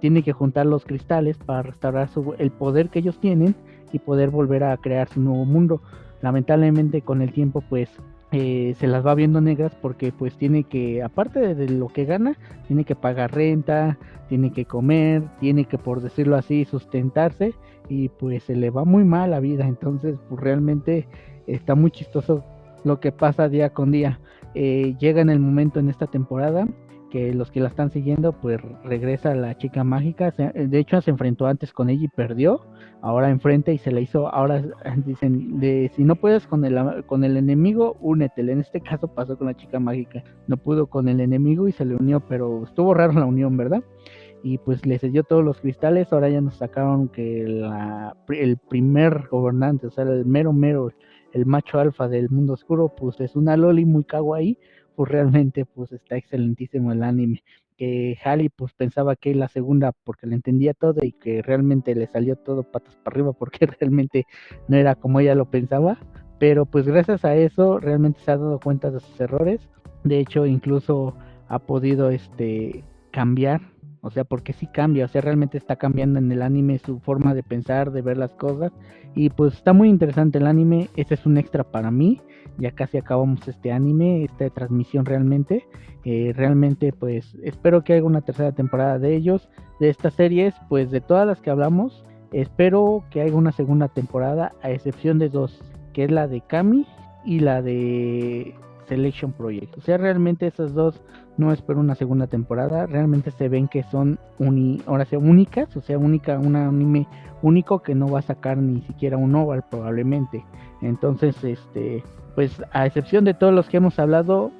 tiene que juntar los cristales para restaurar su, el poder que ellos tienen y poder volver a crear su nuevo mundo lamentablemente con el tiempo pues eh, se las va viendo negras porque pues tiene que, aparte de, lo que gana, tiene que pagar renta, tiene que comer, tiene que por decirlo así sustentarse y pues se le va muy mal la vida, entonces pues realmente está muy chistoso lo que pasa día con día. Eh, llega en el momento en esta temporada que los que la están siguiendo, pues regresa la chica mágica. de hecho, se enfrentó antes con ella y perdió. Ahora enfrenta y se le hizo. Ahora dicen: de, si no puedes con el, con el enemigo, únete. En este caso pasó con la chica mágica. No pudo con el enemigo y se le unió, pero estuvo raro la unión, ¿verdad? Y pues le cedió todos los cristales. Ahora ya nos sacaron que el primer gobernante, o sea, el mero mero, el macho alfa del mundo oscuro, pues es una loli muy kawaii pues realmente pues está excelentísimo el anime. Que Hali pues pensaba que la segunda porque le entendía todo y que realmente le salió todo patas para arriba porque realmente no era como ella lo pensaba. Pero pues gracias a eso realmente se ha dado cuenta de sus errores. De hecho incluso ha podido este cambiar o sea, porque sí cambia, o sea, realmente está cambiando en el anime su forma de pensar, de ver las cosas. Y pues está muy interesante el anime, ese es un extra para mí. Ya casi acabamos este anime, esta transmisión realmente. Eh, realmente pues espero que haya una tercera temporada de ellos, de estas series, pues de todas las que hablamos. Espero que haya una segunda temporada, a excepción de dos, que es la de Kami y la de Selection Project. O sea, realmente esas dos no espero una segunda temporada. Realmente se ven que son uni, ahora sea únicas, o sea, única, un anime único que no va a sacar ni siquiera un oval probablemente. Entonces, este, pues a excepción de todos los que hemos hablado,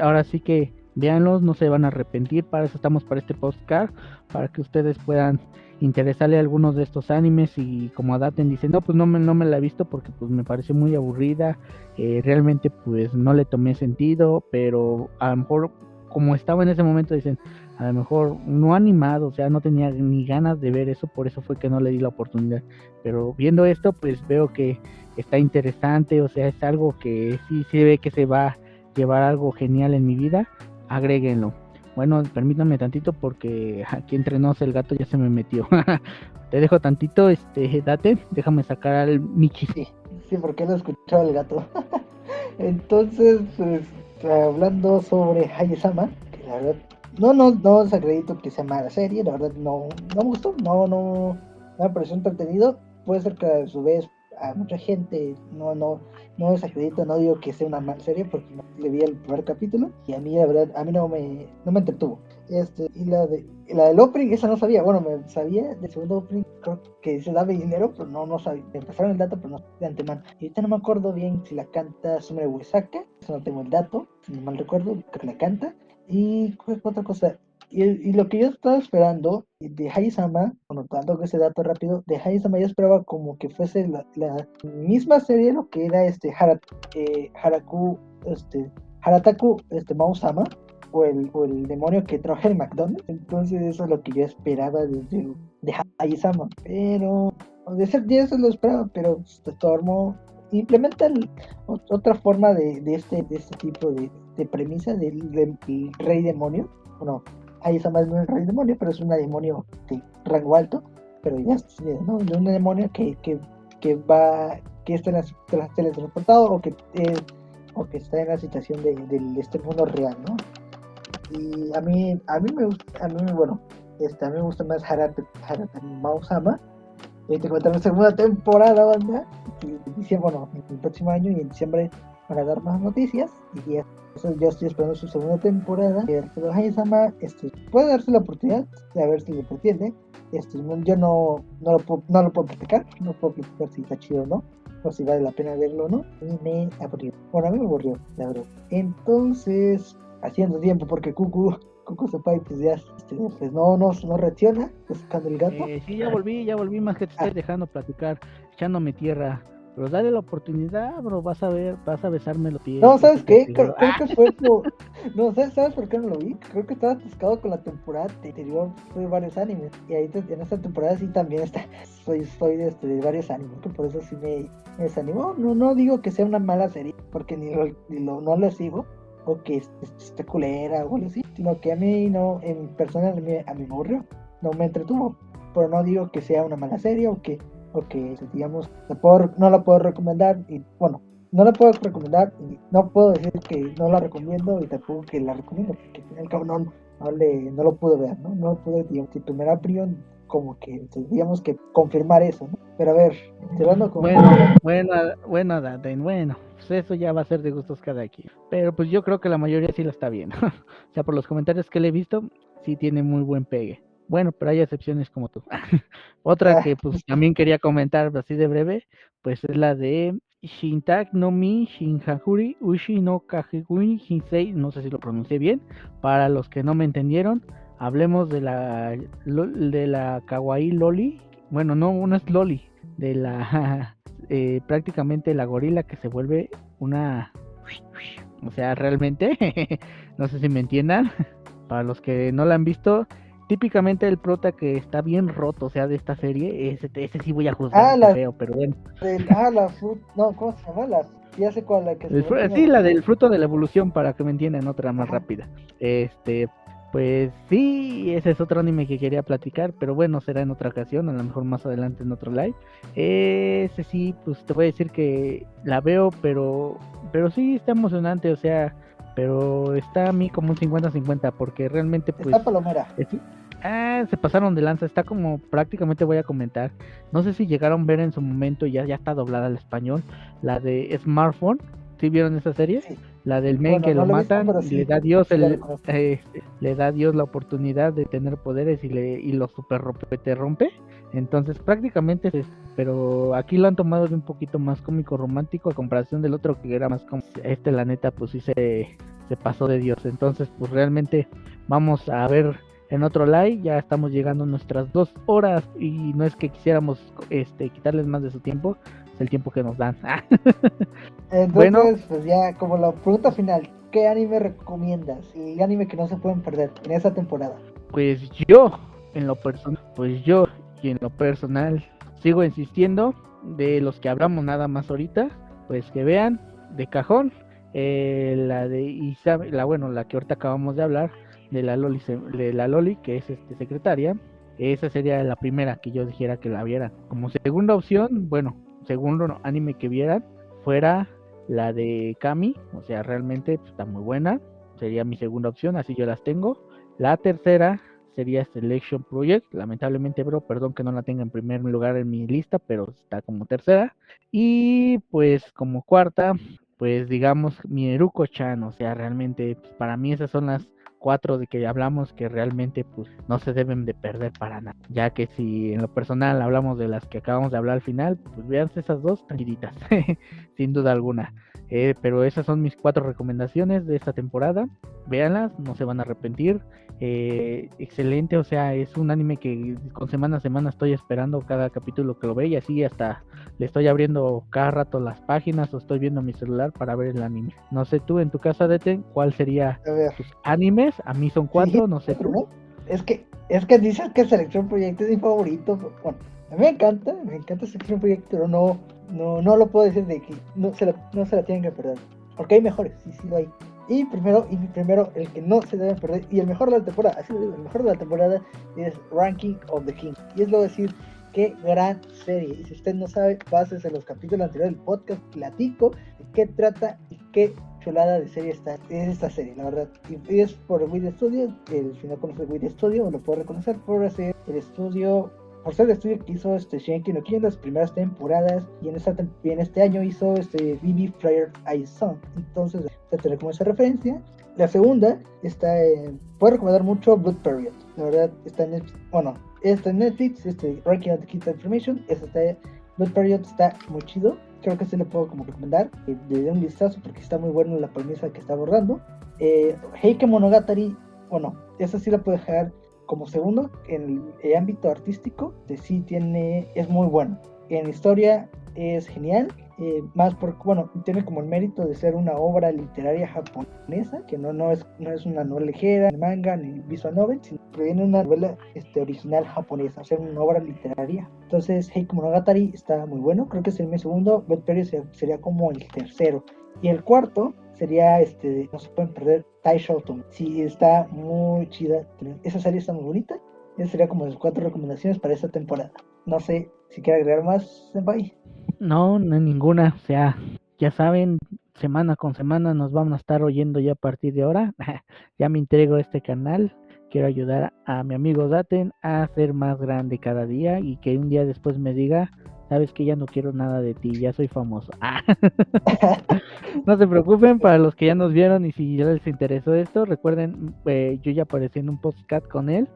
ahora sí que véanlos, no se van a arrepentir. Para eso estamos para este postcard, para que ustedes puedan interesarle a algunos de estos animes y como adapten dicen no pues no me, no me la he visto porque pues me pareció muy aburrida eh, realmente pues no le tomé sentido pero a lo mejor como estaba en ese momento dicen a lo mejor no animado o sea no tenía ni ganas de ver eso por eso fue que no le di la oportunidad pero viendo esto pues veo que está interesante o sea es algo que sí se ve que se va a llevar algo genial en mi vida agréguenlo bueno, permítanme tantito porque aquí entre nos el gato ya se me metió. Te dejo tantito, este, date, déjame sacar al Michi. Sí, sí, porque no escuchaba el gato. Entonces, pues, hablando sobre Hayesama, que la verdad, no, no, no acredito que sea mala serie, la verdad no, no me gustó, no, no, no me pareció entretenido. Puede ser que a su vez a mucha gente no, no, no desacredito, no digo que sea una mala serie porque le vi el primer capítulo y a mí la verdad, a mí no me, no me entretuvo. Este, y la de la del opening, esa no sabía, bueno, me sabía del segundo opening, creo que se daba dinero, pero no, no sabía, me pasaron el dato, pero no de antemano. Y ahorita no me acuerdo bien si la canta Sumere Uesaka, eso no tengo el dato, si no mal recuerdo, que la canta. Y otra cosa, y, lo que yo estaba esperando de Haisama, anotando que ese dato rápido, de Haisama yo esperaba como que fuese la, misma serie lo que era este eh, Haraku, este, Harataku, este Mausama, o el, o el demonio que trajo el McDonald's. Entonces eso es lo que yo esperaba de, de, de Haisama. Pero, de ser 10 lo esperaba, pero Stormo implementa otra forma de, de, este, de este tipo de, de premisa del, del, rey demonio. Bueno, ahí está más no es rey demonio, pero es un demonio de rango alto, pero ya ¿no? De un demonio que, que, que va, que está en la, teletransportado o que, eh, o que está en la situación de, este mundo real, ¿no? Y a mí, a mí me gusta, a mí, bueno, este, a mí me gusta más Harat, Mausama. Y te cuento la segunda temporada, banda. Y, bueno, el próximo año y en diciembre para dar más noticias y eso yo estoy esperando su segunda temporada. Pero Hayasama este, puede darse la oportunidad de ver si lo pretende. Este, yo no, no, lo puedo, no lo puedo platicar, no puedo platicar si está chido o no, o si vale la pena verlo o no. Y me aburrió. Bueno, a mí me aburrió, la verdad. Entonces, haciendo tiempo, porque Cucu, Cucu Sepai, pues ya este, pues no, no, no reacciona, buscando el gato. Eh, sí, ya volví, ya volví, más que te estoy ah. dejando platicar, echándome tierra. Pero dale la oportunidad, bro, vas a ver, vas a besarme los pies. No, ¿sabes qué? Creo, que fue No, ¿sabes, ¿sabes por qué no lo vi? Creo que estaba atascado con la temporada anterior de varios animes. Y ahí en esta temporada sí también está, soy, soy de, este, de varios animes, que por eso sí me, desanimó. No, no digo que sea una mala serie, porque ni, ni lo, no lo sigo, o que esté culera o algo así, sino que a mí no, en persona a mí, a me aburrió, no me entretuvo. Pero no digo que sea una mala serie o que porque digamos no la puedo recomendar y bueno no la puedo recomendar y no puedo decir que no la recomiendo y tampoco que la recomiendo porque el cabrón no, le, no lo pude ver no no pude digamos en primera opinión como que tendríamos que confirmar eso ¿no? pero a ver con... bueno bueno bueno bueno pues eso ya va a ser de gustos cada quien. Pero pues yo creo que la mayoría sí la está bien o sea por los comentarios que le he visto sí tiene muy buen pegue bueno, pero hay excepciones como tú. Otra que pues también quería comentar así de breve, pues es la de Shintag no Mi Shinjahuri Ushi no Kajigui Hinsei, no sé si lo pronuncié bien, para los que no me entendieron, hablemos de la de la kawaii loli, bueno, no, no es loli, de la eh, prácticamente la gorila que se vuelve una o sea, realmente no sé si me entiendan, para los que no la han visto, típicamente el prota que está bien roto, o sea, de esta serie, ese, ese sí voy a juzgar ah, la, feo, pero bueno. ah, la fruta, no, ¿cómo se llama? La, ya sé cuál, la que Sí, la del fruto de la evolución, para que me entiendan, otra más rápida. Este, pues sí, ese es otro anime que quería platicar, pero bueno, será en otra ocasión, a lo mejor más adelante en otro live. Ese sí, pues te voy a decir que la veo, pero, pero sí está emocionante, o sea, pero está a mí como un 50-50, porque realmente pues... Está palomera. Ah, se pasaron de lanza, está como prácticamente voy a comentar. No sé si llegaron a ver en su momento, ya, ya está doblada al español, la de Smartphone. ¿Sí vieron esa serie? La del men que lo, matan, le da Dios el, eh, le da Dios la oportunidad de tener poderes y le y lo super rompe, te rompe. Entonces prácticamente pero aquí lo han tomado de un poquito más cómico romántico a comparación del otro que era más como este la neta pues sí se, se pasó de Dios. Entonces pues realmente vamos a ver en otro live. Ya estamos llegando a nuestras dos horas y no es que quisiéramos este, quitarles más de su tiempo, es el tiempo que nos dan. Entonces, bueno, pues ya como la pregunta final, ¿qué anime recomiendas? Y anime que no se pueden perder en esta temporada. Pues yo, en lo personal, pues yo y en lo personal sigo insistiendo de los que hablamos nada más ahorita, pues que vean de cajón eh, la de Isabel, la bueno, la que ahorita acabamos de hablar, de la Loli, de la Loli que es este secretaria. Esa sería la primera que yo dijera que la vieran. Como segunda opción, bueno, segundo anime que vieran, fuera la de Kami. O sea, realmente pues, está muy buena. Sería mi segunda opción, así yo las tengo. La tercera sería Selection Project. Lamentablemente, bro, perdón que no la tenga en primer lugar en mi lista, pero está como tercera. Y pues como cuarta, pues digamos mi Eruko-chan. O sea, realmente pues, para mí esas son las cuatro de que hablamos que realmente pues no se deben de perder para nada. Ya que si en lo personal hablamos de las que acabamos de hablar al final, pues vean esas dos tranquilitas, sin duda alguna. Eh, pero esas son mis cuatro recomendaciones de esta temporada. Véanlas, no se van a arrepentir. Eh, excelente, o sea, es un anime que con semana a semana estoy esperando cada capítulo que lo ve y así hasta le estoy abriendo cada rato las páginas o estoy viendo mi celular para ver el anime. No sé tú en tu casa, Deten, cuál sería tus animes. A mí son cuatro, no sé tú. Es que, es que dices que Selección Proyecto es mi favorito. Bueno, a mí me encanta, me encanta Selección Proyecto, pero no, no, no lo puedo decir de que no se la, no se la tienen que perder. Porque hay mejores, sí, sí lo hay. Y primero, y primero, el que no se debe perder, y el mejor de la temporada, así lo digo, el mejor de la temporada es Ranking of the King. Y es lo decir, qué gran serie. Y si usted no sabe, pases en los capítulos anteriores del podcast, platico de qué trata y qué chulada de serie está, es esta serie, la verdad. Y es por Wii Studio, el, si no conoce Wii Studio, lo puedo reconocer por hacer el estudio por ser el estudio que hizo este Shenki no en las primeras temporadas y en, esta, en este año hizo este BB Flyer Eye Song. Entonces, te como esa referencia. La segunda está en, puedo recomendar mucho Blood Period. La verdad, está en Netflix, bueno, está en Netflix, este Ranking of the Kids Information, está, Blood Period está muy chido. Creo que se le puedo como recomendar, eh, le dé un vistazo porque está muy bueno la premisa que está abordando. Eh, Heike Monogatari, bueno, esa sí la puedo dejar como segundo, en el ámbito artístico, sí tiene, es muy bueno. En historia es genial, eh, más porque, bueno, tiene como el mérito de ser una obra literaria japonesa, que no, no, es, no es una novela ligera, ni manga, ni visual novel, sino que viene una novela este, original japonesa, o sea, una obra literaria. Entonces, Heiko Monogatari está muy bueno, creo que el mi segundo, Bad sería, sería como el tercero. Y el cuarto sería, este, no se pueden perder, Tai Shoton. Sí, está muy chida. Esa serie está muy bonita. Esa sería como las cuatro recomendaciones para esta temporada. No sé si quiere agregar más, Senpai. No, no ninguna. O sea, ya saben, semana con semana nos vamos a estar oyendo ya a partir de ahora. ya me entrego a este canal. Quiero ayudar a mi amigo Daten a ser más grande cada día y que un día después me diga, sabes que ya no quiero nada de ti, ya soy famoso. No se preocupen para los que ya nos vieron y si ya les interesó esto, recuerden, eh, yo ya aparecí en un podcast con él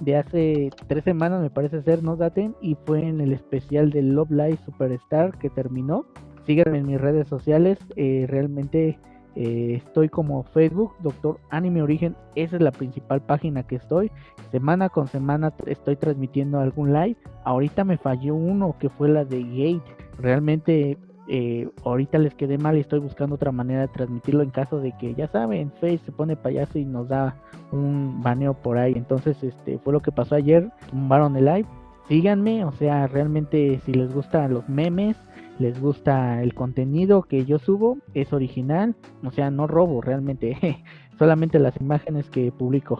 de hace tres semanas, me parece ser, no daten, y fue en el especial de Love Live Superstar que terminó. Síganme en mis redes sociales, eh, realmente eh, estoy como Facebook, Doctor Anime Origen, esa es la principal página que estoy. Semana con semana estoy transmitiendo algún live. Ahorita me falló uno que fue la de Gate. Realmente eh, ahorita les quedé mal y estoy buscando otra manera de transmitirlo en caso de que ya saben, Face se pone payaso y nos da un baneo por ahí. Entonces, este fue lo que pasó ayer. Tumbaron el live. Síganme, o sea, realmente si les gustan los memes, les gusta el contenido que yo subo, es original, o sea, no robo realmente, solamente las imágenes que publico.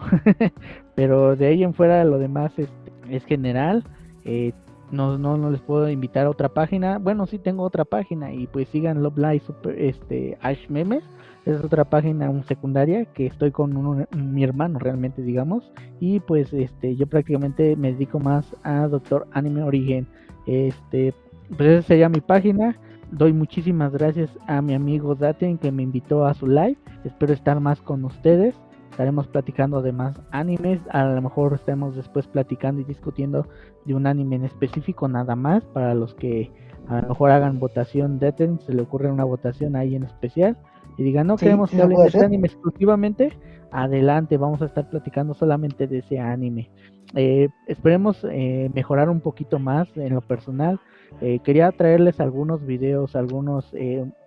Pero de ahí en fuera lo demás es, es general. Eh, no, no, no les puedo invitar a otra página. Bueno, sí tengo otra página y pues sigan Love Live Super, este, Ash Memes. Es otra página un secundaria que estoy con mi hermano realmente, digamos. Y pues este, yo prácticamente me dedico más a Doctor Anime Origen. Este, pues esa sería mi página. Doy muchísimas gracias a mi amigo Daten que me invitó a su live. Espero estar más con ustedes. Estaremos platicando de más animes. A lo mejor estemos después platicando y discutiendo de un anime en específico nada más. Para los que a lo mejor hagan votación Daten, se le ocurre una votación ahí en especial. Y digan, no queremos que hable de ese anime exclusivamente. Adelante, vamos a estar platicando solamente de ese anime. Eh, esperemos eh, mejorar un poquito más en lo personal. Eh, quería traerles algunos videos, algunas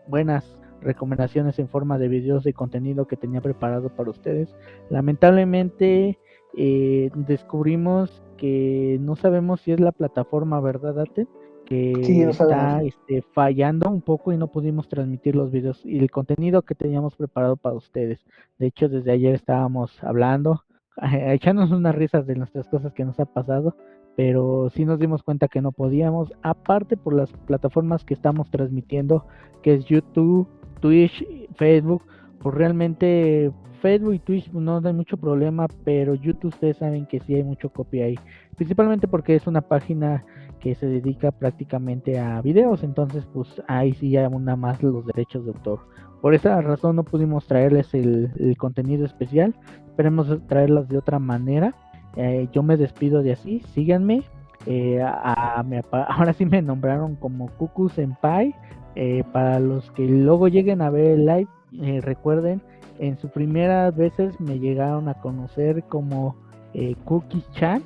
buenas recomendaciones en forma de videos de contenido que tenía preparado para ustedes. Lamentablemente descubrimos que no sabemos si es la plataforma, ¿verdad, Ate? que está este, fallando un poco y no pudimos transmitir los videos y el contenido que teníamos preparado para ustedes. De hecho, desde ayer estábamos hablando echándonos unas risas de nuestras cosas que nos ha pasado, pero sí nos dimos cuenta que no podíamos, aparte por las plataformas que estamos transmitiendo, que es YouTube, Twitch, Facebook, pues realmente Facebook y Twitch no hay mucho problema, pero YouTube ustedes saben que sí hay mucho copia ahí, principalmente porque es una página que se dedica prácticamente a videos, entonces pues ahí sí ya una más los derechos de autor. Por esa razón no pudimos traerles el, contenido especial. Esperemos traerlas de otra manera. Eh, yo me despido de así. Síganme. Eh, ahora sí me nombraron como Cucu Senpai. Eh, para los que luego lleguen a ver el live, recuerden, en sus primeras veces me llegaron a conocer como Cookie Chan,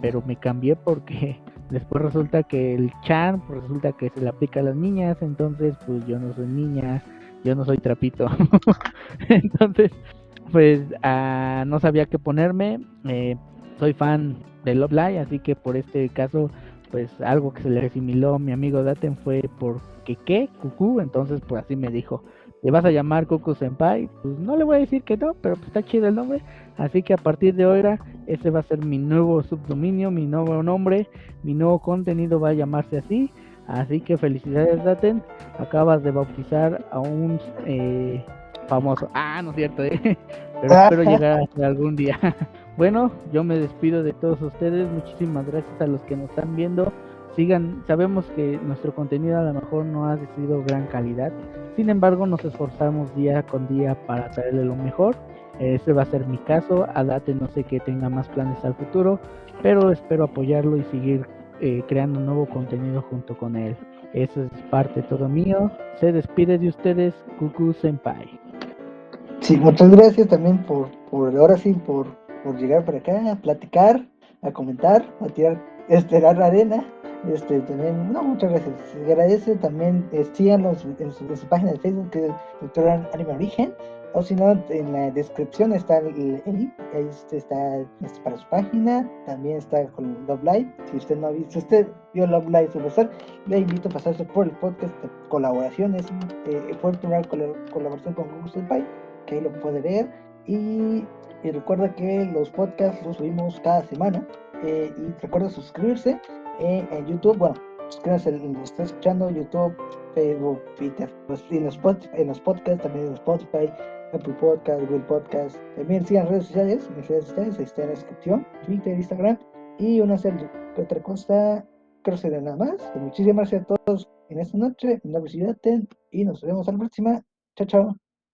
pero me cambié porque después resulta que el Chan pues resulta que se le aplica a las niñas, entonces pues yo no soy niña yo no soy trapito. Entonces, pues ah, no sabía qué ponerme. Eh, soy fan de Love Live, así que por este caso, pues algo que se le asimiló a mi amigo Daten fue por que qué, Cucú, entonces pues así me dijo, ¿te vas a llamar Cucu Senpai? Pues no le voy a decir que no, pero pues está chido el nombre, así que a partir de ahora ese va a ser mi nuevo subdominio, mi nuevo nombre, mi nuevo contenido va a llamarse así, Así que felicidades, Daten. Acabas de bautizar a un eh, famoso. Ah, no es cierto, ¿eh? pero espero llegar hasta algún día. bueno, yo me despido de todos ustedes. Muchísimas gracias a los que nos están viendo. Sigan, sabemos que nuestro contenido a lo mejor no ha sido gran calidad. Sin embargo, nos esforzamos día con día para traerle lo mejor. Ese va a ser mi caso. Adate no sé que tenga más planes al futuro, pero espero apoyarlo y seguir eh, creando nuevo contenido junto con él. Eso es parte todo mío. Se despide de ustedes, Kuku Senpai. Sí, muchas gracias también por, por ahora sí, por, por llegar por acá, a platicar, a comentar, a tirar, esperar la arena. Este, también, no, muchas gracias. Se agradece también, eh, síganos en su, en su, página de Facebook, que es Doctor Anime Origen, o si no, en la descripción está el, link, ahí está este, para su página, también está con Love Live. Si usted no ha visto, usted vio Love Live Superstar, le invito a pasarse por el podcast de colaboraciones. Eh, fue el primer colaboración con Google Senpai, que ahí lo puede ver. Y, y, recuerda que los podcasts los subimos cada semana. Eh, y recuerda suscribirse eh, en YouTube. Bueno, suscríbanse, lo está escuchando YouTube, Facebook, Twitter, pues, en los, en los podcasts, también en Spotify, Apple Podcast, Google Podcast. También sigan redes sociales, mis redes sociales, ahí está en la descripción, Twitter, Instagram. Y una otra cosa, creo que nada más. Muchísimas gracias a todos en esta noche. Mi nombre y nos vemos a la próxima. Chao, chao.